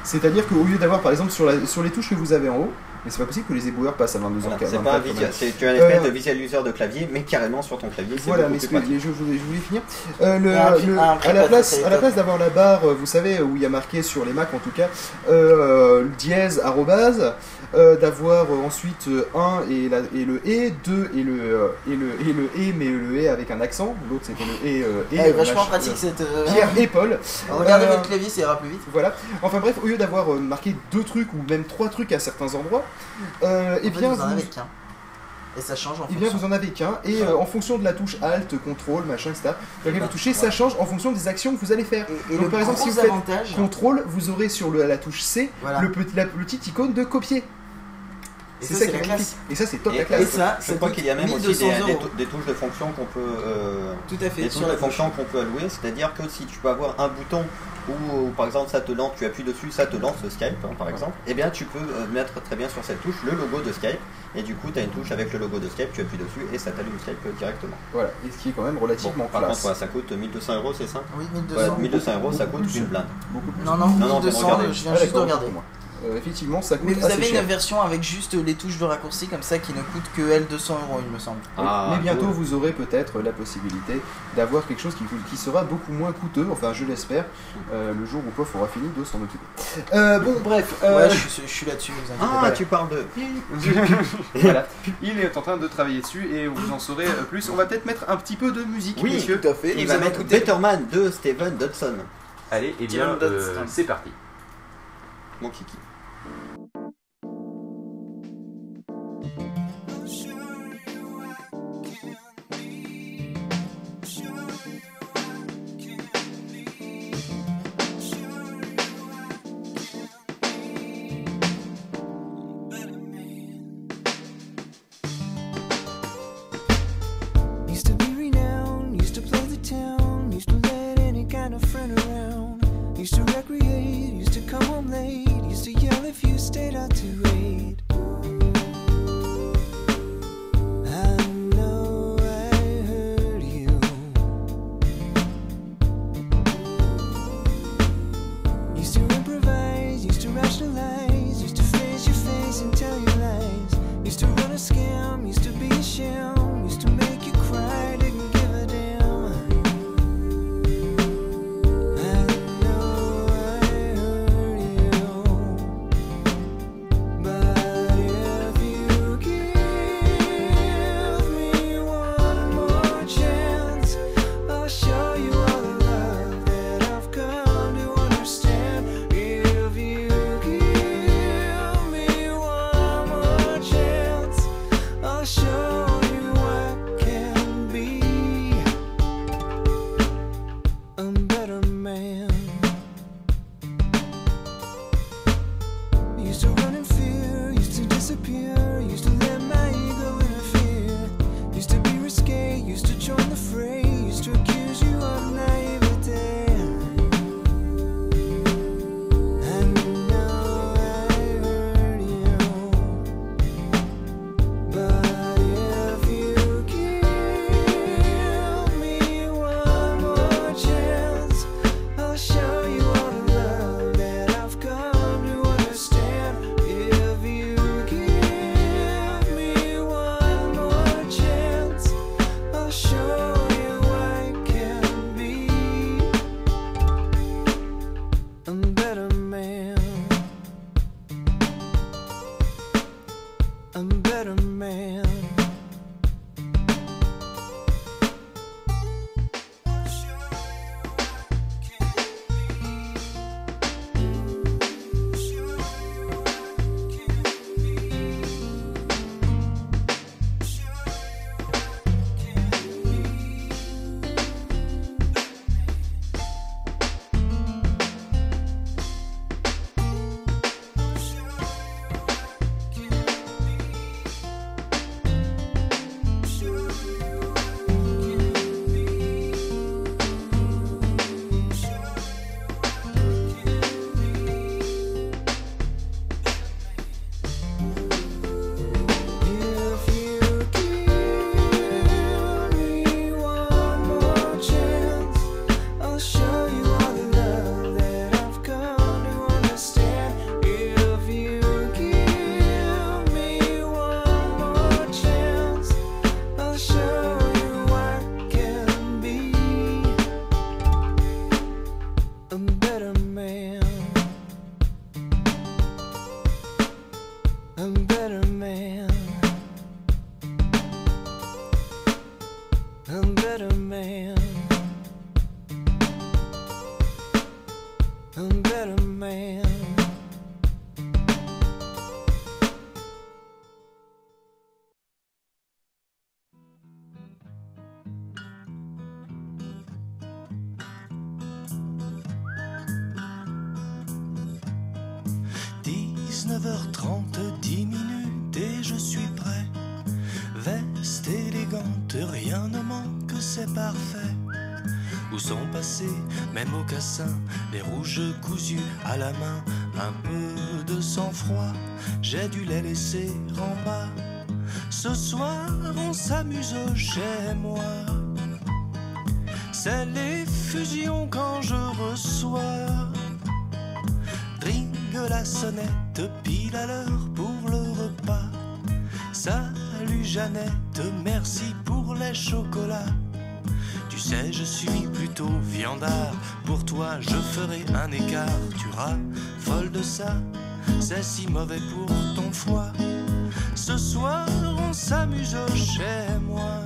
C'est-à-dire qu'au lieu d'avoir par exemple sur, la- sur les touches que vous avez en haut, mais c'est pas possible que les éboueurs passent à 22
Voilà, c'est pas un visual, c'est tu as une
Euh,
de de clavier, mais carrément sur ton clavier. c'est
Voilà, mais
plus
ce que
pratique.
je voulais, je voulais finir. Euh, le-
Ah,
le-
ah,
à la place,
c'est
à la
top.
place d'avoir la barre, euh, vous savez, où il y a marqué sur les Mac en tout cas, euh, le dièse, arrobase, euh, d'avoir euh, ensuite euh, 1 et, la, et le et, 2 et le, et le et le et, mais le et avec un accent, l'autre c'était le et, et
Ouais,
euh,
vachement pratique cette.
Pierre et Paul.
Regardez votre clavier, ça ira plus vite.
Voilà. Enfin bref, au lieu d'avoir marqué deux trucs ou même trois trucs à certains endroits, euh, eh
En fait,
bien
vous en
vous,
avez qu'un. Et ça change en
eh bien,
fonction.
vous en avez qu'un, et euh, en fonction de la touche Alt, Contrôle, machin, etc., laquelle
bah,
vous touchez, ça change en fonction des actions que vous allez faire.
Et, et
Donc,
le
par exemple, si vous faites
avantage.
Contrôle, vous aurez sur le- la touche C
Voilà.
le petit, la petite icône de copier.
Et
C'est
ça,
ça
c'est
qui est
la
magnifique.
classe.
Et ça, c'est top
Et,
la
Et
classe.
ça,
je
ça
crois qu'il y a même aussi
1200
des, des
euros.
tou- des touches de fonction qu'on peut. euh,
Tout à fait.
des
sur
touches de fonction qu'on peut allouer, c'est-à-dire que si tu peux avoir un bouton où, où, par exemple ça te lance, tu appuies dessus, ça te lance Skype hein, par exemple, et bien tu peux euh, mettre très bien sur cette touche le logo de Skype, et du coup tu as une touche avec le logo de Skype, tu appuies dessus et ça t'allume Skype euh, directement.
Voilà, et ce qui est quand même
Bon,
relativement
par
classe.
contre, ça coûte 1200 euros, c'est ça?
Oui,
Ouais,
1200.
1200 euros, ça coûte
plus.
une blinde.
Beaucoup plus.
Non, non,
Non,
1200, je viens
Ah,
juste de
d'accord,
regarder.
moi. Euh, effectivement, ça coûte
Mais vous
assez
avez
cher.
une version avec juste les touches de raccourci comme ça qui ne coûte que elle 200 euros, il me semble.
Oui,
Ah,
mais bientôt
cool.
vous aurez peut-être la possibilité d'avoir quelque chose qui, sera beaucoup moins coûteux, enfin je l'espère, euh, le jour où Pof aura fini de s'en occuper. Euh, bon bref, euh,
Ouais, je suis, je suis là-dessus, vous inquiétez
Ah,
pas.
tu parles de.
voilà. il est en train de travailler dessus et vous en saurez plus. On va peut-être mettre un petit peu de musique,
Oui,
messieurs.
Tout à fait.
Il va mettre
écouter-
Betterman de Steven Dodson,
Allez, et bien, euh,
Dodson.
c'est parti.
mon kiki.
Même au cassin, les rouges cousus à la main, un peu de sang-froid, j'ai dû les laisser en bas. Ce soir, on s'amuse chez moi. C'est les fusions mauvais pour ton foie. Ce soir, on s'amuse chez moi.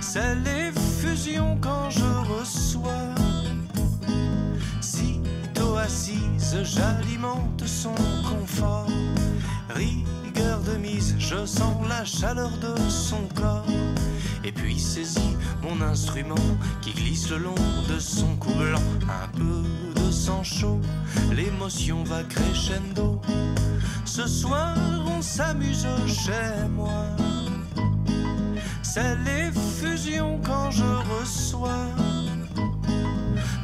C'est les fusions quand je reçois. Sitôt assise, j'alimente son confort. Rigueur de mise, je sens la chaleur de son corps. Et puis saisis mon instrument qui glisse le long de son cou blanc. Un peu chaud, l'émotion va crescendo. Ce soir, on s'amuse chez moi. C'est les fusions quand je reçois.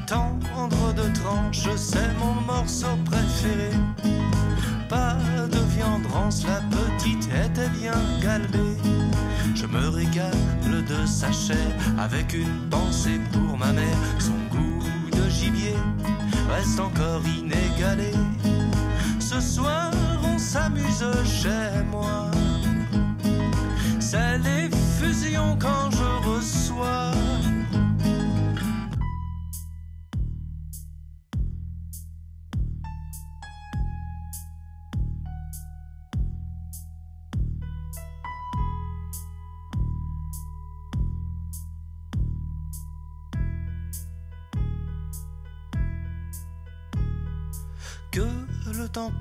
Tendre de tranche, c'est mon morceau préféré. Pas de viande rance, la petite était bien galbée. Je me régale de sa chair avec une pensée pour ma mère. Reste encore inégalé. Ce soir, on s'amuse chez moi. C'est les fusions quand je reçois.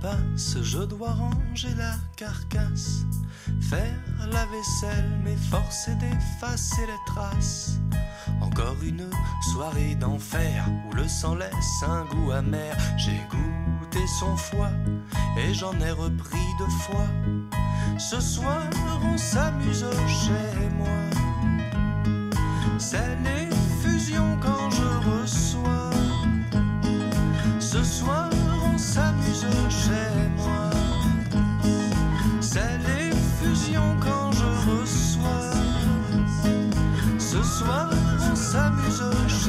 Passe, je dois ranger la carcasse, faire la vaisselle, m'efforcer d'effacer les traces. Encore une soirée d'enfer où le sang laisse un goût amer. J'ai goûté son foie et j'en ai repris deux fois. Ce soir, on s'amuse chez moi. C'est les fusions quand je reçois. Ce soir, s'amuse chez moi. C'est les fusions quand je reçois. Ce soir, on s'amuse chez moi.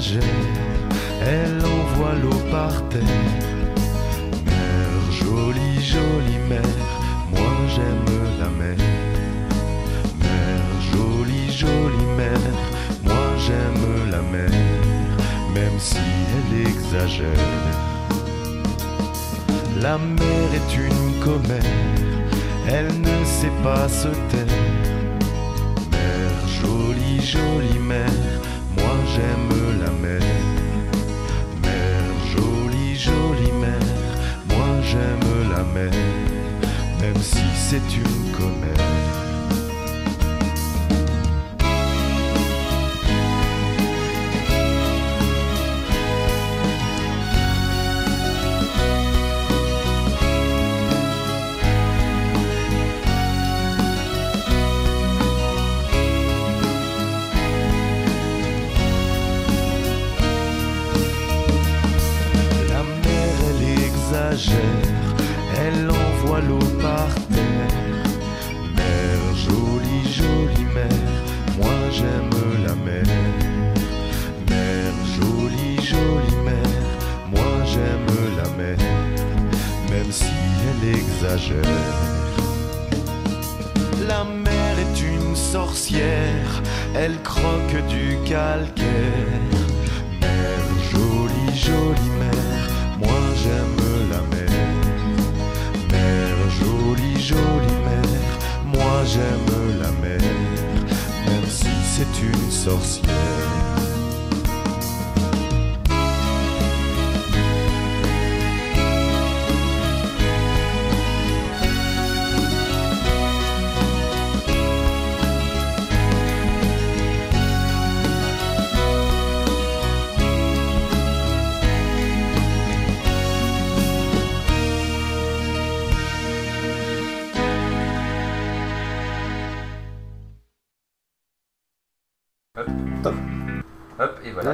Elle envoie l'eau par terre. Mer, jolie, jolie mer, moi j'aime la mer. Mer, jolie, jolie mer, moi j'aime la mer, même si elle exagère. La mer est une commère, elle ne sait pas se taire. Mer, jolie, jolie mer, moi j'aime la mer. Mer, jolie, jolie mer, moi j'aime la mer, même si c'est une commère.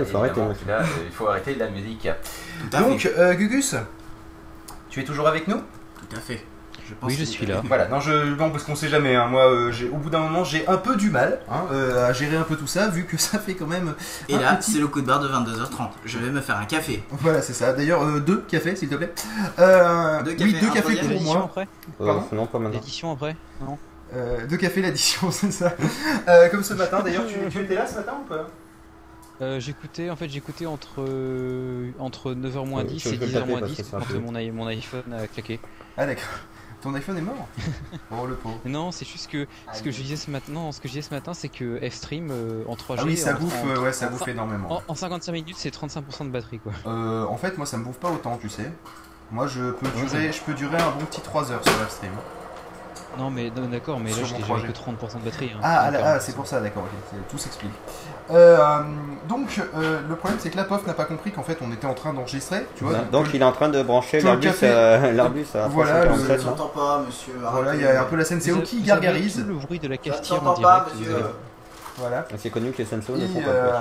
Voilà.
Il faut arrêter,
là, il faut arrêter la musique. Donc, euh, Gugus, tu es toujours avec nous?
Tout à fait. Je pense
Oui, je suis là.
Voilà, non, je, non parce qu'on sait jamais. hein. Moi, euh, j'ai- au bout d'un moment, j'ai un peu du mal hein, euh, à gérer un peu tout ça, vu que ça fait quand même.
Et là,
petit-
c'est le coup de barre de 22h30. Je vais me faire un café.
Voilà, c'est ça. D'ailleurs, euh, deux cafés, s'il te plaît. Euh,
Deux
oui,
cafés,
deux
un
cafés pour moi.
après
non, pas maintenant.
L'édition après Non
Euh, deux cafés l'addition, c'est ça. Euh, comme ce matin, d'ailleurs, tu, tu étais là ce matin ou pas?
Euh, j'écoutais en fait j'écoutais entre euh, entre 9h moins
Euh,
10
tu
et
veux que je
10h
le
moins
tape,
10
parce que c'est un
quand
peu-
mon, mon iPhone a claqué.
Ah, d'accord. Ton iPhone est mort Oh, le pauvre.
Non, c'est juste que ce que je disais ce matin, non, ce que je disais ce matin, c'est que F-Stream euh, en 3G
Ah oui, ça
en-
bouffe,
en-
euh, ouais, ça
en-
bouffe énormément.
En, en 55 minutes, c'est 35% de batterie quoi.
Euh, en fait, moi, ça me bouffe pas autant, tu sais. Moi, je peux
Ouais,
durer, je peux durer un bon petit 3 heures sur Livestream.
Non mais d'accord, mais là
Sur
j'ai déjà
3G.
que 30% de batterie. hein.
Ah, ah, là, ah,
euh,
c'est pour ça, d'accord, ok, c'est- tout s'explique. Euh, donc, euh, le problème, c'est que la POF n'a pas compris qu'en fait, on était en train d'enregistrer, tu vois.
Donc il est en train de brancher euh, l'Airbus à
Voilà,
347,
le-
là.
J'entends pas, monsieur.
Voilà, il y a un peu la scène
avez-
qui gargarise.
le bruit de la cafetière en
J'entends pas, monsieur.
Voilà.
C'est connu que les sensors ne font pas
euh,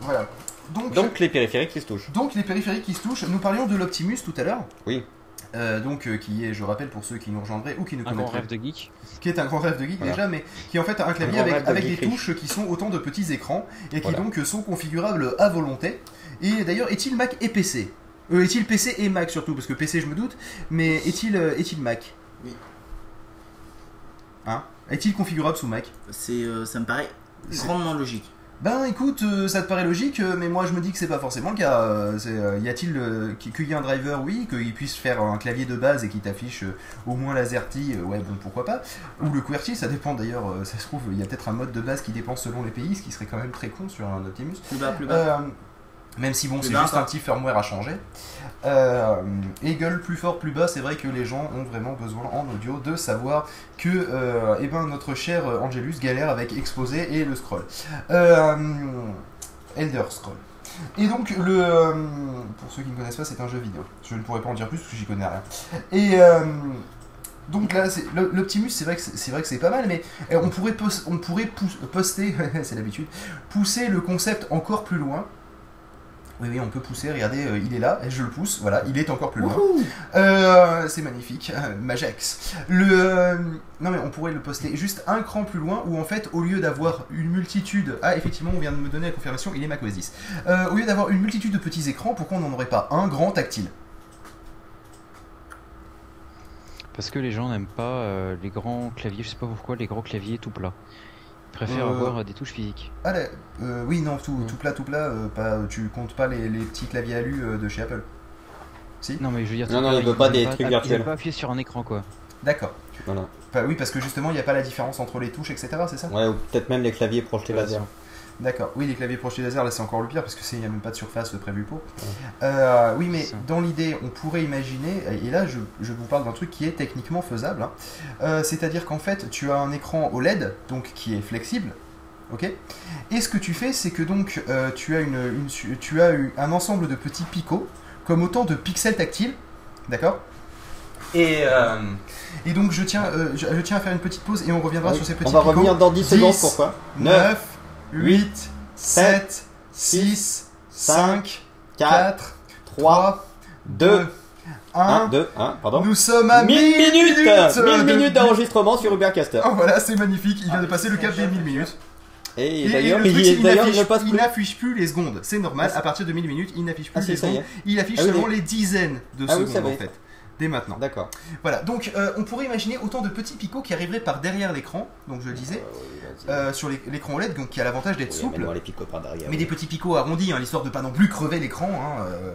voilà. Donc.
Donc les périphériques qui se touchent.
donc, les périphériques qui se touchent, nous parlions de l'Optimus tout à l'heure.
Oui.
Euh, donc, euh, qui est, je rappelle pour ceux qui nous rejoindraient ou qui ne
Un grand
connaîtraient
rêve de geek.
qui est un grand rêve de geek
Voilà.
déjà, mais qui est en fait un clavier avec,
de
avec des touches qui sont autant de petits écrans et qui
Voilà.
donc sont configurables à volonté. Et d'ailleurs, est-il Mac et PC euh, Est-il PC et Mac surtout? Parce que PC, je me doute, mais est-il est-il Mac?
Oui.
Hein? Est-il configurable sous Mac?
C'est, euh, ça me paraît grandement logique.
Ben écoute, euh, ça te paraît logique, euh, mais moi je me dis que c'est pas forcément le cas. Euh, c'est, y a-t-il qu'il y ait un driver, oui, qu'il puisse faire un clavier de base et qu'il t'affiche au moins l'AZERTY, ouais, bon pourquoi pas. Ou le QWERTY, ça dépend d'ailleurs, ça se trouve, il y a peut-être un mode de base qui dépend selon les pays, ce qui serait quand même très con sur un Optimus.
Plus bas, plus bas.
Même si bon, c'est juste un petit firmware à changer. Euh, et gueule plus fort, plus bas, c'est vrai que les gens ont vraiment besoin en audio de savoir que euh, eh ben, notre cher Angelus galère avec Exposé et le scroll. Euh, Elder Scroll. Et donc, le, euh, pour ceux qui ne connaissent pas, c'est un jeu vidéo. Je ne pourrais pas en dire plus parce que j'y connais rien. Et euh, donc là, le- l'Optimus, c'est vrai que c'est c'est vrai que c'est pas mal, mais euh, on pourrait, pos- on pourrait poster, c'est l'habitude, pousser le concept encore plus loin. Oui, oui, on peut pousser, regardez, euh, il est là, et je le pousse, voilà, il est encore plus loin. Euh, c'est magnifique, Majax. Le, euh, non mais on pourrait le poster juste un cran plus loin, où en fait, au lieu d'avoir une multitude... Ah, effectivement, on vient de me donner la confirmation, il est macOS 10. Euh, au lieu d'avoir une multitude de petits écrans, pourquoi on n'en aurait pas un grand tactile?
Parce que les gens n'aiment pas euh, les grands claviers, je sais pas pourquoi, les grands claviers tout plats. Ils préfèrent
Euh,
avoir des touches physiques.
Ah, là, euh, oui, non, tout,
Mm.
tout plat, tout plat, euh, pas, tu comptes pas les, les petits claviers alu euh, de chez Apple Si
Non mais je veux dire,
Non, non, il veut pas des trucs
ils veulent
virtuels.
pas appuyer sur un écran quoi.
D'accord.
Voilà.
Bah oui, parce que justement, il n'y a pas la différence entre les touches, etc., c'est ça?
Ouais, ou peut-être même les claviers projetés laser.
D'accord. Oui, les claviers projetés laser, là, c'est encore le pire, parce qu'il n'y a même pas de surface prévue pour. Euh, oui, mais dans l'idée, on pourrait imaginer, et là, je, je vous parle d'un truc qui est techniquement faisable, hein. Euh, c'est-à-dire qu'en fait, tu as un écran OLED, donc qui est flexible, ok? Et ce que tu fais, c'est que donc, euh, tu as, une, une su- tu as eu un ensemble de petits picots, comme autant de pixels tactiles, d'accord? Et, euh, et donc je tiens, euh, je, je tiens à faire une petite pause et on reviendra
Oui.
sur ces petits
On va
picots.
revenir dans 10 secondes,
10,
pourquoi?
9, 8, 7,
7,
6, 5,
4,
4,
3,
3,
2,
2,
1,
1.
2, 1, pardon.
Nous sommes à
1000 minutes 1000
de-
minutes d'enregistrement sur Ubercaster.
Oh voilà, c'est magnifique, il vient de passer le cap des 1000 minutes.
Et, d'ailleurs, il, il
n'affiche-
plus.
plus les secondes. C'est normal.
Ah,
À partir de 1000 minutes, il n'affiche plus
Ah, si,
les secondes. Il affiche
Ah
seulement
les-
dizaines de secondes en fait. Dès maintenant.
D'accord.
Voilà, donc euh, on pourrait imaginer autant de petits picots qui arriveraient par derrière l'écran, donc je le disais, euh, sur l'é- l'écran OLED, donc qui a l'avantage d'être souple,
Amène-moi les picots par derrière.
mais des petits picots arrondis, hein, l'histoire de pas non plus crever l'écran. hein, euh,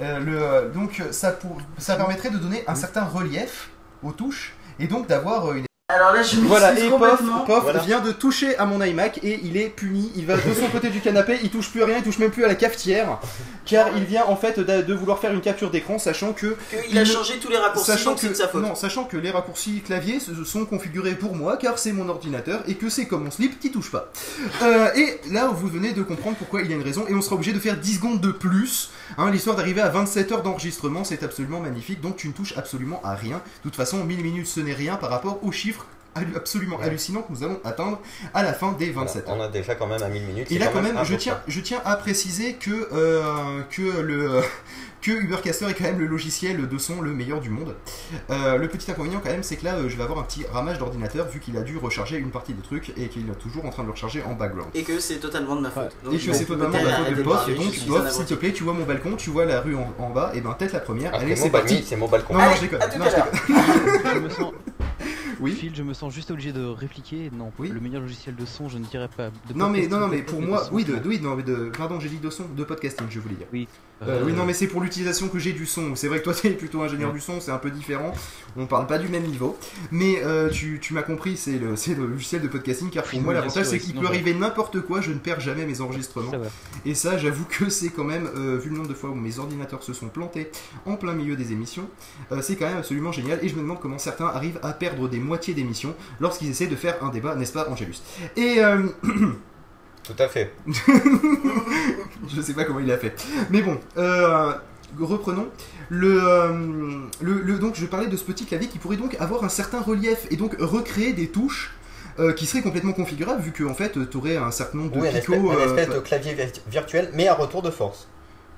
euh, le, euh, donc ça, pour- ça permettrait de donner un certain relief aux touches et donc d'avoir une
Alors là, je
voilà, et Pof,
complètement.
Pof
Voilà.
vient de toucher à mon iMac et il est puni. Il va de son côté du canapé, il touche plus à rien, il touche même plus à la cafetière, car il vient en fait de, de vouloir faire une capture d'écran, sachant que
Il a
il-
changé tous les raccourcis,
Sachant
donc c'est
que,
de sa faute.
non, sachant que les raccourcis clavier se- sont configurés pour moi car c'est mon ordinateur et que c'est comme mon slip qui touche pas. Euh, et là, vous venez de comprendre pourquoi il y a une raison et on sera obligé de faire 10 secondes de plus. Hein, L'histoire d'arriver à 27 heures d'enregistrement, c'est absolument magnifique. Donc tu ne touches absolument à rien. De toute façon, 1000 minutes ce n'est rien par rapport aux chiffres absolument hallucinants que nous allons atteindre à la fin des 27 heures.
On a déjà quand même à 1000 minutes.
Et là, quand
même
même, je tiens, je tiens à préciser que, euh, que, le, que Ubercaster est quand même le logiciel de son le meilleur du monde. Euh, le petit inconvénient, quand même, c'est que là, euh, je vais avoir un petit ramage d'ordinateur vu qu'il a dû recharger une partie des trucs et qu'il est toujours en train de le recharger en background.
Et que c'est totalement de ma faute. Donc,
Et
je
que c'est totalement
peut-être
la faute de
de
Bof,
parler,
et donc
suis
Bof,
un
s'il te plaît, tu vois mon balcon, tu vois la rue en, en bas, et ben tête la première,
Après
allez, c'est parti.
c'est mon balcon.
Non, non, je déconne.
à tout
Non,
à
je
l'heure.
déconne.
Je me sens.
Oui.
Phil, je me sens juste obligé de répliquer. Non,
Oui.
le meilleur logiciel de son, je ne dirais pas. De
Non mais non non mais pour moi
de
oui de, oui non mais de pardon j'ai dit de son de podcasting je voulais dire.
Oui.
Euh,
Euh,
oui, non, mais c'est pour l'utilisation que j'ai du son. C'est vrai que toi, tu es plutôt ingénieur du son, c'est un peu différent. On parle pas du même niveau. Mais euh, tu, tu m'as compris, c'est le, le logiciel de podcasting. Car pour
Oui,
moi, l'avantage, c'est qu'il peut arriver n'importe quoi. Je ne perds jamais mes enregistrements.
Ça.
Et ça, j'avoue que c'est quand même, euh, vu le nombre de fois où mes ordinateurs se sont plantés en plein milieu des émissions, euh, c'est quand même absolument génial. Et je me demande comment certains arrivent à perdre des moitiés d'émissions lorsqu'ils essaient de faire un débat, n'est-ce pas, Angelus? Et. euh,
Tout à fait.
je sais pas comment il a fait. Mais bon, euh, reprenons. Le, euh, le, le- donc je parlais de ce petit clavier qui pourrait donc avoir un certain relief et donc recréer des touches euh, qui seraient complètement configurables vu que en fait tu aurais un certain nombre de
Oui, un espèce,
picots.
un
euh,
espèce de clavier vir- virtuel, mais à retour de force.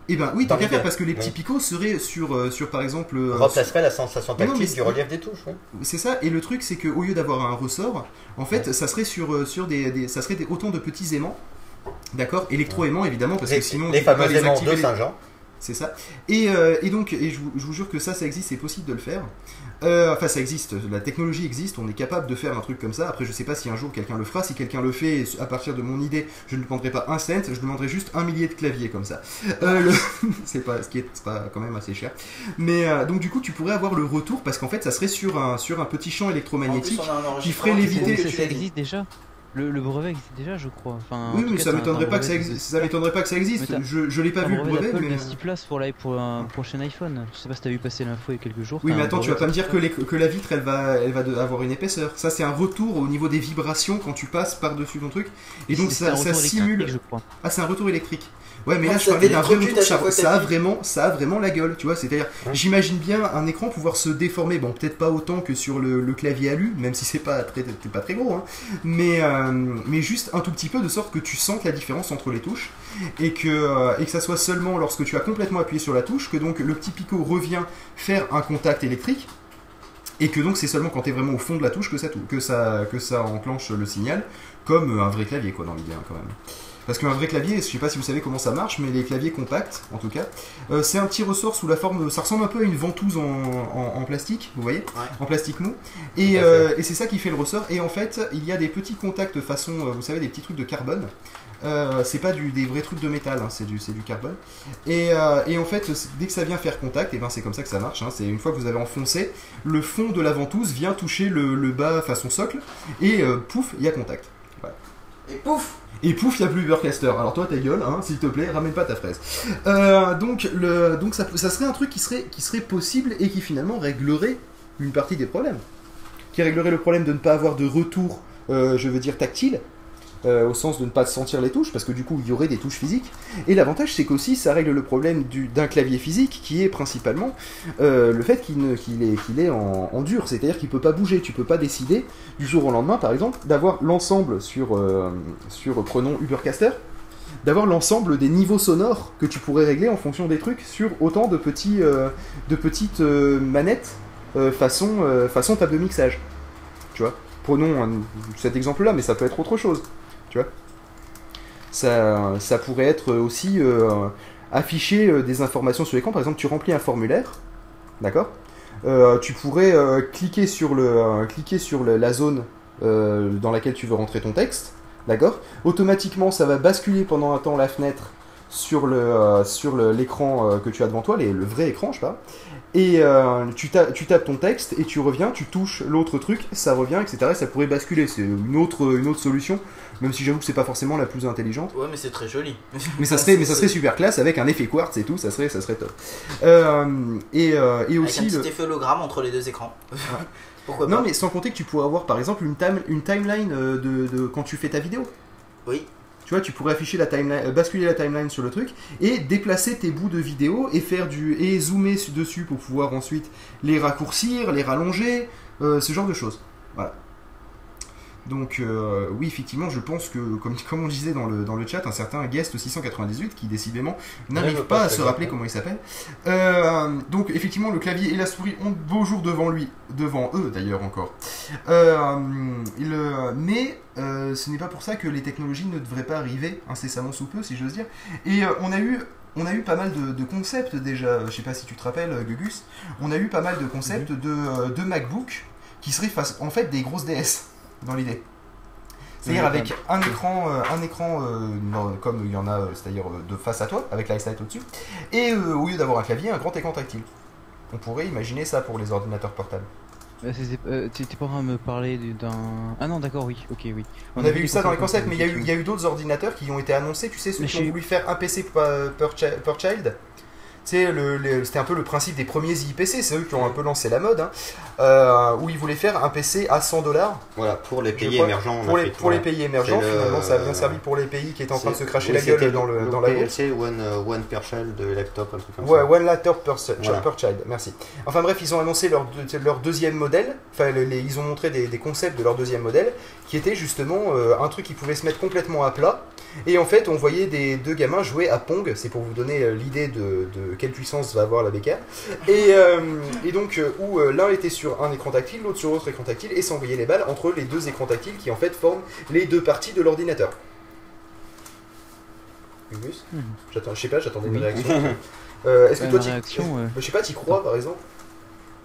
Et ben oui, tant qu'à faire parce que les petits
Oui.
picots seraient sur, euh, sur par exemple. euh,
Remplacerait la sensation
non,
tactile
mais
du relief des touches. oui.
C'est ça, et le truc c'est que au lieu d'avoir un ressort, en fait ça serait sur, euh, sur des, des- ça serait des, autant de petits aimants, d'accord, électro-aimants évidemment parce
Les,
que sinon
les fameux
les
aimants de Saint-Jean.
C'est ça. Et, euh, et donc, et je, vous, je vous jure que ça, ça existe, c'est possible de le faire. Euh, enfin, ça existe, la technologie existe, on est capable de faire un truc comme ça. Après, je sais pas si un jour quelqu'un le fera. Si quelqu'un le fait, à partir de mon idée, je ne demanderai pas un cent, je demanderai juste un millier de claviers comme ça. Euh, le- c'est pas, ce qui est pas quand même assez cher. Mais euh, donc, du coup, tu pourrais avoir le retour parce qu'en fait, ça serait sur un, sur un petit champ
plus,
électromagnétique. qui ferait léviter-
ça, existe déjà. Le, le brevet existe déjà, je crois. Enfin, en
oui, mais
cas,
ça m'étonnerait pas que ça existe. Ça m'étonnerait pas que ça existe.
Mais t'as-
Je, je l'ai pas
Un
vu le brevet, mais.
de 6 places pour, la- pour un prochain iPhone. Je sais pas si t'as vu passer l'info il y a quelques jours.
Oui, mais attends, tu vas pas me dire que, les- que la vitre, elle va, elle va de- avoir une épaisseur. Ça, c'est un retour au niveau des vibrations quand tu passes par-dessus ton truc. Et donc, ça, simule.
je crois.
Ah, c'est un retour électrique. Ouais, mais là, je parlais d'un vrai Ça, a vraiment, ça a vraiment la gueule, tu vois. C'est-à-dire, j'imagine bien un écran pouvoir se déformer. Bon, peut-être pas autant que sur le, le clavier alu, même si c'est pas très, pas très gros, hein. Mais, euh, mais juste un tout petit peu de sorte que tu sens la différence entre les touches et que, euh, et que ça soit seulement lorsque tu as complètement appuyé sur la touche que donc le petit picot revient faire un contact électrique et que donc c'est seulement quand tu es vraiment au fond de la touche que ça, que ça, que ça enclenche le signal, comme un vrai clavier quoi dans l'idée hein, quand même. Parce qu'un vrai clavier, je sais pas si vous savez comment ça marche, mais les claviers compacts, en tout cas, euh, c'est un petit ressort sous la forme, ça ressemble un peu à une ventouse en, en- en plastique, vous voyez, en plastique mou, et, euh, et c'est ça qui fait le ressort. Et en fait, il y a des petits contacts façon, euh, vous savez, des petits trucs de carbone. Euh, c'est pas du, des vrais trucs de métal, hein, c'est du, carbone. Et, euh, et en fait, dès que ça vient faire contact, et ben c'est comme ça que ça marche. hein, c'est une fois que vous avez enfoncé, le fond de la ventouse vient toucher le, le bas façon socle, et euh, pouf, il y a contact.
Et pouf
Et pouf, il n'y a plus Ubercaster. Alors toi, ta gueule, hein, s'il te plaît, ramène pas ta fraise. Euh, donc, donc ça, ça serait un truc qui serait, qui serait possible et qui finalement réglerait une partie des problèmes. Qui réglerait le problème de ne pas avoir de retour, euh, je veux dire, tactile. Euh, au sens de ne pas sentir les touches, parce que du coup il y aurait des touches physiques. Et l'avantage c'est qu'aussi ça règle le problème du- d'un clavier physique qui est principalement euh, le fait qu'il est, est en, dur, c'est-à-dire qu'il peut pas bouger, tu peux pas décider du jour au lendemain par exemple d'avoir l'ensemble sur, euh, sur prenons Ubercaster, d'avoir l'ensemble des niveaux sonores que tu pourrais régler en fonction des trucs sur autant de, petits, de petites manettes façon, façon table de mixage. Tu vois? Prenons cet exemple-là, mais ça peut être autre chose. Ça, ça pourrait être aussi euh, afficher euh, des informations sur l'écran. Par exemple, tu remplis un formulaire, d'accord? Euh, Tu pourrais cliquer sur, le, cliquer sur la zone dans laquelle tu veux rentrer ton texte, d'accord? Automatiquement, ça va basculer pendant un temps la fenêtre sur le sur l'écran que tu as devant toi, les- le vrai écran, je sais pas. Et tu, tu tapes ton texte et tu reviens, tu touches l'autre truc, ça revient, etc. Et ça pourrait basculer. C'est une autre, une autre solution, même si j'avoue que c'est pas forcément la plus intelligente.
Ouais, mais c'est très joli.
Mais ça serait, mais ça serait super classe avec un effet quartz et tout, ça serait, ça serait top. Euh, et, euh, et
Avec
aussi
un petit
le-
effet hologramme entre les deux écrans. Pourquoi
non
pas
mais sans compter que tu pourrais avoir par exemple une, time, une timeline euh, de, de quand tu fais ta vidéo.
Oui.
Tu vois, tu pourrais afficher la timeline, euh, basculer la timeline sur le truc et déplacer tes bouts de vidéo et faire du et zoomer su- dessus pour pouvoir ensuite les raccourcir, les rallonger, euh, ce genre de choses. Voilà. Donc euh, oui, effectivement, je pense que comme, comme on disait dans le, dans le chat, un certain guest 698 qui décidément n'arrive pas
pas
à
se
rappeler comment il s'appelle. Euh, donc effectivement, le clavier et la souris ont de beaux jours devant lui, devant eux d'ailleurs encore. Euh, mais ce n'est pas pour ça que les technologies ne devraient pas arriver incessamment sous peu, si j'ose dire. Et on a eu on a eu pas mal de, de concepts déjà, je sais pas si tu te rappelles Gugus, on a eu pas mal de concepts de, de MacBook qui seraient face, en fait des grosses DS dans l'idée. C'est-à-dire avec un écran, euh, un écran euh, comme il y en a, euh, c'est-à-dire de face à toi, avec l'iSight au-dessus, et euh, au lieu d'avoir un clavier, un grand écran tactile. On pourrait imaginer ça pour les ordinateurs portables.
Euh, T'étais pas en train de me parler du- d'un. Ah non, d'accord, oui, ok, oui.
On, avait eu ça dans les
concepts
mais il y a eu, d'autres ordinateurs qui ont été annoncés, tu sais, ceux
Mais
qui ont voulu faire un PC per, per per child. Le- le- c'était un peu le principe des premiers IPC, c'est eux qui ont un peu lancé la mode, hein, euh, où ils voulaient faire un PC à 100 dollars.
Voilà, pour les pays émergents.
Pour les, pour pays émergents,
le-
finalement, ça a bien servi pour les pays qui étaient en train de se cracher
oui,
la gueule dans le, dans la.
PLC, One, euh, one per child de laptop, un truc comme
Ouais,
ça.
One Laptop per, child-
Voilà.
per child, merci. Enfin bref, ils ont annoncé leur, leur deuxième modèle, enfin les- ils ont montré des, des concepts de leur deuxième modèle, qui était justement euh, un truc qui pouvait se mettre complètement à plat. Et en fait, on voyait des deux gamins jouer à Pong, c'est pour vous donner l'idée de, de quelle puissance va avoir la bécane. Et, euh, et donc, euh, où euh, l'un était sur un écran tactile, l'autre sur l'autre écran tactile, et s'envoyait les balles entre les deux écrans tactiles qui en fait forment les deux parties de l'ordinateur. Gugus
Mhm.
J'attends, je sais pas, j'attendais une réaction. Euh, est-ce que toi,
réaction, ouais.
je sais pas, t'y crois par exemple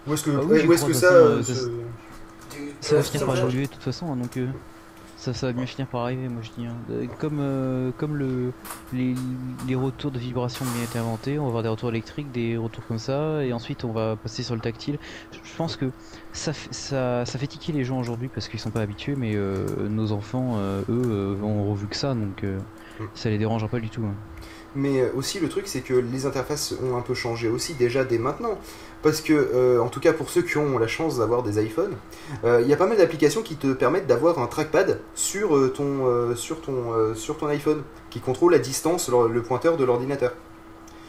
Ou est-ce que,
Ah oui,
ou est-ce que ça, euh,
ça- Ça va finir par évoluer de toute façon, hein, donc euh, ça, ça va bien finir par arriver, moi je dis. hein. Euh, Comme, euh, comme le, les, les retours de vibration ont bien été inventés, on va avoir des retours électriques, des retours comme ça, et ensuite on va passer sur le tactile. Je pense que ça, ça, ça fait tiquer les gens aujourd'hui parce qu'ils sont pas habitués, mais euh, nos enfants, euh, eux, ont revu que ça, donc
Mm.
ça les dérangera pas du tout. hein.
Mais aussi le truc c'est que les interfaces ont un peu changé aussi déjà dès maintenant. Parce que, euh, en tout cas pour ceux qui ont la chance d'avoir des iPhones, euh, il y a pas mal d'applications qui te permettent d'avoir un trackpad sur, euh, ton, sur, ton, sur ton iPhone, qui contrôle à distance le, le pointeur de l'ordinateur.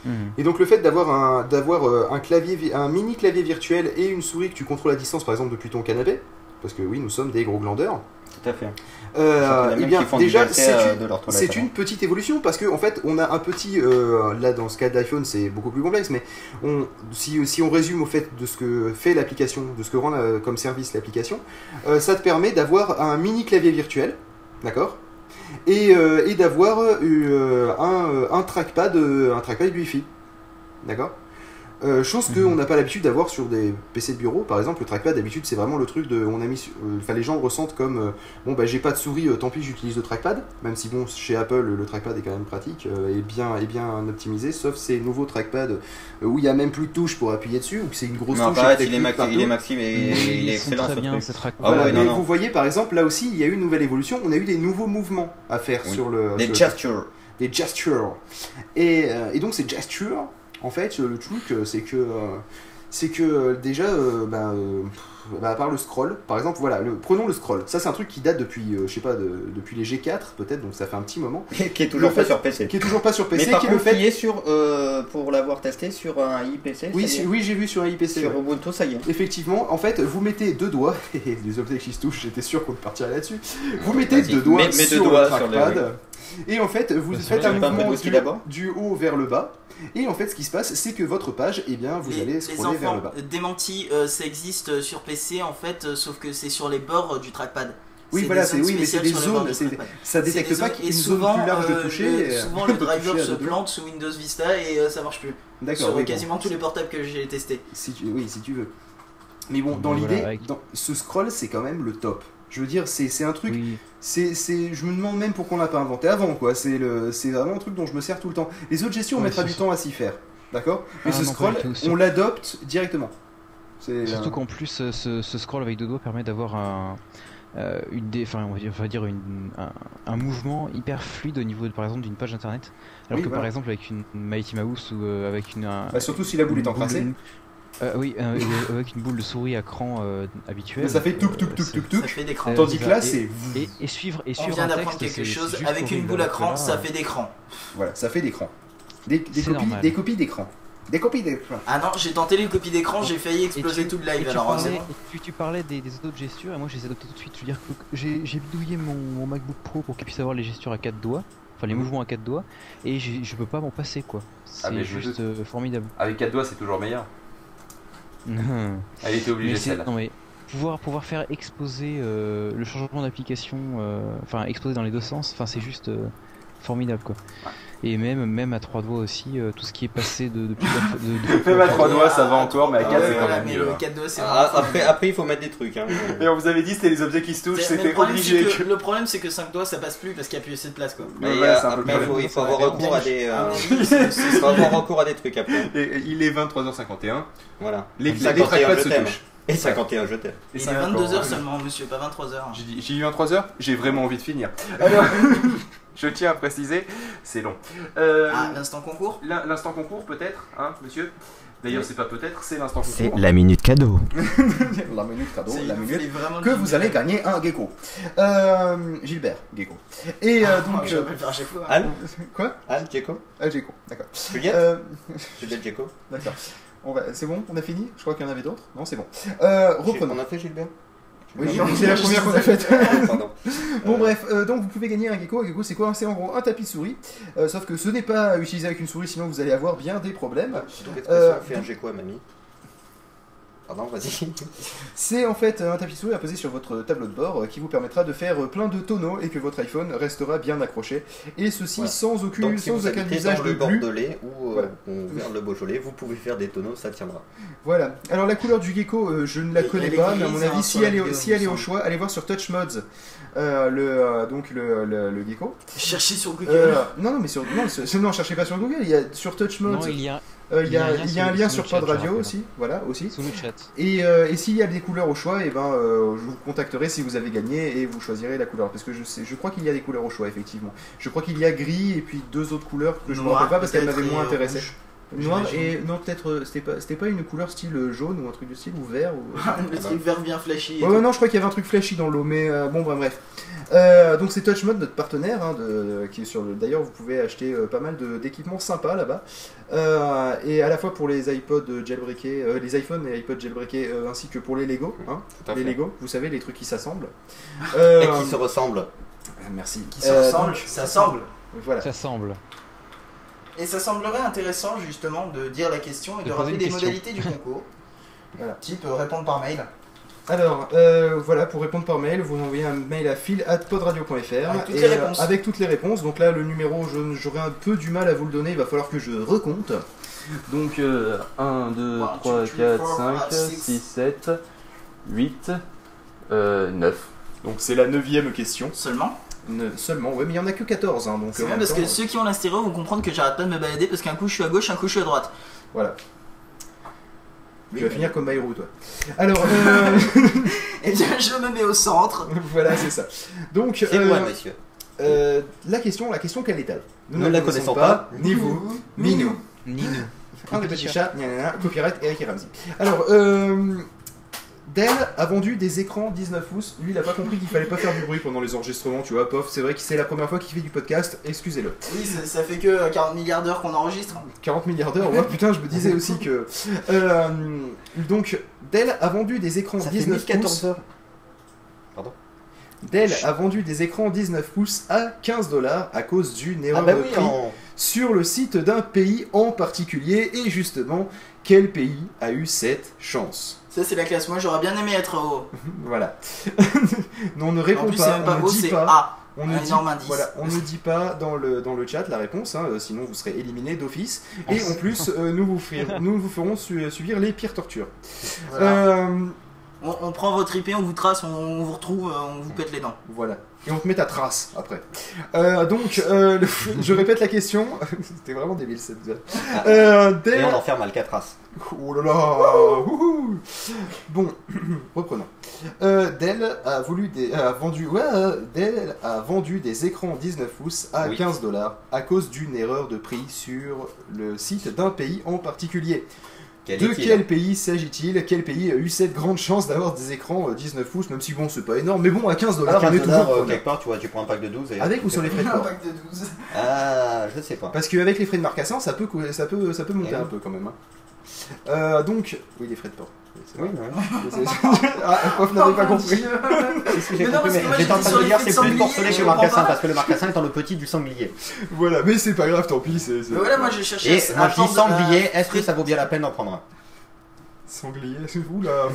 Mhm.
Et donc le fait d'avoir un, d'avoir un, clavier, vi- un mini clavier virtuel et une souris que tu contrôles à distance par exemple depuis ton canapé, parce que oui nous sommes des gros glandeurs,
Tout à fait.
Euh, eh bien déjà c'est
euh,
une,
alors.
une petite évolution parce que en fait on a un petit euh, là dans ce cas d'iPhone c'est beaucoup plus complexe mais on, si, si on résume au fait de ce que fait l'application de ce que rend la- comme service l'application euh, ça te permet d'avoir un mini clavier virtuel d'accord? Et, euh, et d'avoir euh, un, euh, un trackpad euh, un trackpad Wi-Fi d'accord? Euh, chose
Mhm.
qu'on n'a pas l'habitude d'avoir sur des PC de bureau par exemple le trackpad d'habitude c'est vraiment le truc de on a mis euh, enfin les gens le ressentent comme euh, bon bah j'ai pas de souris euh, tant pis j'utilise le trackpad même si bon chez Apple le trackpad est quand même pratique euh, et bien et bien optimisé sauf ces nouveaux trackpads où il y a même plus de touches pour appuyer dessus ou que c'est une grosse
Non,
touche avec
il est, maxi, il est et
Oui,
il est excellent
très
ce
bien,
Ah
Voilà,
ouais, non,
mais
non.
vous voyez par exemple là aussi il y a eu une nouvelle évolution on a eu des nouveaux mouvements à faire
Oui.
sur le
Des
sur le-
gestures.
des gestures. Et, euh, et donc ces gestures, en fait, le truc, euh, c'est que, euh, c'est que euh, déjà, bah, bah, à part le scroll, par exemple, voilà, le, prenons le scroll. Ça, c'est un truc qui date depuis, euh, je sais pas, de- depuis les G4 peut-être, donc ça fait un petit moment,
qui est toujours
Le
pas
fait-
sur PC.
qui est toujours pas sur PC,
Mais par
qui est le
contre,
fait.
qui est sur, euh, pour l'avoir testé sur un IPC.
Oui, oui, j'ai vu sur un IPC.
sur
ouais.
Ubuntu, ça y est.
Effectivement, en fait, vous mettez deux doigts, et les objets qui se touchent, j'étais sûr qu'on partirait là-dessus. Vous mettez deux doigts
mets- deux
sur
doigts
le
sur le-
trackpad, et en fait, vous faites un mouvement du, haut vers le bas, et en fait, ce qui se passe, c'est que votre page, eh bien, vous
les,
allez
les
scroller vers le bas.
euh, démenti, euh, ça existe sur PC en fait, euh, sauf que c'est sur les bords euh, du trackpad.
Oui,
C'est
voilà,
des
c'est oui, mais c'est des zones, ça détecte pas qu'il y a une zone
souvent,
plus large de
euh,
toucher.
le- souvent le driver se plante sous Windows Vista et euh, ça marche plus.
D'accord,
Sur
oui, bon.
quasiment tous les portables que j'ai testés.
Si tu, oui, si tu veux. Mais bon, dans
voilà,
l'idée,
avec-
ce scroll, c'est quand même le top. Je veux dire, c'est un truc.
Oui.
C'est, je me demande même pourquoi on l'a pas inventé avant, quoi. C'est le, c'est vraiment un truc dont je me sers tout le temps. Les autres gestions, on
Ouais,
mettra du
ça.
temps à s'y faire, d'accord? Mais
Ah,
ce scroll, on l'adopte directement.
Surtout
euh,
qu'en plus, euh, ce, ce scroll avec deux doigts permet d'avoir un, euh, une dé- enfin, on va dire, on va dire une- un, un mouvement hyper fluide au niveau, de, par exemple, d'une page internet. Alors
Oui,
que
voilà.
par exemple, avec une Mighty Mouse ou euh, avec une. un-
bah, surtout si la boule est encrassée.
euh, oui, euh, avec une boule de souris à cran euh, habituelle.
Bah, ça fait
euh,
touk.
Ça fait d'écran.
Euh,
Tandis que là,
et-
c'est.
Et, et suivre, et
On
suivre
vient
un
d'apprendre quelque chose. Avec une boule à cran, ça
euh,
fait d'écran.
Voilà, ça fait. Des, des copies,
normal.
des copies d'écran. Des copies d'écran.
Ah non, j'ai tenté les copies d'écran, j'ai failli exploser
tu-
tout le
Et
live.
tu
Alors c'est
parlais,
bon.
et tu, tu parlais des, des autres gestures et moi je les ai adoptées tout de suite. Je veux dire que j'ai j'ai bidouillé mon, mon MacBook Pro pour qu'il puisse avoir les gestures à quatre doigts, enfin les mouvements à quatre doigts, et j'ai- je peux pas m'en passer quoi. C'est
Ah, mais je
juste euh, formidable.
Avec 4 doigts, c'est toujours meilleur. Elle était obligée
c'est-
celle-là.
non mais pouvoir pouvoir faire exploser euh, le changement d'application, euh, enfin exploser dans les deux sens, enfin c'est juste euh, formidable quoi. Et même même à trois doigts aussi, euh, tout ce qui est passé de depuis la- de, de-
Même à 3 doigts, ça va encore, mais à
Ah
4,
ouais,
c'est quand même
mais
mieux.
le
hein.
4 doigts, c'est
Ah, après, après, il faut mettre des trucs. Hein.
Et on vous avait dit, c'était les objets qui se touchent,
mais
c'était obligé.
c'est que- Le problème, c'est que 5 doigts, ça passe plus parce qu'il n'y a plus assez de place quoi.
Mais
Ouais,
euh, après,
le
il faut, il faut
Ça
avoir recours à des.
Ah,
euh,
mais
il faut avoir recours à des trucs après.
Et- Il est 23h51.
Voilà.
Les, les
51,
trackpads se touchent.
Et 51, je t'aime.
Et
Il est
c'est encore-
22h seulement, monsieur, pas 23h.
J'ai dit, j'ai eu un 3 heures, j'ai vraiment envie de finir. Alors, je tiens à préciser, c'est long. Euh,
Ah, l'instant concours
l'in- L'instant concours, peut-être, hein, monsieur? D'ailleurs, c'est pas peut-être, c'est l'instant concours.
la minute cadeau.
La minute cadeau,
C'est-
la minute. Que vous allez gagner un gecko. Euh, Gilbert, gecko. Et euh,
Ah,
donc.
je
euh,
vais le faire à chaque fois.
Al
quoi?
Al, Djeko
Ah, gecko, d'accord.
Juliette? Juliette Djeko
d'accord. On va- C'est bon, on a fini? Je crois qu'il y en avait d'autres. Non, c'est bon. Euh, reprenons.
On a fait Gilbert?
Oui, c'est la première qu'on a faite. Bon
Euh,
bref, euh, donc vous pouvez gagner un gecko. Un gecko c'est quoi? C'est en gros un tapis de souris. Euh, sauf que ce n'est pas utilisé avec une souris, sinon vous allez avoir bien des problèmes.
Qu'est-ce que
Euh,
ça fait un Djeko à mamie Pardon, vas-y.
C'est en fait un tapis souris à poser sur votre tableau de bord euh, qui vous permettra de faire euh, plein de tonneaux et que votre iPhone restera bien accroché. Et ceci
Voilà.
sans aucun,
Donc si
sans
vous
aucun
habitez
usage
dans
de
le. Bordelais ou, euh,
Voilà.
ou vers le Beaujolais, vous pouvez faire des tonneaux, ça tiendra.
Voilà. Alors la couleur du gecko, euh, je ne la connais pas, mais à mon avis,
hein,
si elle est,
vidéo,
si elle est
me
au choix, allez voir sur Touch Mods. euh, le, euh, donc le, le, le gecko.
Cherchez sur Google.
Euh, non, non, mais sur, non, sur- non, cherchez pas sur Google, il y a sur Touch Mods,
Non, il y a
euh, il y a, il y a un lien sur Pod Radio aussi, voilà, aussi.
sous le chat.
Et, euh, et s'il y a des couleurs au choix, et ben, euh, je vous contacterai si vous avez gagné et vous choisirez la couleur. Parce que je sais, je crois qu'il y a des couleurs au choix, effectivement. Je crois qu'il y a gris et puis deux autres couleurs que je ne me rappelle pas parce qu'elles m'avaient moins intéressé.
rouge.
Noir et non peut-être euh, c'était pas c'était pas une couleur style euh, jaune ou un truc de style ou vert ou
le truc vert bien flashy.
Ouais, non je crois qu'il y avait un truc flashy dans l'eau mais euh, bon bah, bref Euh, donc c'est Touchmod notre partenaire hein, de, qui est sur le d'ailleurs vous pouvez acheter euh, pas mal d'équipements sympas là-bas Euh, et à la fois pour les iPods jailbreakés euh, les iPhones et iPods jailbreakés euh, ainsi que pour les Lego hein, les
fait.
Lego vous savez les trucs qui s'assemblent Euh,
Et qui se ressemblent.
merci
Qui se
Euh,
ressemblent,
donc,
ça semble.
voilà
Ça semble.
Et ça semblerait intéressant justement de dire la question et
De
rappeler
question.
modalités du concours.
Voilà.
Type euh, répondre par mail.
Alors, euh, voilà, pour répondre par mail, vous envoyez un mail à phil.podradio.fr
Avec toutes
et,
les réponses.
euh, avec toutes les réponses. Donc là, le numéro, je- j'aurai un peu du mal à vous le donner, il va falloir que je recompte.
Donc euh, 1, 2,
One,
3,
two, three,
4,
four,
5,
five, six?
6, 7, 8, euh, 9.
Donc c'est la neuvième question.
Seulement?
Ne- seulement, ouais, mais il y en a que 14. Hein, donc,
C'est
euh, en
bien
même
parce que
temps,
ceux qui ont la stéréo vont comprendre que j'arrête pas de me balader parce qu'un coup je suis à gauche, un coup je suis à droite.
Voilà. Tu vas finir comme Bayrou, toi. Alors, euh,
Et bien je me mets au centre.
voilà, c'est ça. Donc,
C'est
euh,
moi, monsieur.
euh, la question, la question quelle est-elle?
Nous ne la connaissons pas,
ni vous, ni nous.
Ni nous.
Un des petits chats, copyright Eric et Ramsey. Alors, euh, Dell a vendu des écrans 19 pouces. Lui, il a pas compris qu'il fallait pas faire du bruit pendant les enregistrements, tu vois, pof. C'est vrai que c'est la première fois qu'il fait du podcast, excusez-le.
Oui, ça, ça fait que euh, 40 milliards d'heures qu'on enregistre.
40 milliards d'heures, ouais, putain, je me disais aussi que. Euh, donc, Dell a vendu des écrans
Ça fait
19
1014
pouces.
heures. Pardon?
Dell a vendu des écrans 19 pouces à 15 dollars à cause du
Ah
erreur
bah
de
oui,
prix
en...
sur le site d'un pays en particulier. Et justement, quel pays a eu cette chance?
Ça, c'est la classe. Moi, j'aurais bien aimé être haut.
Voilà. non, on ne
En
répond
plus,
pas,
même pas
on
haut,
ne dit pas.
A.
On ne, dit, voilà, on ne dit pas dans le, dans le chat la réponse, hein, euh, sinon vous serez éliminé d'office. Et en plus, euh, nous, vous ferons, nous vous ferons su- subir les pires tortures.
Voilà.
Euh,
On, on prend votre IP, on vous trace, on, on vous retrouve, euh, on vous pète les dents.
Voilà. Et on te met ta trace après. Euh, donc, euh, le- je répète la question. C'était vraiment débile cette. Euh, Dell-
Et on enferme Alcatraz.
Oh là là Wouhou Bon, reprenons. Euh, Dell a voulu des, a vendu, ouais, euh, Dell a vendu des écrans 19 pouces à
Oui.
15 dollars à cause d'une erreur de prix sur le site d'un pays en particulier.
Quel
de quel pays s'agit-il? Quel pays a eu cette grande chance d'avoir des écrans euh, 19 pouces, même si bon, c'est pas énorme, mais bon, à 15
À
dollars, on
15
est toujours
dollars, euh, quelque part, tu vois, tu prends un pack de 12 et...
Avec ou sans les frais de port?
Impact de 12.
Ah, je sais pas.
Parce qu'avec les frais de marcation, ça peut, ça peut, ça peut monter
Eh
un
oui.
peu quand même. hein. Euh, donc, oui, les frais de port. C'est
Oui,
vrai.
oui.
Ah, Pof n'avait pas compris.
Si, si, j'ai
Mais
compris, mais
que
j'étais en train de dire c'est plus
je
que le marcassin, parce que le marcassin étant le petit du sanglier.
Voilà, mais c'est pas grave, tant pis. C'est,
Mais voilà, moi, j'ai cherché
Et moi je dis
euh,
sanglier, est-ce que ça vaut bien la peine d'en prendre un?
Sanglier, c'est vous là.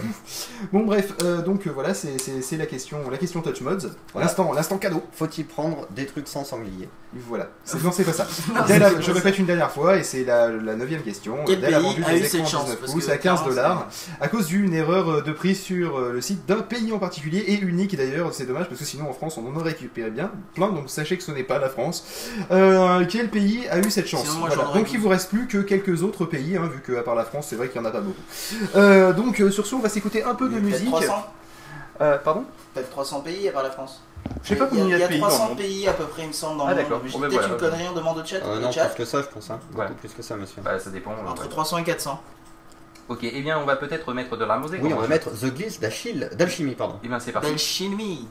bon, bref, euh, donc euh, voilà, c'est, c'est- c'est la question, la question Touch Mods.
Voilà.
L'instant, l'instant cadeau.
Faut-il prendre des trucs sans sanglier?
Voilà. C'est, non, c'est pas ça. Dell a- je répète une dernière fois, et c'est la, la neuvième question.
Quel
Dell a
pays
vendu
a
des
eu cette
écrans
chance
19
Parce
pouces
que
à 15
clairement,
dollars à cause d'une erreur euh, de prix sur euh, le site d'un pays en particulier et unique d'ailleurs. C'est dommage parce que sinon en France on en aurait récupéré bien plein. Donc sachez que ce n'est pas la France. Euh, quel pays a eu cette chance?
Sinon, moi,
Voilà.
j'en aurais
Donc il vous reste plus que quelques autres pays, hein, vu qu'à part la France, c'est vrai qu'il y en a pas beaucoup. Euh, donc euh, sur ce, on va s'écouter un peu de musique.
300
Euh, pardon
Peut-être 300 pays à part la France.
Je sais pas
Il y a-
combien il y a de pays dans le
300
monde.
pays à peu près, il me semble, dans
Ah,
le
d'accord.
monde. J'ai peut-être
voilà.
une connerie, on demande au chat.
Euh, Non,
chat.
plus que ça, je pense. Hein. Plus que ça, monsieur.
Bah, ça dépend.
Entre
ouais.
300 et 400.
Ok, eh bien, on va peut-être mettre de la musique.
Oui, on va mettre The Gliss d'Achille, d'Alchimie, pardon.
Eh bien, c'est parti.
D'alchimie.